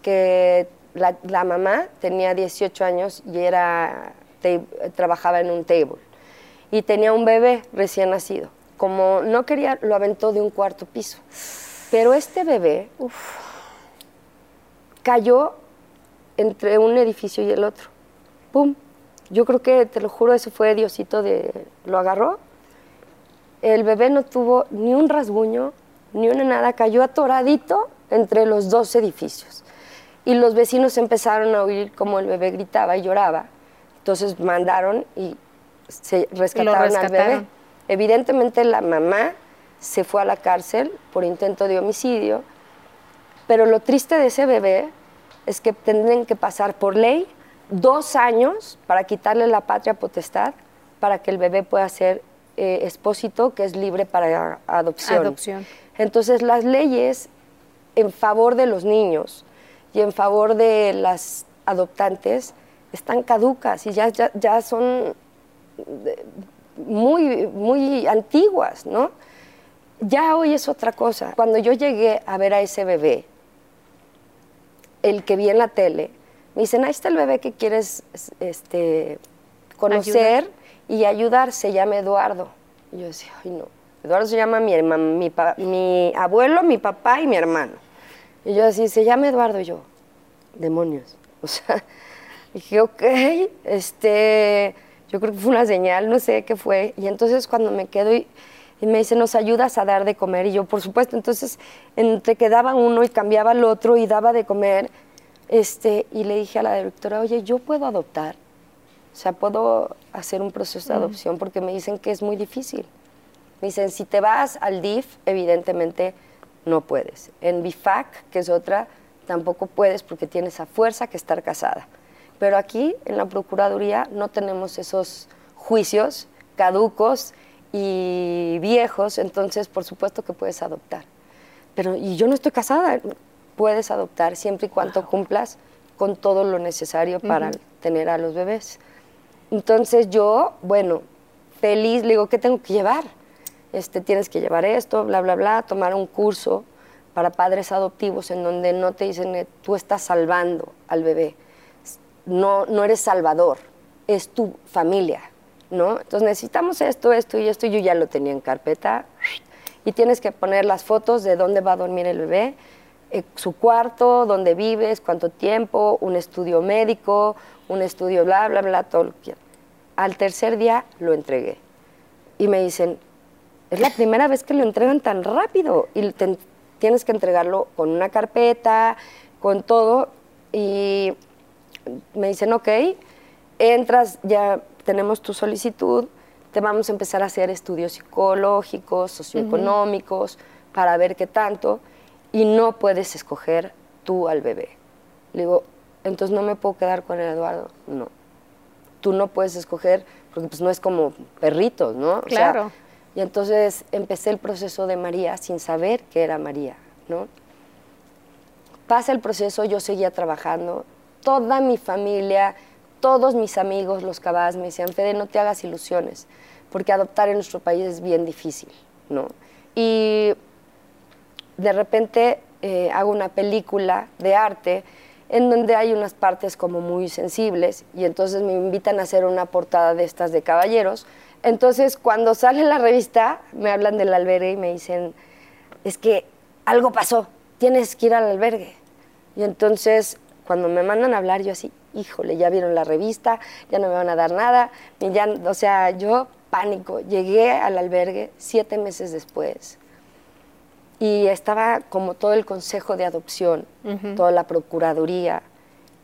que la, la mamá tenía 18 años y era, trabajaba en un table y tenía un bebé recién nacido. Como no quería, lo aventó de un cuarto piso. Pero este bebé cayó entre un edificio y el otro. ¡Pum! Yo creo que, te lo juro, eso fue Diosito de... Lo agarró. El bebé no tuvo ni un rasguño, ni una nada. Cayó atoradito entre los dos edificios. Y los vecinos empezaron a oír como el bebé gritaba y lloraba. Entonces mandaron y se rescataron, al bebé. Evidentemente la mamá se fue a la cárcel por intento de homicidio, pero lo triste de ese bebé es que tendrían que pasar por ley dos años para quitarle la patria potestad para que el bebé pueda ser eh, expósito, que es libre para adopción. Adopción. Entonces las leyes en favor de los niños y en favor de las adoptantes están caducas y ya, ya, ya son muy, muy antiguas, ¿no? Ya hoy es otra cosa. Cuando yo llegué a ver a ese bebé, el que vi en la tele, me dicen, ahí está el bebé que quieres este, conocer y ayudar, se llama Eduardo. Y yo decía, ay no, Eduardo se llama mi, herma- mi, pa- mi abuelo, mi papá y mi hermano. Y yo así, se llama Eduardo y yo, demonios. O sea, dije, ok, este, yo creo que fue una señal, no sé qué fue. Y entonces cuando me quedo y, y me dice, ¿nos ayudas a dar de comer? Y yo, por supuesto, entonces entre que daba uno y cambiaba el otro y daba de comer, este, y le dije a la directora, oye, ¿yo puedo adoptar? O sea, puedo hacer un proceso de adopción porque me dicen que es muy difícil. Me dicen, si te vas al DIF, evidentemente no puedes. En BIFAC, que es otra, tampoco puedes porque tienes a fuerza que estar casada. Pero aquí, en la Procuraduría, no tenemos esos juicios caducos y viejos, entonces por supuesto que puedes adoptar. Pero, y yo no estoy casada, puedes adoptar siempre y cuando cumplas con todo lo necesario para tener a los bebés. Entonces yo, bueno, feliz, le digo, ¿qué tengo que llevar? Este, tienes que llevar esto, bla, bla, bla, tomar un curso para padres adoptivos en donde no te dicen, eh, tú estás salvando al bebé. No, no eres salvador, es tu familia, ¿no? Entonces necesitamos esto, esto y esto, y yo ya lo tenía en carpeta. Y tienes que poner las fotos de dónde va a dormir el bebé, eh, su cuarto, dónde vives, cuánto tiempo, un estudio médico, un estudio bla, bla, bla, todo lo que. Al tercer día lo entregué. Y me dicen, es la primera vez que lo entregan tan rápido y tienes que entregarlo con una carpeta, con todo. Y me dicen, ok, entras, ya tenemos tu solicitud, te vamos a empezar a hacer estudios psicológicos, socioeconómicos, para ver qué tanto, y no puedes escoger tú al bebé. Le digo, entonces no me puedo quedar con el Eduardo. No. Tú no puedes escoger, porque pues no es como perritos, ¿no? O sea, Claro. y entonces empecé el proceso de María sin saber que era María, ¿no? Pasa el proceso, yo seguía trabajando, toda mi familia, todos mis amigos, los cabas, me decían, Fede, no te hagas ilusiones, porque adoptar en nuestro país es bien difícil, ¿no? Y de repente eh, hago una película de arte en donde hay unas partes como muy sensibles y entonces me invitan a hacer una portada de estas de caballeros. Entonces cuando sale la revista me hablan del albergue y me dicen, es que algo pasó, tienes que ir al albergue. Y entonces cuando me mandan a hablar yo así, híjole, ya vieron la revista, ya no me van a dar nada, ya, o sea, yo pánico, llegué al albergue siete meses después y estaba como todo el consejo de adopción, toda la procuraduría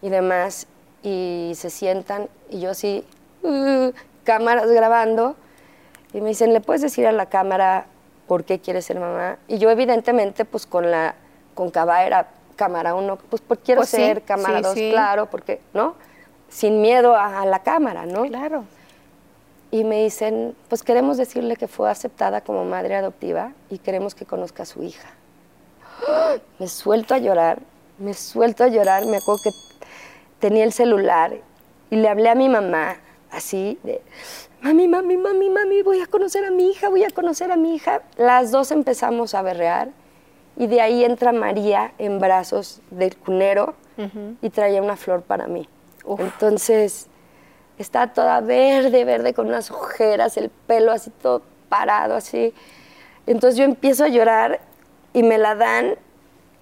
y demás, y se sientan y yo así, uh, cámaras grabando, y me dicen, ¿le puedes decir a la cámara por qué quieres ser mamá? Y yo evidentemente pues con la, con Cava era cámara uno, pues quiero Pues sí, ser cámara sí, dos, sí. claro, porque, ¿no? Sin miedo a, a la cámara, ¿no? Claro. y me dicen, pues queremos decirle que fue aceptada como madre adoptiva y queremos que conozca a su hija. Me suelto a llorar, me suelto a llorar, me acuerdo que tenía el celular y le hablé a mi mamá así de, mami, mami, mami, mami, voy a conocer a mi hija, voy a conocer a mi hija. Las dos empezamos a berrear y de ahí entra María en brazos del cunero y traía una flor para mí. Entonces está toda verde, verde, con unas ojeras, el pelo así todo parado, así. Entonces yo empiezo a llorar y me la dan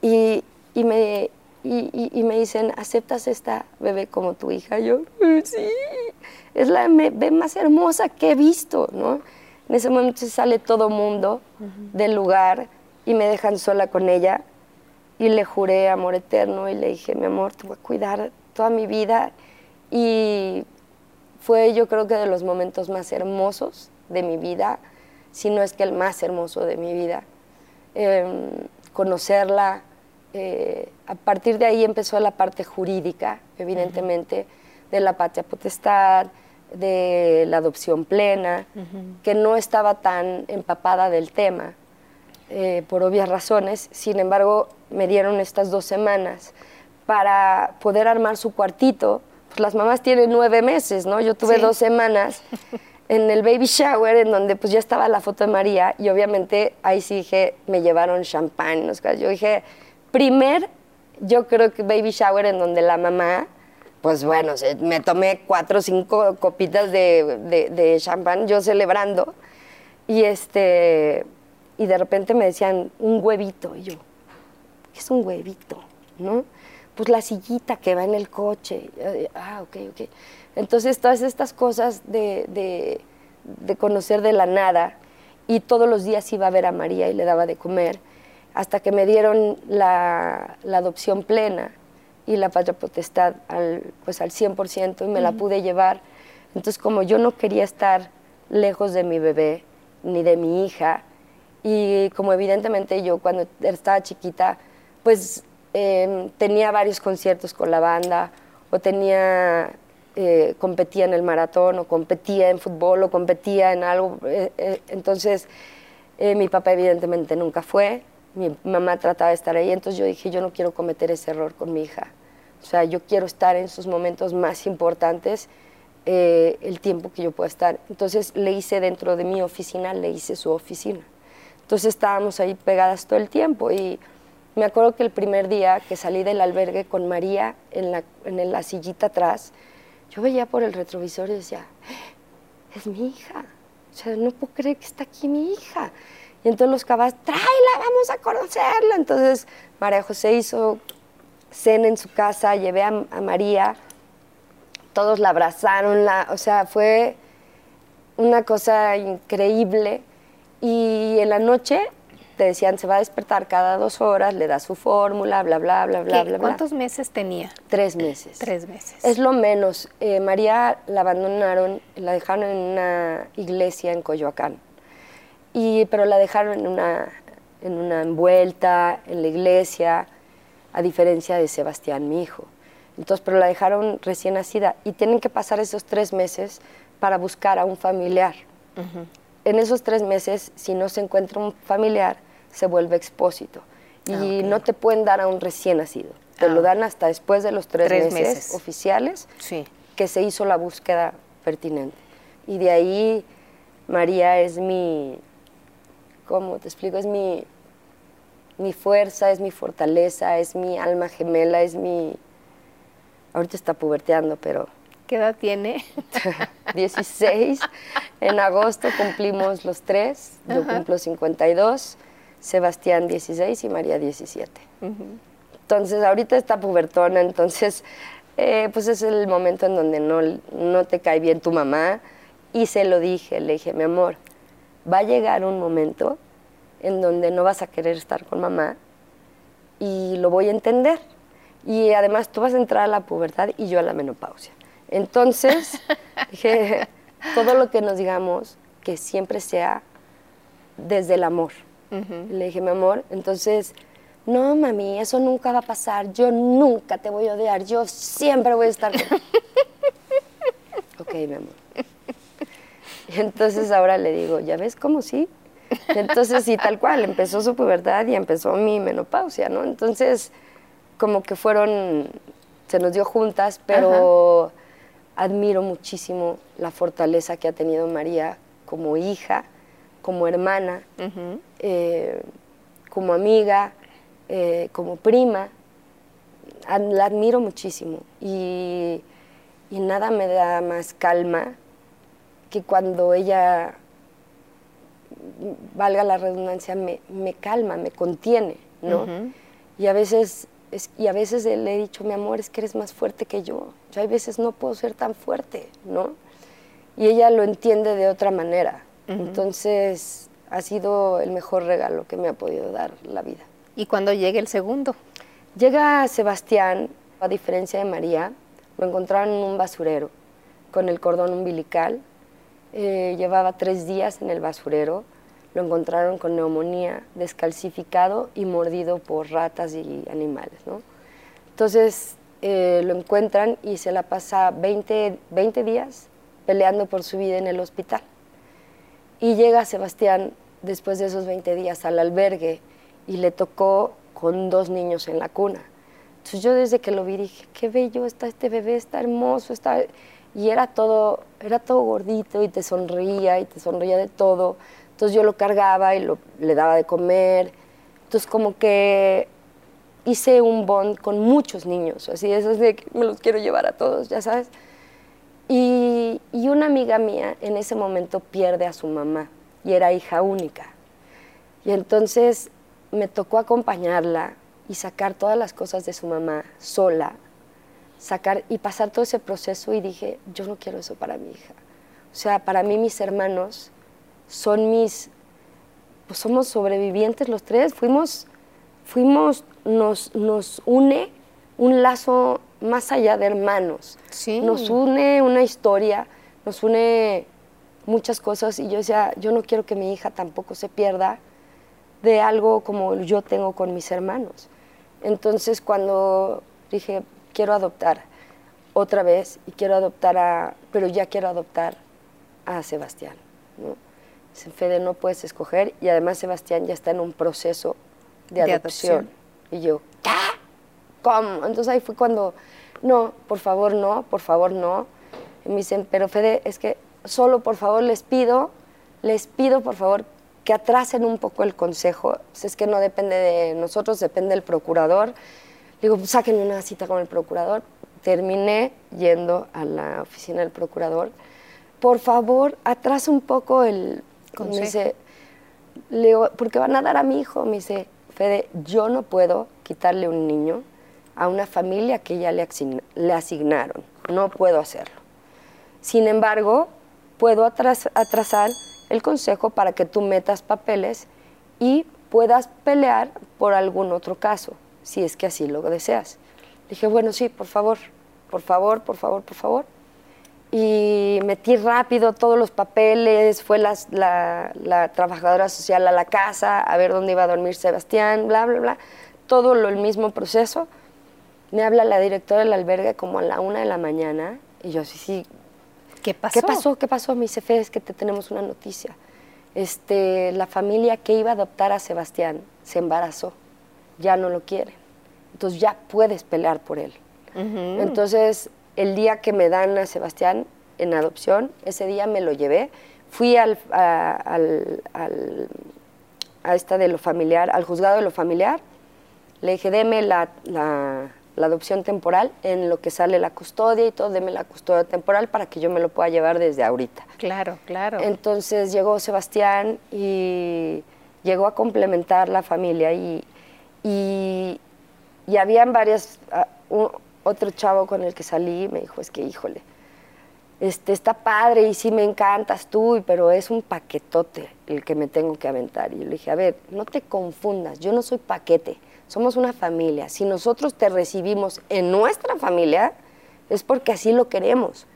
y, y me, y, y- y me dicen, ¿aceptas esta bebé como tu hija? Yo, "Mm, sí, es la bebé más hermosa que he visto, ¿no? En ese momento se sale todo mundo del lugar y me dejan sola con ella y le juré amor eterno y le dije, mi amor, te voy a cuidar toda mi vida. Y fue yo creo que de los momentos más hermosos de mi vida, si no es que el más hermoso de mi vida. Em, conocerla, eh, a partir de ahí empezó la parte jurídica, evidentemente, de la patria potestad, de la adopción plena, que no estaba tan empapada del tema eh, por obvias razones. Sin embargo, me dieron estas dos semanas para poder armar su cuartito. Pues las mamás tienen nueve meses, ¿no? Yo tuve Sí. dos semanas en el baby shower, en donde pues ya estaba la foto de María y obviamente ahí sí dije, me llevaron champán. ¿no? Yo dije, primer, yo creo que baby shower en donde la mamá, pues bueno, me tomé cuatro o cinco copitas de, de, de champán, yo celebrando. Y este y de repente me decían un huevito y yo, ¿qué es un huevito? ¿No? Pues la sillita que va en el coche. Ah, ok, ok. Entonces todas estas cosas de, de, de conocer de la nada y todos los días iba a ver a María y le daba de comer hasta que me dieron la, la adopción plena y la patria potestad al, pues al 100% y me la pude llevar. Entonces como yo no quería estar lejos de mi bebé ni de mi hija, y como evidentemente yo cuando estaba chiquita, pues eh, tenía varios conciertos con la banda, o tenía, eh, competía en el maratón, o competía en fútbol, o competía en algo. eh, eh, entonces, mi papá evidentemente nunca fue, mi mamá trataba de estar ahí, entonces yo dije, yo no quiero cometer ese error con mi hija. O sea, yo quiero estar en sus momentos más importantes el tiempo que yo pueda estar. Entonces le hice dentro de mi oficina, le hice su oficina. Entonces estábamos ahí pegadas todo el tiempo y me acuerdo que el primer día que salí del albergue con María en la, en la sillita atrás, yo veía por el retrovisor y decía, "Eh, es mi hija. O sea, no puedo creer que está aquí mi hija. Y entonces los cabas, tráela, vamos a conocerla. Entonces María José hizo cena en su casa, llevé a, María, todos la abrazaron, la, o sea, fue una cosa increíble. Y en la noche te decían, se va a despertar cada dos horas, le da su fórmula, bla, bla, bla, bla, ¿Qué- bla, bla. ¿Cuántos meses tenía? Tres meses. Tres meses. Es lo menos. Eh, María la abandonaron, la dejaron en una iglesia en Coyoacán. Y, pero la dejaron en una, en una envuelta, en la iglesia, a diferencia de Sebastián, mi hijo. Entonces, pero la dejaron recién nacida y tienen que pasar esos tres meses para buscar a un familiar. En esos tres meses, si no se encuentra un familiar, se vuelve expósito. Y no te pueden dar a un recién nacido. Te Ah. lo dan hasta después de los tres, Tres meses, meses. oficiales Sí. que se hizo la búsqueda pertinente. Y de ahí María es mi, ¿cómo te explico? Es mi, mi fuerza, es mi fortaleza, es mi alma gemela, es mi, ahorita está puberteando, pero ¿Qué edad tiene? 16. En agosto cumplimos los tres. Yo cumplo 52, Sebastián 16 y María 17. Entonces, ahorita está pubertona, entonces, eh, pues es el momento en donde no, no te cae bien tu mamá. Y se lo dije, le dije, mi amor, va a llegar un momento en donde no vas a querer estar con mamá y lo voy a entender. Y además tú vas a entrar a la pubertad y yo a la menopausia. Entonces, dije, todo lo que nos digamos, que siempre sea desde el amor. Le dije, mi amor, entonces, no, mami, eso nunca va a pasar. Yo nunca te voy a odiar. Yo siempre voy a estar con... ok, mi amor. Y entonces ahora le digo, ¿ya ves cómo sí? entonces, sí, tal cual, empezó su pubertad y empezó mi menopausia, ¿no? Entonces, como que fueron, se nos dio juntas, pero admiro muchísimo la fortaleza que ha tenido María como hija, como hermana, eh, como amiga, eh, como prima. la admiro muchísimo y, nada me da más calma que cuando ella, valga la redundancia, me, calma, me contiene, ¿no? Y a veces y a veces le he dicho, mi amor, es que eres más fuerte que yo. Yo hay veces no puedo ser tan fuerte, ¿no? Y ella lo entiende de otra manera. Entonces, ha sido el mejor regalo que me ha podido dar la vida. ¿Y cuando llegue el segundo? Llega Sebastián, a diferencia de María, lo encontraron en un basurero con el cordón umbilical. Eh, llevaba tres días en el basurero lo encontraron con neumonía, descalcificado y mordido por ratas y animales. ¿no? Entonces eh, lo encuentran y se la pasa 20, 20 días peleando por su vida en el hospital. Y llega Sebastián después de esos 20 días al albergue y le tocó con dos niños en la cuna. Entonces yo desde que lo vi dije, qué bello está este bebé, está hermoso, está... Y era todo, era todo gordito y te sonreía y te sonreía de todo. Entonces yo lo cargaba y le daba de comer. Entonces como que hice un bond con muchos niños, así es de que me los quiero llevar a todos, ya sabes. Y, y, una amiga mía en ese momento pierde a su mamá y era hija única. Y entonces me tocó acompañarla y sacar todas las cosas de su mamá sola, sacar y pasar todo ese proceso y dije, yo no quiero eso para mi hija. O sea, para mí mis hermanos son mis, pues somos sobrevivientes los tres, fuimos, fuimos, nos, nos une un lazo más allá de hermanos, nos une una historia, nos une muchas cosas y yo decía, yo no quiero que mi hija tampoco se pierda de algo como yo tengo con mis hermanos. Entonces cuando dije, quiero adoptar otra vez y quiero adoptar a, pero ya quiero adoptar a Sebastián. ¿no? Fede, no puedes escoger y además Sebastián ya está en un proceso de, adopción. Y yo, ¿qué? ¿Cómo? Entonces ahí fue cuando, no, por favor no, por favor no. Y me dicen, pero Fede, es que solo por favor les pido, les pido por favor que atrasen un poco el consejo. Pues es que no depende de nosotros, depende del procurador. Digo, pues sáquenme una cita con el procurador. Terminé yendo a la oficina del procurador. Por favor, atrasa un poco el me dice, le digo, porque van a dar a mi hijo. Me dice, Fede, yo no puedo quitarle un niño a una familia que ya le, le asignaron. No puedo hacerlo. Sin embargo, puedo atrasar el consejo para que tú metas papeles y puedas pelear por algún otro caso, si es que así lo deseas. dije, bueno, sí, por favor, por favor, por favor, por favor y metí rápido todos los papeles, fue la, la, trabajadora social a la casa a ver dónde iba a dormir Sebastián, bla, bla, bla, todo lo, el mismo proceso. Me habla la directora del albergue como a la una de la mañana y yo sí, sí. ¿Qué pasó? ¿Qué pasó? ¿Qué pasó? Me dice, es que te tenemos una noticia. Este, la familia que iba a adoptar a Sebastián se embarazó, ya no lo quieren. Entonces ya puedes pelear por él. Entonces el día que me dan a Sebastián en adopción, ese día me lo llevé. Fui al, a, esta de lo familiar, al juzgado de lo familiar. Le dije, deme la, la adopción temporal, en lo que sale la custodia y todo, deme la custodia temporal para que yo me lo pueda llevar desde ahorita. Claro, claro. Entonces llegó Sebastián y llegó a complementar la familia y, y, y habían varias, ah, un- otro chavo con el que salí me dijo, es que híjole, este, está padre y sí me encantas tú, pero es un paquetote el que me tengo que aventar. Y yo le dije, a ver, no te confundas, yo no soy paquete, somos una familia. Si nosotros te recibimos en nuestra familia, es porque así lo queremos.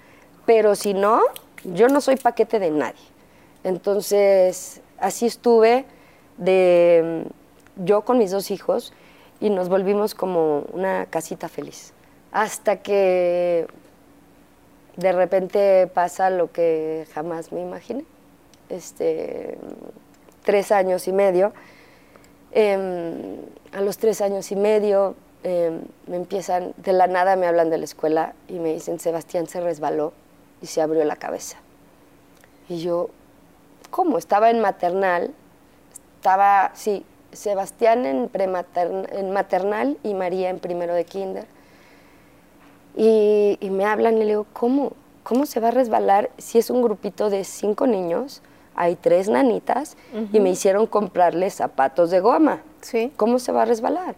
Pero si no, yo no soy paquete de nadie. Entonces, así estuve de mm, yo con mis dos hijos y nos volvimos como una casita feliz. Hasta que de repente pasa lo que jamás me imaginé. Este, tres años y medio. Em, a los tres años y medio em, me empiezan, de la nada me hablan de la escuela y me dicen, Sebastián se resbaló y se abrió la cabeza. Y yo, ¿cómo? Estaba en maternal, estaba, sí, Sebastián en, en maternal y María en primero de kinder. Y, y me hablan y le digo, ¿cómo? ¿Cómo se va a resbalar si es un grupito de cinco niños? Hay tres nanitas y me hicieron comprarle zapatos de goma. Sí. ¿Cómo se va a resbalar?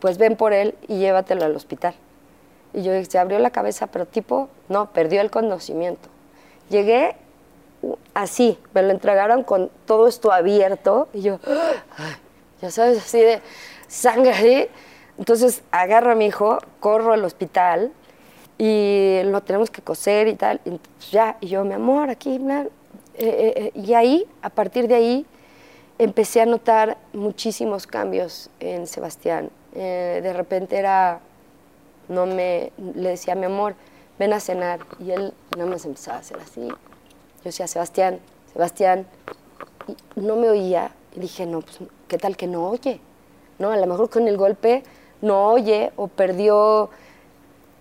Pues ven por él y llévatelo al hospital. Y yo se abrió la cabeza, pero tipo, no, perdió el conocimiento. Llegué uh, así, me lo entregaron con todo esto abierto y yo, ya sabes, así de sangre. Entonces agarro a mi hijo, corro al hospital y lo tenemos que coser y tal. Y pues ya, y yo, mi amor, aquí, bla. Eh, eh, eh, y ahí, a partir de ahí, empecé a notar muchísimos cambios en Sebastián. Eh, de repente era, no me, le decía, mi amor, ven a cenar. Y él nada más empezaba a hacer así. Yo decía, Sebastián, Sebastián. No me oía. Y dije, no, pues, ¿qué tal que no oye? ¿No? A lo mejor con el golpe no oye o perdió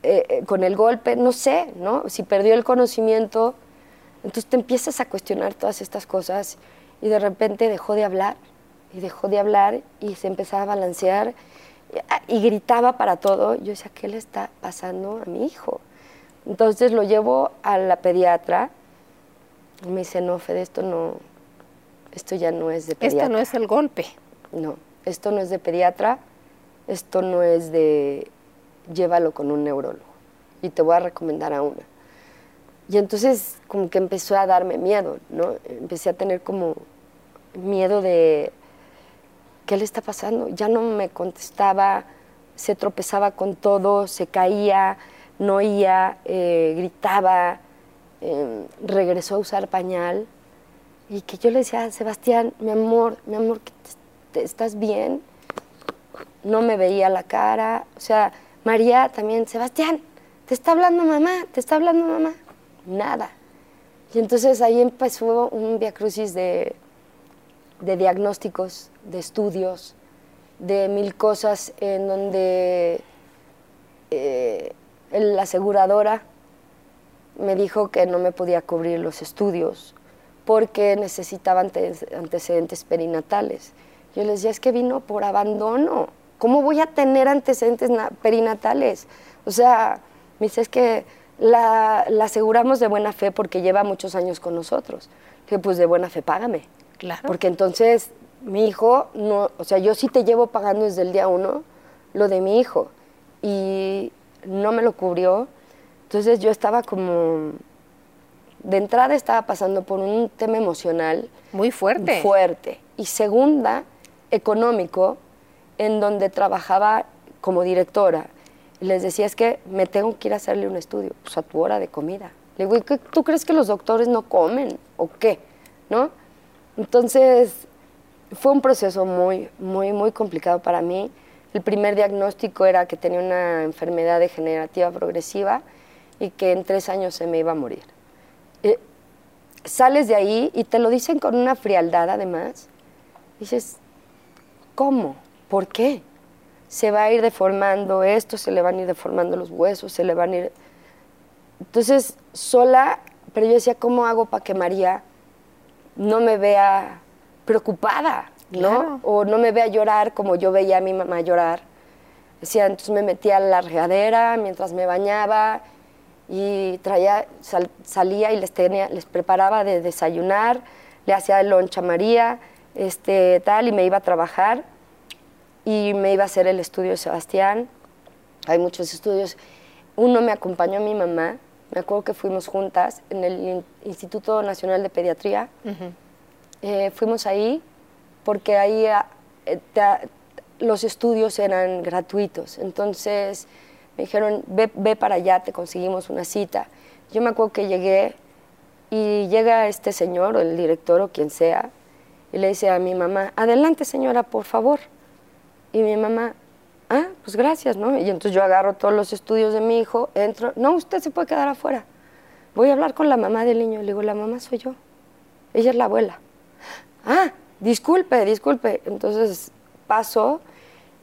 eh, eh, con el golpe, no sé, ¿no? Si perdió el conocimiento, entonces te empiezas a cuestionar todas estas cosas y de repente dejó de hablar y dejó de hablar y se empezaba a balancear y, y gritaba para todo. Yo decía, ¿qué le está pasando a mi hijo? Entonces lo llevo a la pediatra y me dice, no, Fede, esto no, esto ya no es de pediatra. Esto no es el golpe. No, esto no es de pediatra, esto no es de llévalo con un neurólogo y te voy a recomendar a una. Y entonces como que empezó a darme miedo, ¿no? Empecé a tener como miedo de ¿qué le está pasando? Ya no me contestaba, se tropezaba con todo, se caía, no oía, eh, gritaba, eh, regresó a usar pañal y que yo le decía, Sebastián, mi amor, mi amor, ¿qué te- te- ¿estás bien? No me veía la cara, o sea, María también, Sebastián, te está hablando mamá, te está hablando mamá, nada. Y entonces ahí empezó un viacrucis de, de diagnósticos, de estudios, de mil cosas en donde eh, la aseguradora me dijo que no me podía cubrir los estudios porque necesitaba antecedentes perinatales. Yo les decía, es que vino por abandono. ¿Cómo voy a tener antecedentes na- perinatales? O sea, me dice, es que la, la aseguramos de buena fe porque lleva muchos años con nosotros. Que pues de buena fe, págame. Claro. Porque entonces mi hijo, no, o sea, yo sí te llevo pagando desde el día uno lo de mi hijo y no me lo cubrió. Entonces yo estaba como, de entrada estaba pasando por un tema emocional Muy fuerte. fuerte. Y segunda, económico, en donde trabajaba como directora. Les decía, es que me tengo que ir a hacerle un estudio, pues a tu hora de comida. Le digo, ¿y qué- ¿tú crees que los doctores no comen o qué? ¿No? Entonces, fue un proceso muy, muy, muy complicado para mí. El primer diagnóstico era que tenía una enfermedad degenerativa progresiva y que en tres años se me iba a morir. Eh, sales de ahí y te lo dicen con una frialdad además. Dices, ¿cómo? ¿Por qué? Se va a ir deformando esto, se le van a ir deformando los huesos, se le van a ir... Entonces, sola, pero yo decía, ¿cómo hago para que María no me vea preocupada, ¿no? Claro. O no me vea llorar como yo veía a mi mamá llorar. Decía, entonces me metía a la regadera mientras me bañaba y traía, salía y les, tenía, les preparaba de desayunar, le hacía el loncha a María, este, tal, y me iba a trabajar y me iba a hacer el estudio de Sebastián. Hay muchos estudios. Uno me acompañó mi mamá, me acuerdo que fuimos juntas en el Instituto Nacional de Pediatría. Eh, fuimos ahí porque ahí eh, los estudios eran gratuitos. Entonces me dijeron, ve, ve para allá, te conseguimos una cita. Yo me acuerdo que llegué y llega este señor o el director o quien sea y le dice a mi mamá, adelante señora, por favor. Y mi mamá, ah, pues gracias, ¿no? Y entonces yo agarro todos los estudios de mi hijo, entro, no, usted se puede quedar afuera. Voy a hablar con la mamá del niño. Le digo, la mamá soy yo. Ella es la abuela. Ah, disculpe, disculpe. Entonces paso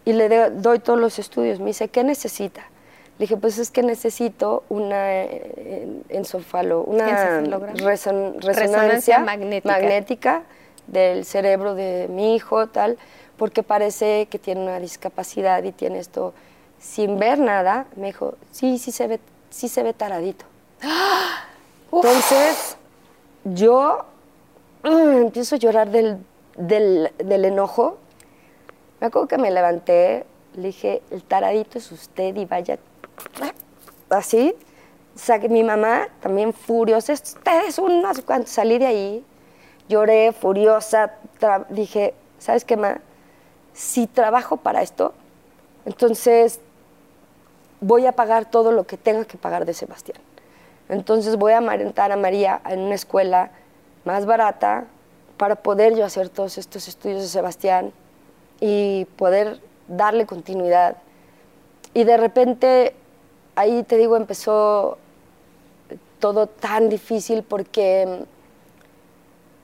y le doy todos los estudios. Me dice, ¿qué necesita? Le dije, pues es que necesito una eh, ensofalo, una resonancia, magnética. Del cerebro de mi hijo, tal, porque parece que tiene una discapacidad y tiene esto sin ver nada. Me dijo, sí, sí se ve, sí se ve taradito. Entonces, yo mm, empiezo a llorar del, del, del enojo. Me acuerdo que me levanté, le dije, el taradito es usted y vaya así. mi mamá también furiosa, ustedes unos cuando salí de ahí, lloré furiosa, dije, ¿sabes qué, ma? Si trabajo para esto, entonces voy a pagar todo lo que tenga que pagar de Sebastián. Entonces voy a amarentar a María en una escuela más barata para poder yo hacer todos estos estudios de Sebastián y poder darle continuidad. Y de repente ahí te digo, empezó todo tan difícil porque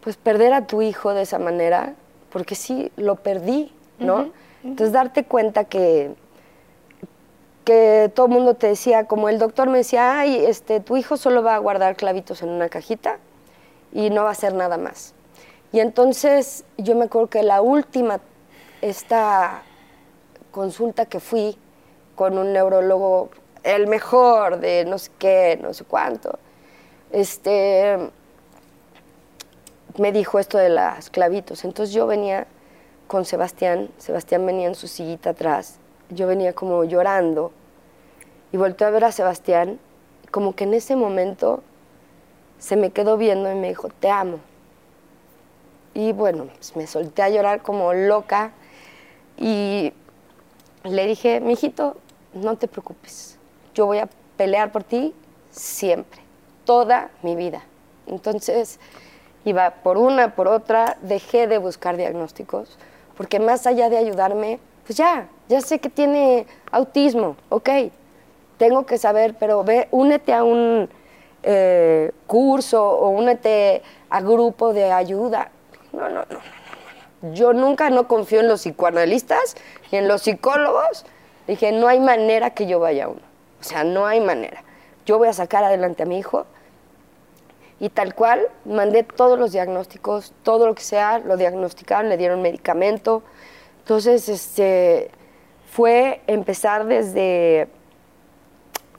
pues perder a tu hijo de esa manera, porque sí, lo perdí, ¿no? Entonces darte cuenta que, que todo el mundo te decía, como el doctor me decía, ay, este, tu hijo solo va a guardar clavitos en una cajita y no va a hacer nada más. Y entonces yo me acuerdo que la última, esta consulta que fui con un neurólogo el mejor de no sé qué, no sé cuánto. Este, me dijo esto de las clavitos. Entonces yo venía con Sebastián, Sebastián venía en su sillita atrás, yo venía como llorando y volteé a ver a Sebastián, como que en ese momento se me quedó viendo y me dijo, te amo. Y bueno, pues me solté a llorar como loca y le dije, mijito, no te preocupes, yo voy a pelear por ti siempre, toda mi vida. Entonces, iba por una, por otra, dejé de buscar diagnósticos, porque más allá de ayudarme, pues ya, ya sé que tiene autismo, ok, tengo que saber, pero ve, únete a un eh, curso o únete a grupo de ayuda. No, no, no, no, Yo nunca no confío en los psicoanalistas y en los psicólogos. Dije, no hay manera que yo vaya a uno. O sea, no hay manera. Yo voy a sacar adelante a mi hijo y tal cual mandé todos los diagnósticos, todo lo que sea, lo diagnosticaron, le dieron medicamento. Entonces, este, fue empezar desde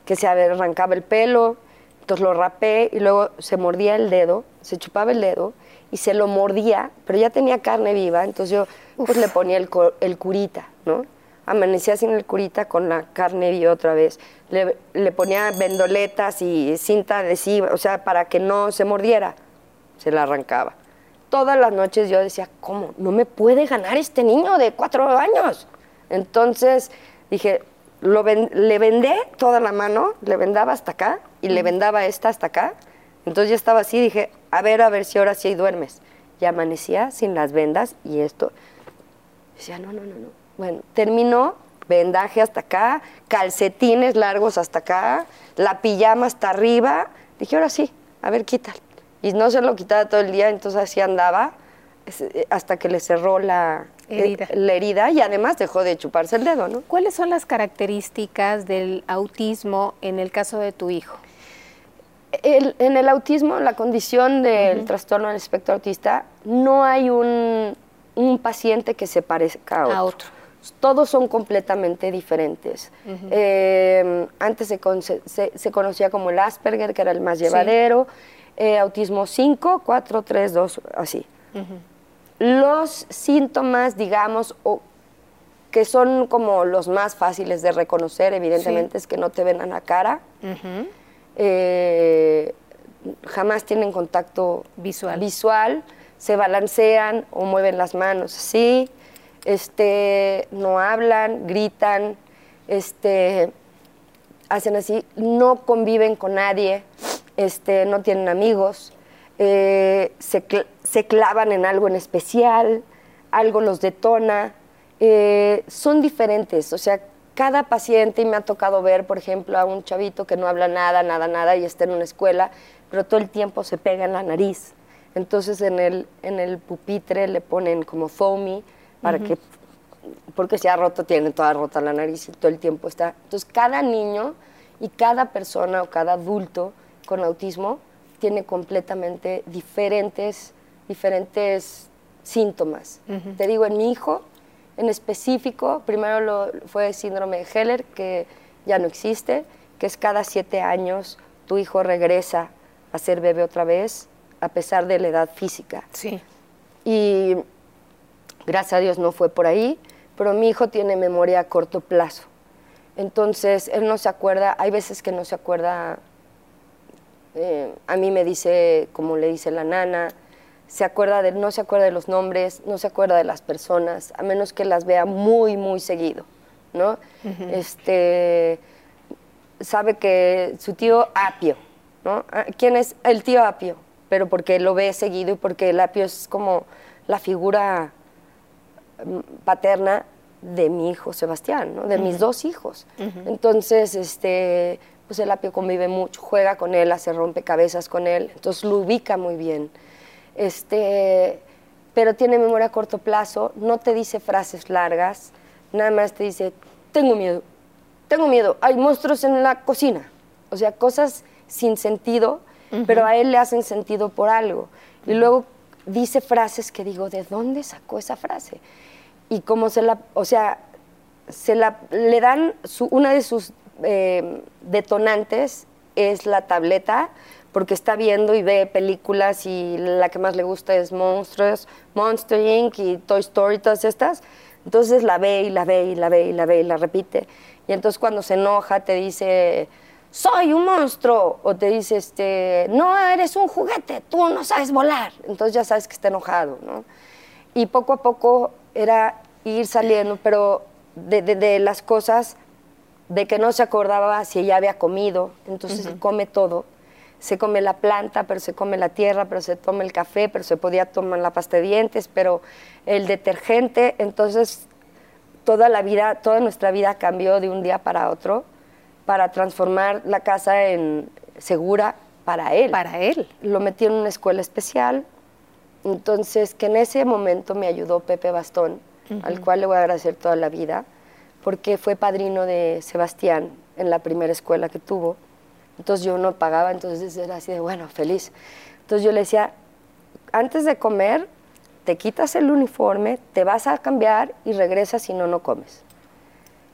que se arrancaba el pelo, entonces lo rapé y luego se mordía el dedo, se chupaba el dedo y se lo mordía, pero ya tenía carne viva, entonces yo pues le ponía el, el curita, ¿no? Amanecía sin el curita con la carne viva otra vez. Le, ponía vendoletas y cinta adhesiva, o sea, para que no se mordiera. Se la arrancaba. Todas las noches yo decía, ¿cómo? No me puede ganar este niño de cuatro años. Entonces dije, lo le vendé toda la mano, le vendaba hasta acá y le vendaba esta hasta acá. Entonces ya estaba así, dije, a ver, a ver si ahora sí duermes. Y amanecía sin las vendas y esto. Decía, no, no, no, no bueno, terminó, vendaje hasta acá, calcetines largos hasta acá, la pijama hasta arriba. Dije, ahora sí, a ver, quítalo. Y no se lo quitaba todo el día, entonces así andaba eh, hasta que le cerró la eh, herida. la herida y además dejó de chuparse el dedo, ¿no? ¿Cuáles son las características del autismo en el caso de tu hijo? en el autismo, la condición del trastorno del espectro autista, no hay un, un paciente que se parezca a otro. Todos son completamente diferentes. Eh, antes se, con- se- se conocía como el Asperger, que era el más llevadero. Eh, autismo 5, 4, 3, 2, así. Los síntomas, digamos, o que son como los más fáciles de reconocer, evidentemente, es que no te ven a la cara. Eh, jamás tienen contacto Visual. visual, se balancean o mueven las manos así, este, no hablan, gritan, este, hacen así, no conviven con nadie, este, no tienen amigos, eh, se, se clavan en algo en especial, algo los detona, eh, son diferentes, o sea, cada paciente, y me ha tocado ver, por ejemplo, a un chavito que no habla nada, nada, nada, y está en una escuela, pero todo el tiempo se pega en la nariz. Entonces en el, en el pupitre le ponen como foamy para que, porque se ha roto, tiene toda rota la nariz y todo el tiempo está. Entonces cada niño y cada persona o cada adulto con autismo tiene completamente diferentes, diferentes síntomas. Te digo, en mi hijo en específico, primero lo, fue síndrome de Heller, que ya no existe, que es cada siete años tu hijo regresa a ser bebé otra vez, a pesar de la edad física. Sí. Y gracias a Dios no fue por ahí, pero mi hijo tiene memoria a corto plazo. Entonces, él no se acuerda, hay veces que no se acuerda, eh, a mí me dice, como le dice la nana, se acuerda de, no se acuerda de los nombres, no se acuerda de las personas, a menos que las vea muy, muy seguido, ¿no? Este, sabe que su tío Apio, ¿no? Ah, ¿Quién es el tío Apio? Pero porque lo ve seguido y porque el Apio es como la figura paterna de mi hijo Sebastián, ¿no? de mis dos hijos. Entonces, este, pues el Apio convive mucho, juega con él, hace rompecabezas con él, entonces lo ubica muy bien. Este, pero tiene memoria a corto plazo, no te dice frases largas, nada más te dice, tengo miedo, tengo miedo, hay monstruos en la cocina. O sea, cosas sin sentido, pero a él le hacen sentido por algo. Y luego dice frases que digo, ¿de dónde sacó esa frase? Y como se la, o sea, se la, le dan, su, una de sus eh, detonantes es la tableta, porque está viendo y ve películas y la que más le gusta es Monsters, Monster Inc. y Toy Story, todas estas. Entonces la ve y la ve y la ve y la ve y la repite. Y entonces cuando se enoja te dice, soy un monstruo. O te dice, este, no, eres un juguete, tú no sabes volar. Entonces ya sabes que está enojado, ¿no? Y poco a poco era ir saliendo, pero de, de- de las cosas de que no se acordaba si ella había comido, entonces come todo. Se come la planta, pero se come la tierra, pero se toma el café, pero se podía tomar la pasta de dientes, pero el detergente, entonces toda la vida, toda nuestra vida cambió de un día para otro para transformar la casa en segura para él. Para él. Lo metí en una escuela especial, entonces que en ese momento me ayudó Pepe Bastón, al cual le voy a agradecer toda la vida, porque fue padrino de Sebastián en la primera escuela que tuvo. Entonces yo no pagaba, entonces era así de, bueno, feliz. Entonces yo le decía, antes de comer, te quitas el uniforme, te vas a cambiar y regresas si no, no comes.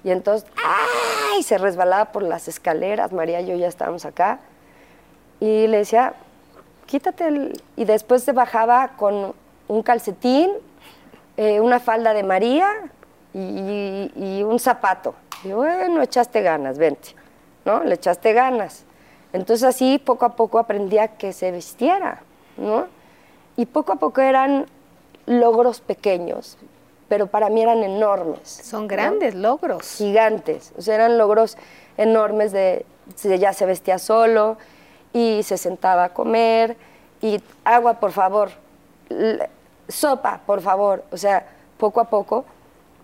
Y entonces, ¡ay! Se resbalaba por las escaleras, María y yo ya estábamos acá. Y le decía, quítate el... Y después se bajaba con un calcetín, eh, una falda de María y, y un zapato. Y bueno, echaste ganas, vente. ¿No? Le echaste ganas. Entonces así poco a poco aprendí a que se vistiera, ¿no? Y poco a poco eran logros pequeños, pero para mí eran enormes. Son ¿no? grandes logros. gigantes. O sea, eran logros enormes de, se- ya se vestía solo y se sentaba a comer y agua, por favor, sopa, por favor. O sea, poco a poco.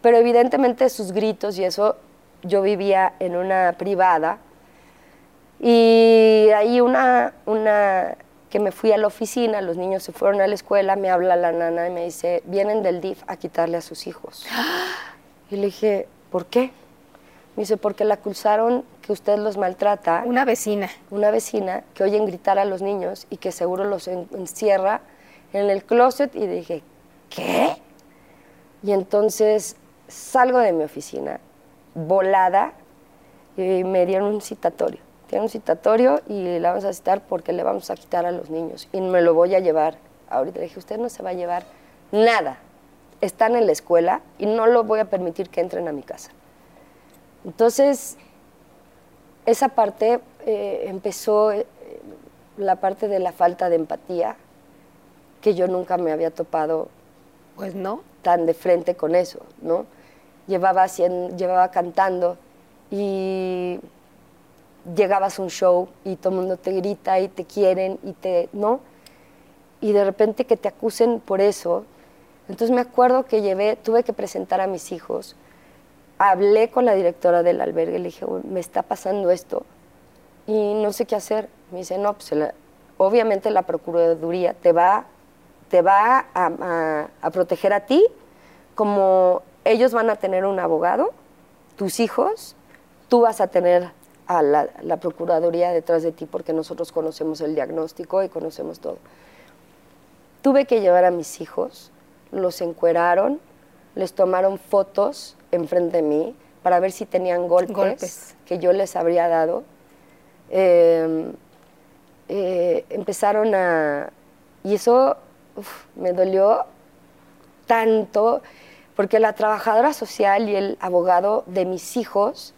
Pero evidentemente sus gritos y eso, yo vivía en una privada y ahí una, una que me fui a la oficina, los niños se fueron a la escuela, me habla la nana y me dice, vienen del DIF a quitarle a sus hijos. Y le dije, ¿por qué? Me dice, porque le acusaron que usted los maltrata, Una vecina. una vecina que oyen gritar a los niños y que seguro los en- encierra en el closet. Y dije, ¿qué? Y entonces salgo de mi oficina, volada, y me dieron un citatorio. Tiene un citatorio y la vamos a citar porque le vamos a quitar a los niños. Y me lo voy a llevar. Ahorita le dije, usted no se va a llevar nada. Están en la escuela y no lo voy a permitir que entren a mi casa. Entonces, esa parte eh, empezó eh, la parte de la falta de empatía, que yo nunca me había topado. Pues no. Tan de frente con eso, ¿no? Llevaba, haciendo, llevaba cantando y llegabas a un show y todo el mundo te grita y te quieren y te, ¿no? Y de repente que te acusen por eso. Entonces me acuerdo que llevé, tuve que presentar a mis hijos, hablé con la directora del albergue, le dije, me está pasando esto y no sé qué hacer. Me dice, no, pues obviamente la Procuraduría te va, te va a, a proteger a ti, como ellos van a tener un abogado, tus hijos, tú vas a tener a la, Procuraduría detrás de ti porque nosotros conocemos el diagnóstico y conocemos todo. Tuve que llevar a mis hijos, los encueraron, les tomaron fotos enfrente de mí para ver si tenían golpes, que yo les habría dado. Em, eh, empezaron a... Y eso me dolió tanto, porque la trabajadora social y el abogado de mis hijos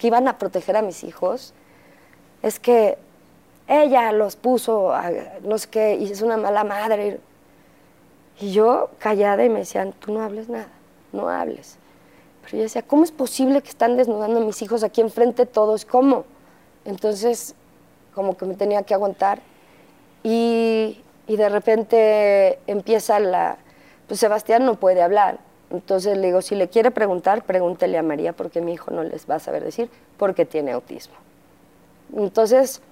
que iban a proteger a mis hijos, es que ella los puso, a, no sé qué, y es una mala madre. Y yo callada y me decían, tú no hables nada, no hables. Pero yo decía, ¿cómo es posible que están desnudando a mis hijos aquí enfrente de todos? ¿Cómo? Entonces, como que me tenía que aguantar. Y, y de repente empieza la... Pues Sebastián no puede hablar. Entonces le digo, si le quiere preguntar, pregúntele a María porque mi hijo no les va a saber decir porque tiene autismo. Entonces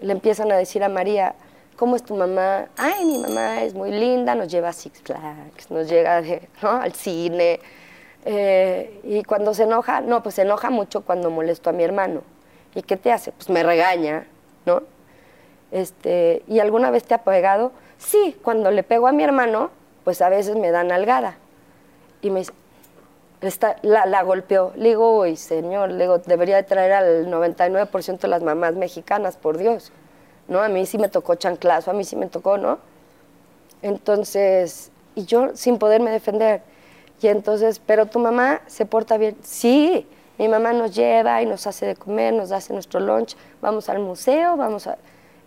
le empiezan a decir a María, ¿cómo es tu mamá? Ay, mi mamá es muy linda, nos lleva a Six Flags, nos llega al cine. Eh, y cuando se enoja, no, pues se enoja mucho cuando molesto a mi hermano. ¿Y qué te hace? Pues me regaña, ¿no? Este, ¿Y alguna vez te ha pegado? Sí, cuando le pego a mi hermano, pues a veces me da nalgada y me dice, la, la, golpeó. Le digo, uy, señor, le digo, debería de traer al 99% de las mamás mexicanas, por Dios. ¿No? A mí sí me tocó chanclazo, a mí sí me tocó, ¿no? Entonces, y yo sin poderme defender. Y entonces, pero tu mamá se porta bien. Sí, mi mamá nos lleva y nos hace de comer, nos hace nuestro lunch, vamos al museo, vamos a...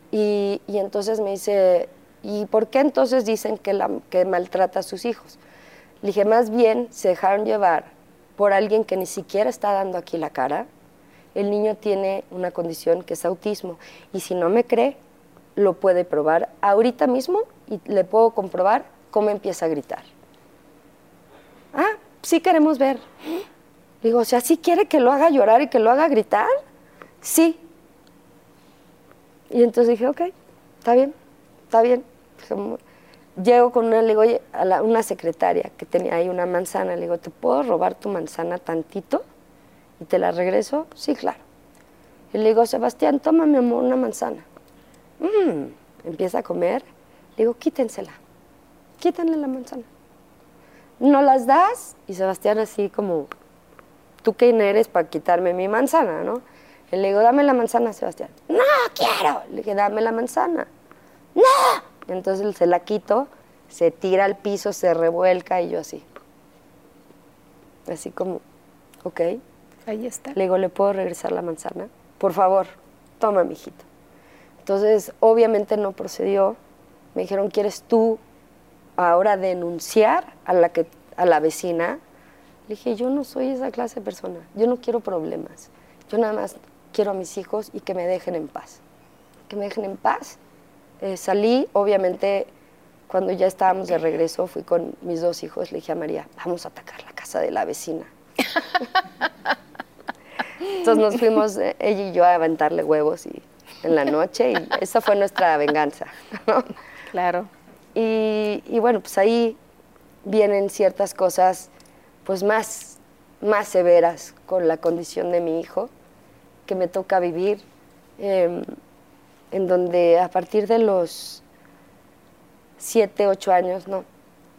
Y, entonces me dice, ¿y por qué entonces dicen que, la, que maltrata a sus hijos? Le dije, más bien se dejaron llevar por alguien que ni siquiera está dando aquí la cara. El niño tiene una condición que es autismo y si no me cree, lo puede probar ahorita mismo y le puedo comprobar cómo empieza a gritar. Sí queremos ver. Digo, o sea, ¿sí quiere que lo haga llorar y que lo haga gritar? Sí. Y entonces dije, ok, está bien, está bien llego con una, le digo, a una secretaria que tenía ahí una manzana, le digo, ¿te puedo robar tu manzana tantito? Y te la regreso, sí, claro. Y le digo, Sebastián, toma, mi amor, una manzana. Mm, empieza a comer. Le digo, quítensela, quítenle la manzana. ¿No las das? Y Sebastián así como, ¿tú quién eres para quitarme mi manzana, no? Y le digo, dame la manzana, Sebastián. No quiero. Le dije, dame la manzana. No, entonces se la quito, se tira al piso, se revuelca y yo así. Así como, ok. Ahí está. Le digo, ¿le puedo regresar la manzana? Por favor, toma, mijito. Entonces, obviamente no procedió. Me dijeron, ¿quieres tú ahora denunciar a la, que, a la vecina? Le dije, yo no soy esa clase de persona. Yo no quiero problemas. Yo nada más quiero a mis hijos y que me dejen en paz. Que me dejen en paz eh, salí, obviamente, cuando ya estábamos de regreso, fui con mis dos hijos, le dije a María, vamos a atacar la casa de la vecina. Entonces nos fuimos, eh, ella y yo, a aventarle huevos y, en la noche y esa fue nuestra venganza. Claro. Y, y, bueno, pues ahí vienen ciertas cosas pues más, más severas con la condición de mi hijo que me toca vivir. Eh, en donde a partir de los siete, ocho años, no,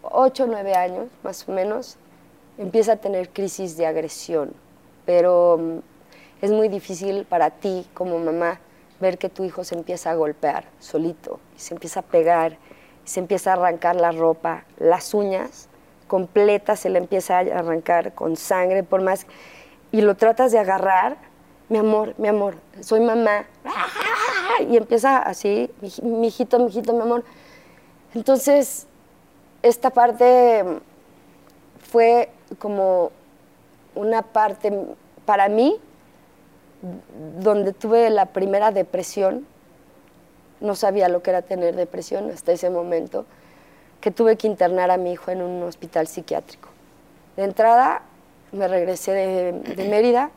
ocho, nueve años más o menos, empieza a tener crisis de agresión, pero mm, es muy difícil para ti como mamá ver que tu hijo se empieza a golpear solito, y se empieza a pegar, se empieza a arrancar la ropa, las uñas completas se le empieza a arrancar con sangre, por más, y lo tratas de agarrar, mi amor, mi amor, soy mamá, y empieza así, mi hijito, mi hijito, mi amor. Entonces, esta parte fue como una parte para mí donde tuve la primera depresión, no sabía lo que era tener depresión hasta ese momento, que tuve que internar a mi hijo en un hospital psiquiátrico. De entrada me regresé de, Mérida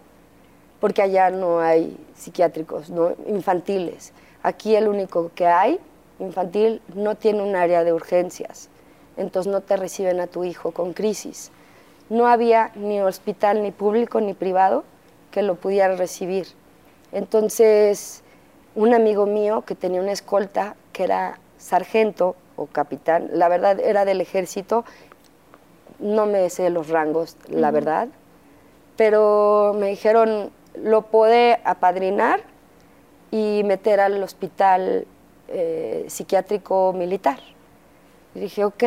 porque allá no hay psiquiátricos ¿no? infantiles. Aquí el único que hay infantil no tiene un área de urgencias, entonces no te reciben a tu hijo con crisis. No había ni hospital ni público ni privado que lo pudiera recibir. Entonces, un amigo mío que tenía una escolta, que era sargento o capitán, la verdad era del ejército, no me sé los rangos, la verdad, pero me dijeron, lo puede apadrinar y meter al hospital eh, psiquiátrico militar. Y dije, ok,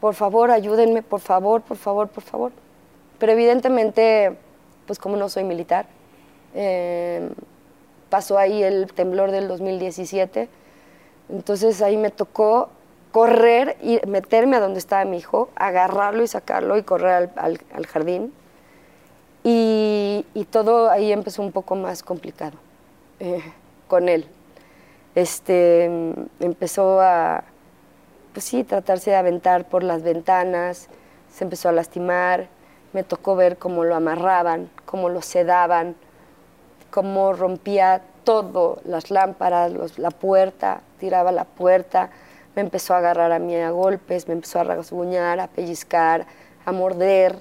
por favor, ayúdenme, por favor, por favor, por favor. Pero evidentemente pues como no soy militar. Em, pasó ahí el temblor del 2017, entonces ahí me tocó correr y meterme a donde estaba mi hijo, agarrarlo y sacarlo y correr al, jardín. Y, todo ahí empezó un poco más complicado eh, con él. Este, empezó a, pues sí, tratarse de aventar por las ventanas, se empezó a lastimar me tocó ver cómo lo amarraban, cómo lo sedaban, cómo rompía todo, las lámparas, la puerta, tiraba la puerta, me empezó a agarrar a mí a golpes, me empezó a rasguñar, a pellizcar, a morder,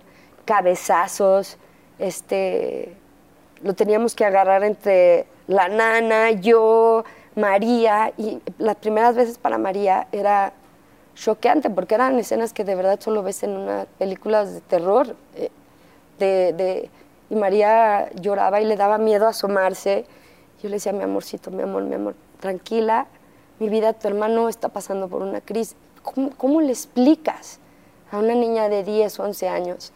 cabezazos, este, lo teníamos que agarrar entre la nana, yo, María, y las primeras veces para María era choqueante porque eran escenas que de verdad solo ves en una películas de terror. Eh, de, y María lloraba y le daba miedo asomarse. Yo le decía, mi amorcito, mi amor, mi amor, tranquila, mi vida, tu hermano está pasando por una crisis. ¿Cómo, cómo le explicas a una niña de 10 o 11 años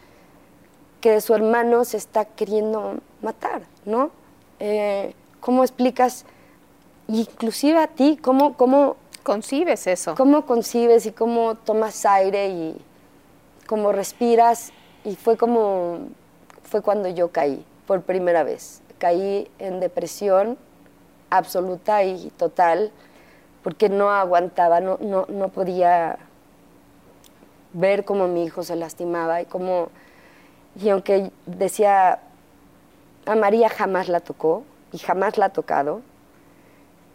que su hermano se está queriendo matar, ¿no? Eh, ¿Cómo explicas, inclusive a ti, cómo, cómo concibes eso? ¿Cómo concibes y cómo tomas aire y cómo respiras? Y fue como, fue cuando yo caí por primera vez. Caí en depresión absoluta y total porque no aguantaba, no, no, no podía ver cómo mi hijo se lastimaba y cómo, y aunque decía, a María jamás la tocó y jamás la ha tocado,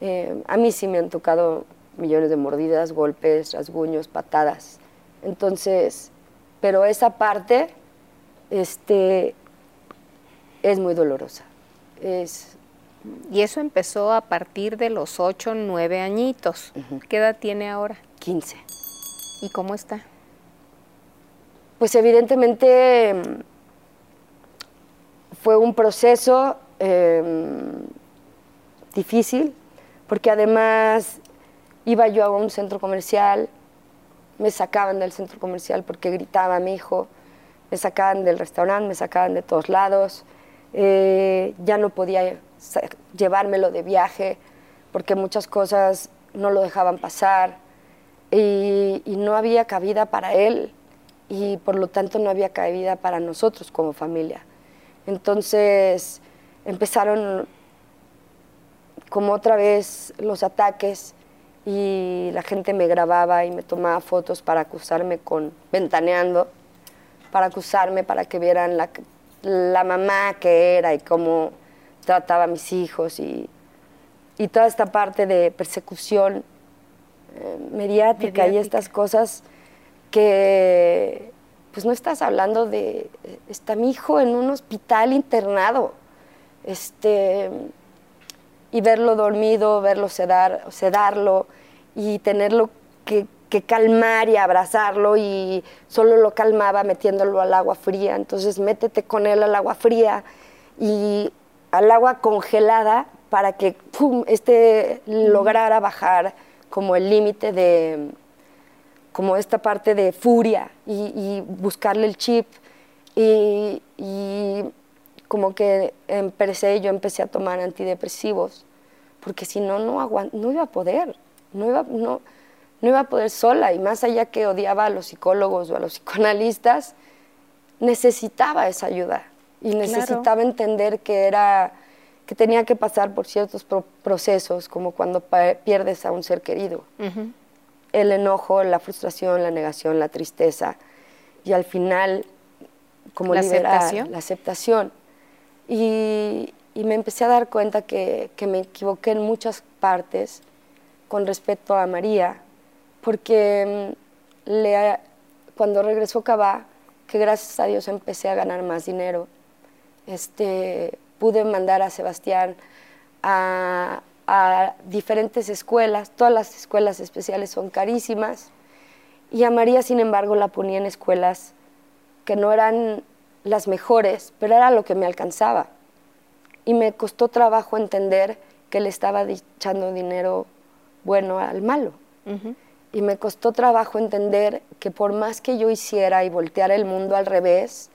eh, a mí sí me han tocado millones de mordidas, golpes, rasguños, patadas. Entonces, pero esa parte este, es muy dolorosa. Es, y eso empezó a partir de los 8, 9 añitos. ¿Qué edad tiene ahora? 15. ¿Y cómo está? Pues evidentemente mm, fue un proceso em, difícil, porque además Iba yo a un centro comercial, me sacaban del centro comercial porque gritaba mi hijo, me sacaban del restaurante, me sacaban de todos lados, eh, ya no podía llevármelo de viaje porque muchas cosas no lo dejaban pasar y, y no había cabida para él y por lo tanto no había cabida para nosotros como familia. Entonces empezaron como otra vez los ataques y la gente me grababa y me tomaba fotos para acusarme con ventaneando, para acusarme, para que vieran la, la mamá que era y cómo trataba a mis hijos y, y toda esta parte de persecución eh, mediática, y estas cosas que pues no estás hablando de está mi hijo en un hospital internado este y verlo dormido, verlo sedar, sedarlo y tenerlo que que calmar y abrazarlo y solo lo calmaba metiéndolo al agua fría. Entonces métete con él al agua fría y al agua congelada para que este lograra bajar como el límite de, como esta parte de furia y, buscarle el chip. Y, como que empecé, yo empecé a tomar antidepresivos, porque si no, no, no iba a poder, no, no iba a poder sola. Y más allá que odiaba a los psicólogos o a los psicoanalistas, necesitaba esa ayuda y necesitaba entender que era que tenía que pasar por ciertos procesos, como cuando pierdes a un ser querido. El enojo, la frustración, la negación, la tristeza. Y al final, como la liberar aceptación. la aceptación. Y, y me empecé a dar cuenta que, que me equivoqué en muchas partes con respecto a María, porque mm, cuando regresó Cabá, que gracias a Dios empecé a ganar más dinero, este, pude mandar a Sebastián a, a diferentes escuelas, todas las escuelas especiales son carísimas, y a María, sin embargo, la ponía en escuelas que no eran las mejores, pero era lo que me alcanzaba. Y me costó trabajo entender que le estaba echando dinero bueno al malo. Y me costó trabajo entender que por más que yo hiciera y volteara el mundo al revés,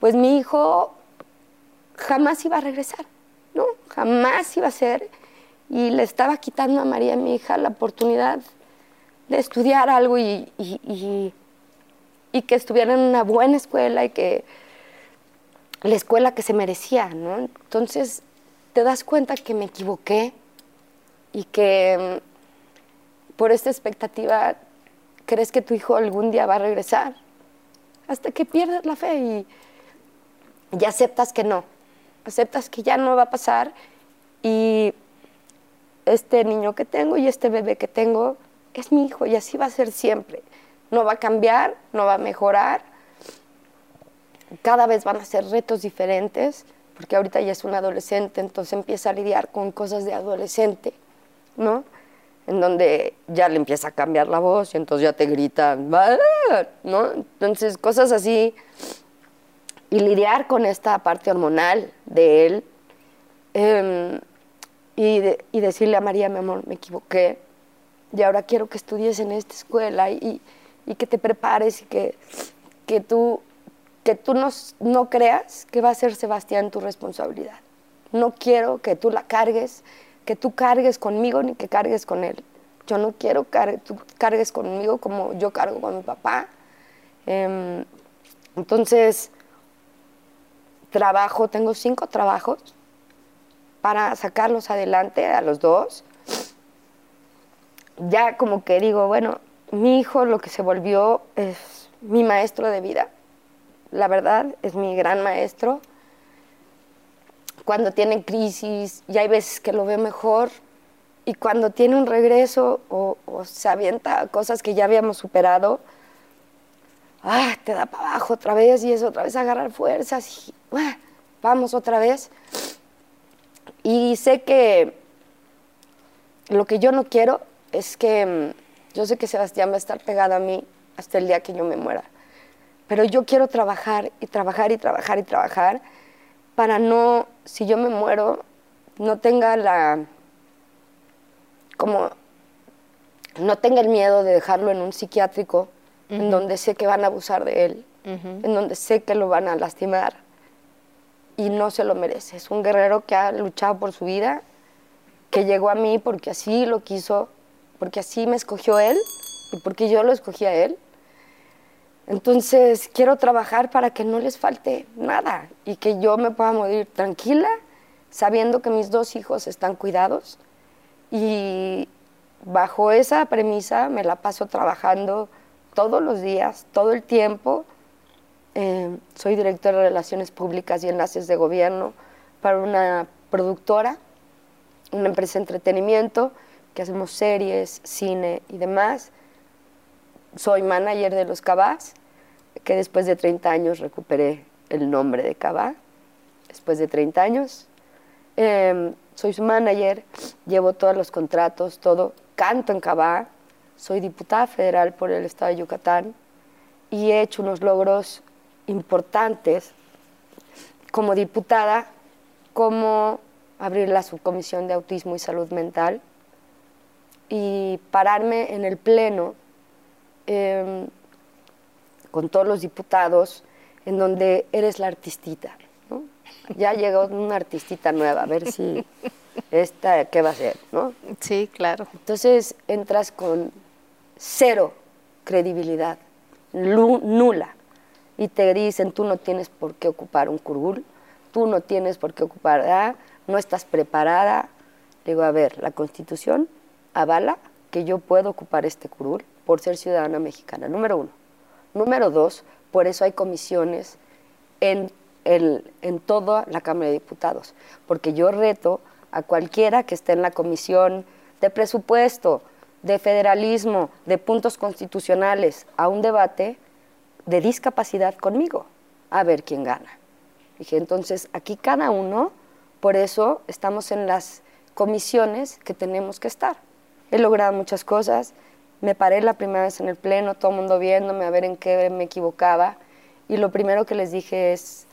pues mi hijo jamás iba a regresar, ¿no? Jamás iba a ser. Y le estaba quitando a María, mi hija, la oportunidad de estudiar algo y, y, y, que estuviera en una buena escuela y que la escuela que se merecía, ¿no? Entonces te das cuenta que me equivoqué y que por esta expectativa crees que tu hijo algún día va a regresar hasta que pierdes la fe y, y aceptas que no, aceptas que ya no va a pasar y este niño que tengo y este bebé que tengo es mi hijo y así va a ser siempre. No va a cambiar, no va a mejorar. Cada vez van a ser retos diferentes, porque ahorita ya es un adolescente, entonces empieza a lidiar con cosas de adolescente, ¿no? En donde ya le empieza a cambiar la voz y entonces ya te gritan, "Ah", ¿no? Entonces, cosas así. Y lidiar con esta parte hormonal de él. em, y, y decirle a María, mi amor, me equivoqué. Y ahora quiero que estudies en esta escuela y, y que te prepares y que, que tú, que tú no, no creas que va a ser Sebastián tu responsabilidad. No quiero que tú la cargues, que tú cargues conmigo ni que cargues con él. Yo no quiero que tú cargues conmigo como yo cargo con mi papá. Em, entonces, trabajo, tengo cinco trabajos para sacarlos adelante a los dos. Ya como que digo, bueno, mi hijo lo que se volvió es mi maestro de vida. La verdad, es mi gran maestro. Cuando tiene crisis, y hay veces que lo veo mejor, y cuando tiene un regreso o, o se avienta cosas que ya habíamos superado, ah, te da para abajo otra vez y es otra vez agarrar fuerzas y ah, vamos otra vez. Y sé que lo que yo no quiero es que mm, yo sé que Sebastián va a estar pegado a mí hasta el día que yo me muera. Pero yo quiero trabajar y trabajar y trabajar y trabajar para no, si yo me muero, no tenga la, como, no tenga el miedo de dejarlo en un psiquiátrico en donde sé que van a abusar de él, en donde sé que lo van a lastimar y no se lo merece. Es un guerrero que ha luchado por su vida, que llegó a mí porque así lo quiso, porque así me escogió él y porque yo lo escogí a él. Entonces quiero trabajar para que no les falte nada y que yo me pueda morir tranquila, sabiendo que mis dos hijos están cuidados y bajo esa premisa me la paso trabajando todos los días, todo el tiempo. Eh, soy directora de Relaciones Públicas y Enlaces de Gobierno para una productora, una empresa de entretenimiento, que hacemos series, cine y demás. Soy manager de los Cabás, que después de 30 años recuperé el nombre de Cabá, después de 30 años. Eh, soy su manager, llevo todos los contratos, todo, canto en Cabá, soy diputada federal por el estado de Yucatán y he hecho unos logros importantes como diputada, como abrir la subcomisión de autismo y salud mental y pararme en el pleno em, con todos los diputados en donde eres la artistita. Ya llegó una artistita nueva, a ver si esta, ¿qué va a ser? ¿no? Sí, claro. Entonces entras con cero credibilidad, nula, y te dicen, tú no tienes por qué ocupar un curul, tú no tienes por qué ocupar, ah, no estás preparada. Digo, a ver, la Constitución avala que yo puedo ocupar este curul por ser ciudadana mexicana, número uno. Número dos, por eso hay comisiones en, en toda la Cámara de Diputados, porque yo reto a cualquiera que esté en la comisión de presupuesto, de federalismo, de puntos constitucionales, a un debate de discapacidad conmigo, a ver quién gana. Dije, entonces aquí cada uno, por eso estamos en las comisiones que tenemos que estar. He logrado muchas cosas, me paré la primera vez en el pleno, todo el mundo viéndome a ver en qué me equivocaba, y lo primero que les dije es,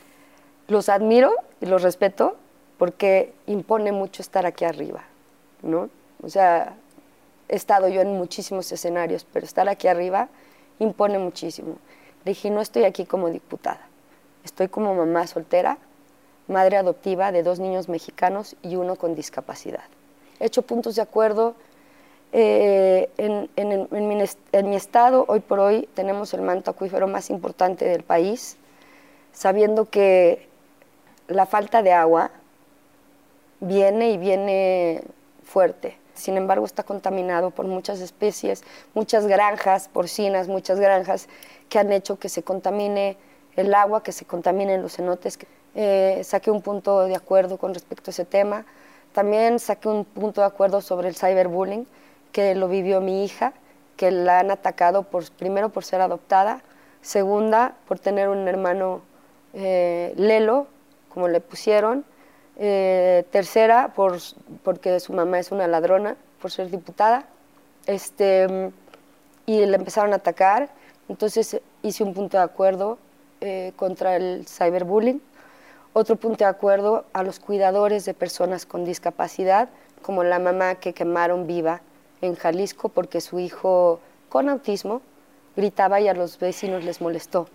los admiro y los respeto porque impone mucho estar aquí arriba, ¿no? O sea, he estado yo en muchísimos escenarios, pero estar aquí arriba impone muchísimo. Dije, no estoy aquí como diputada, estoy como mamá soltera, madre adoptiva de dos niños mexicanos y uno con discapacidad. He hecho puntos de acuerdo. Eh, en, mi, estado, hoy por hoy, tenemos el manto acuífero más importante del país, sabiendo que la falta de agua viene y viene fuerte. Sin embargo, está contaminado por muchas especies, muchas granjas porcinas, muchas granjas que han hecho que se contamine el agua, que se contaminen los cenotes. Eh, saqué un punto de acuerdo con respecto a ese tema. También saqué un punto de acuerdo sobre el cyberbullying, que lo vivió mi hija, que la han atacado por, primero por ser adoptada, segunda por tener un hermano eh, lelo, como le pusieron, eh, tercera, por, porque su mamá es una ladrona, por ser diputada. Este, y le empezaron a atacar. Entonces hice un punto de acuerdo eh, contra el cyberbullying. Otro punto de acuerdo a los cuidadores de personas con discapacidad, como la mamá que quemaron viva en Jalisco porque su hijo con autismo gritaba y a los vecinos les molestó.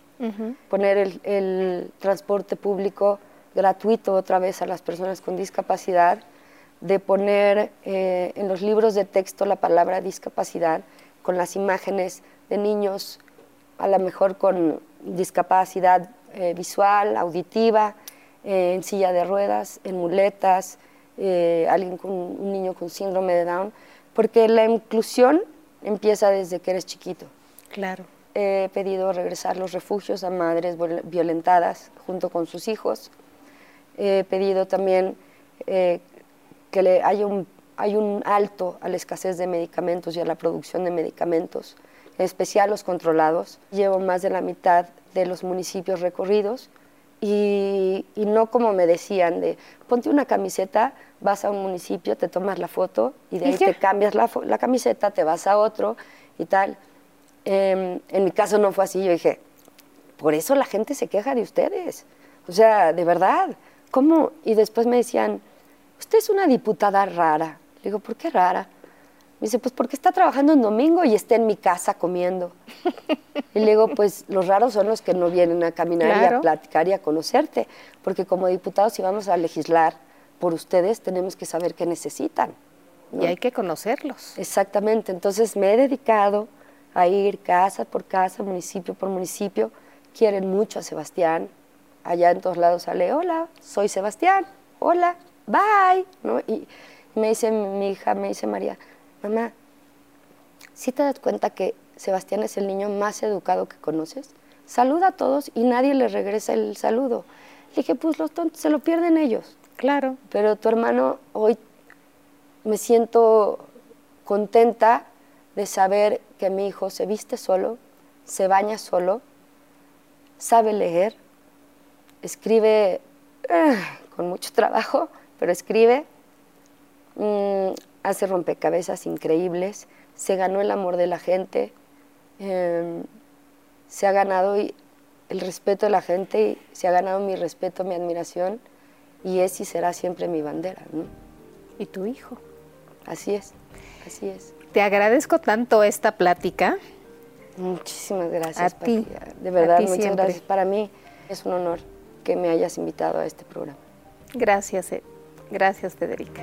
Poner el, el transporte público gratuito otra vez a las personas con discapacidad, de poner eh, en los libros de texto la palabra discapacidad con las imágenes de niños, a lo mejor con discapacidad eh, visual, auditiva, eh, en silla de ruedas, en muletas, alguien con un niño con síndrome de Down, porque la inclusión empieza desde que eres chiquito. Claro. He pedido regresar los refugios a madres violentadas junto con sus hijos he pedido también eh, que le haya un, hay un alto a la escasez de medicamentos y a la producción de medicamentos, en especial los controlados. Llevo más de la mitad de los municipios recorridos y, no como me decían de ponte una camiseta, vas a un municipio, te tomas la foto y de ahí te cambias la, la, camiseta, te vas a otro y tal. Em, en mi caso no fue así, yo dije, por eso la gente se queja de ustedes. O sea, de verdad, ¿cómo? Y después me decían, usted es una diputada rara. Le digo, ¿por qué rara? Me dice, pues porque está trabajando en domingo y está en mi casa comiendo. y le digo, pues los raros son los que no vienen a caminar y a platicar y a conocerte, porque como diputados si vamos a legislar por ustedes tenemos que saber qué necesitan. Y hay que conocerlos. Exactamente, entonces me he dedicado a ir casa por casa, municipio por municipio. Quieren mucho a Sebastián, allá en todos lados sale, hola, soy Sebastián, hola, bye, ¿no? Y me dice mi hija, me dice María, mamá, ¿sí te das cuenta que Sebastián es el niño más educado que conoces? Saluda a todos y nadie le regresa el saludo. Le dije, pues los tontos se lo pierden ellos. Claro. Pero tu hermano, hoy me siento contenta de saber que mi hijo se viste solo, se baña solo, sabe leer, escribe eh, con mucho trabajo, pero escribe, mm, hace rompecabezas increíbles, se ganó el amor de la gente, eh, se ha ganado el respeto de la gente, y se ha ganado mi respeto, mi admiración, y es y será siempre mi bandera. ¿no? ¿Y tu hijo? Así es, así es. Te agradezco tanto esta plática. Muchísimas gracias. A ti. De verdad, ti muchas siempre. gracias. Para mí es un honor que me hayas invitado a este programa. Gracias, eh, gracias Federica.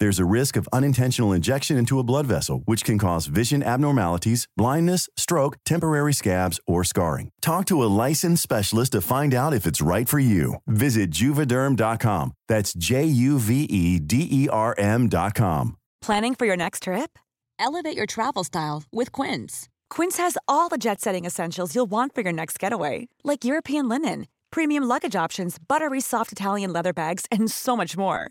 There's a risk of unintentional injection into a blood vessel, which can cause vision abnormalities, blindness, stroke, temporary scabs, or scarring. Talk to a licensed specialist to find out if it's right for you. Visit juvederm.com. That's J U V E D E R M.com. Planning for your next trip? Elevate your travel style with Quince. Quince has all the jet setting essentials you'll want for your next getaway, like European linen, premium luggage options, buttery soft Italian leather bags, and so much more.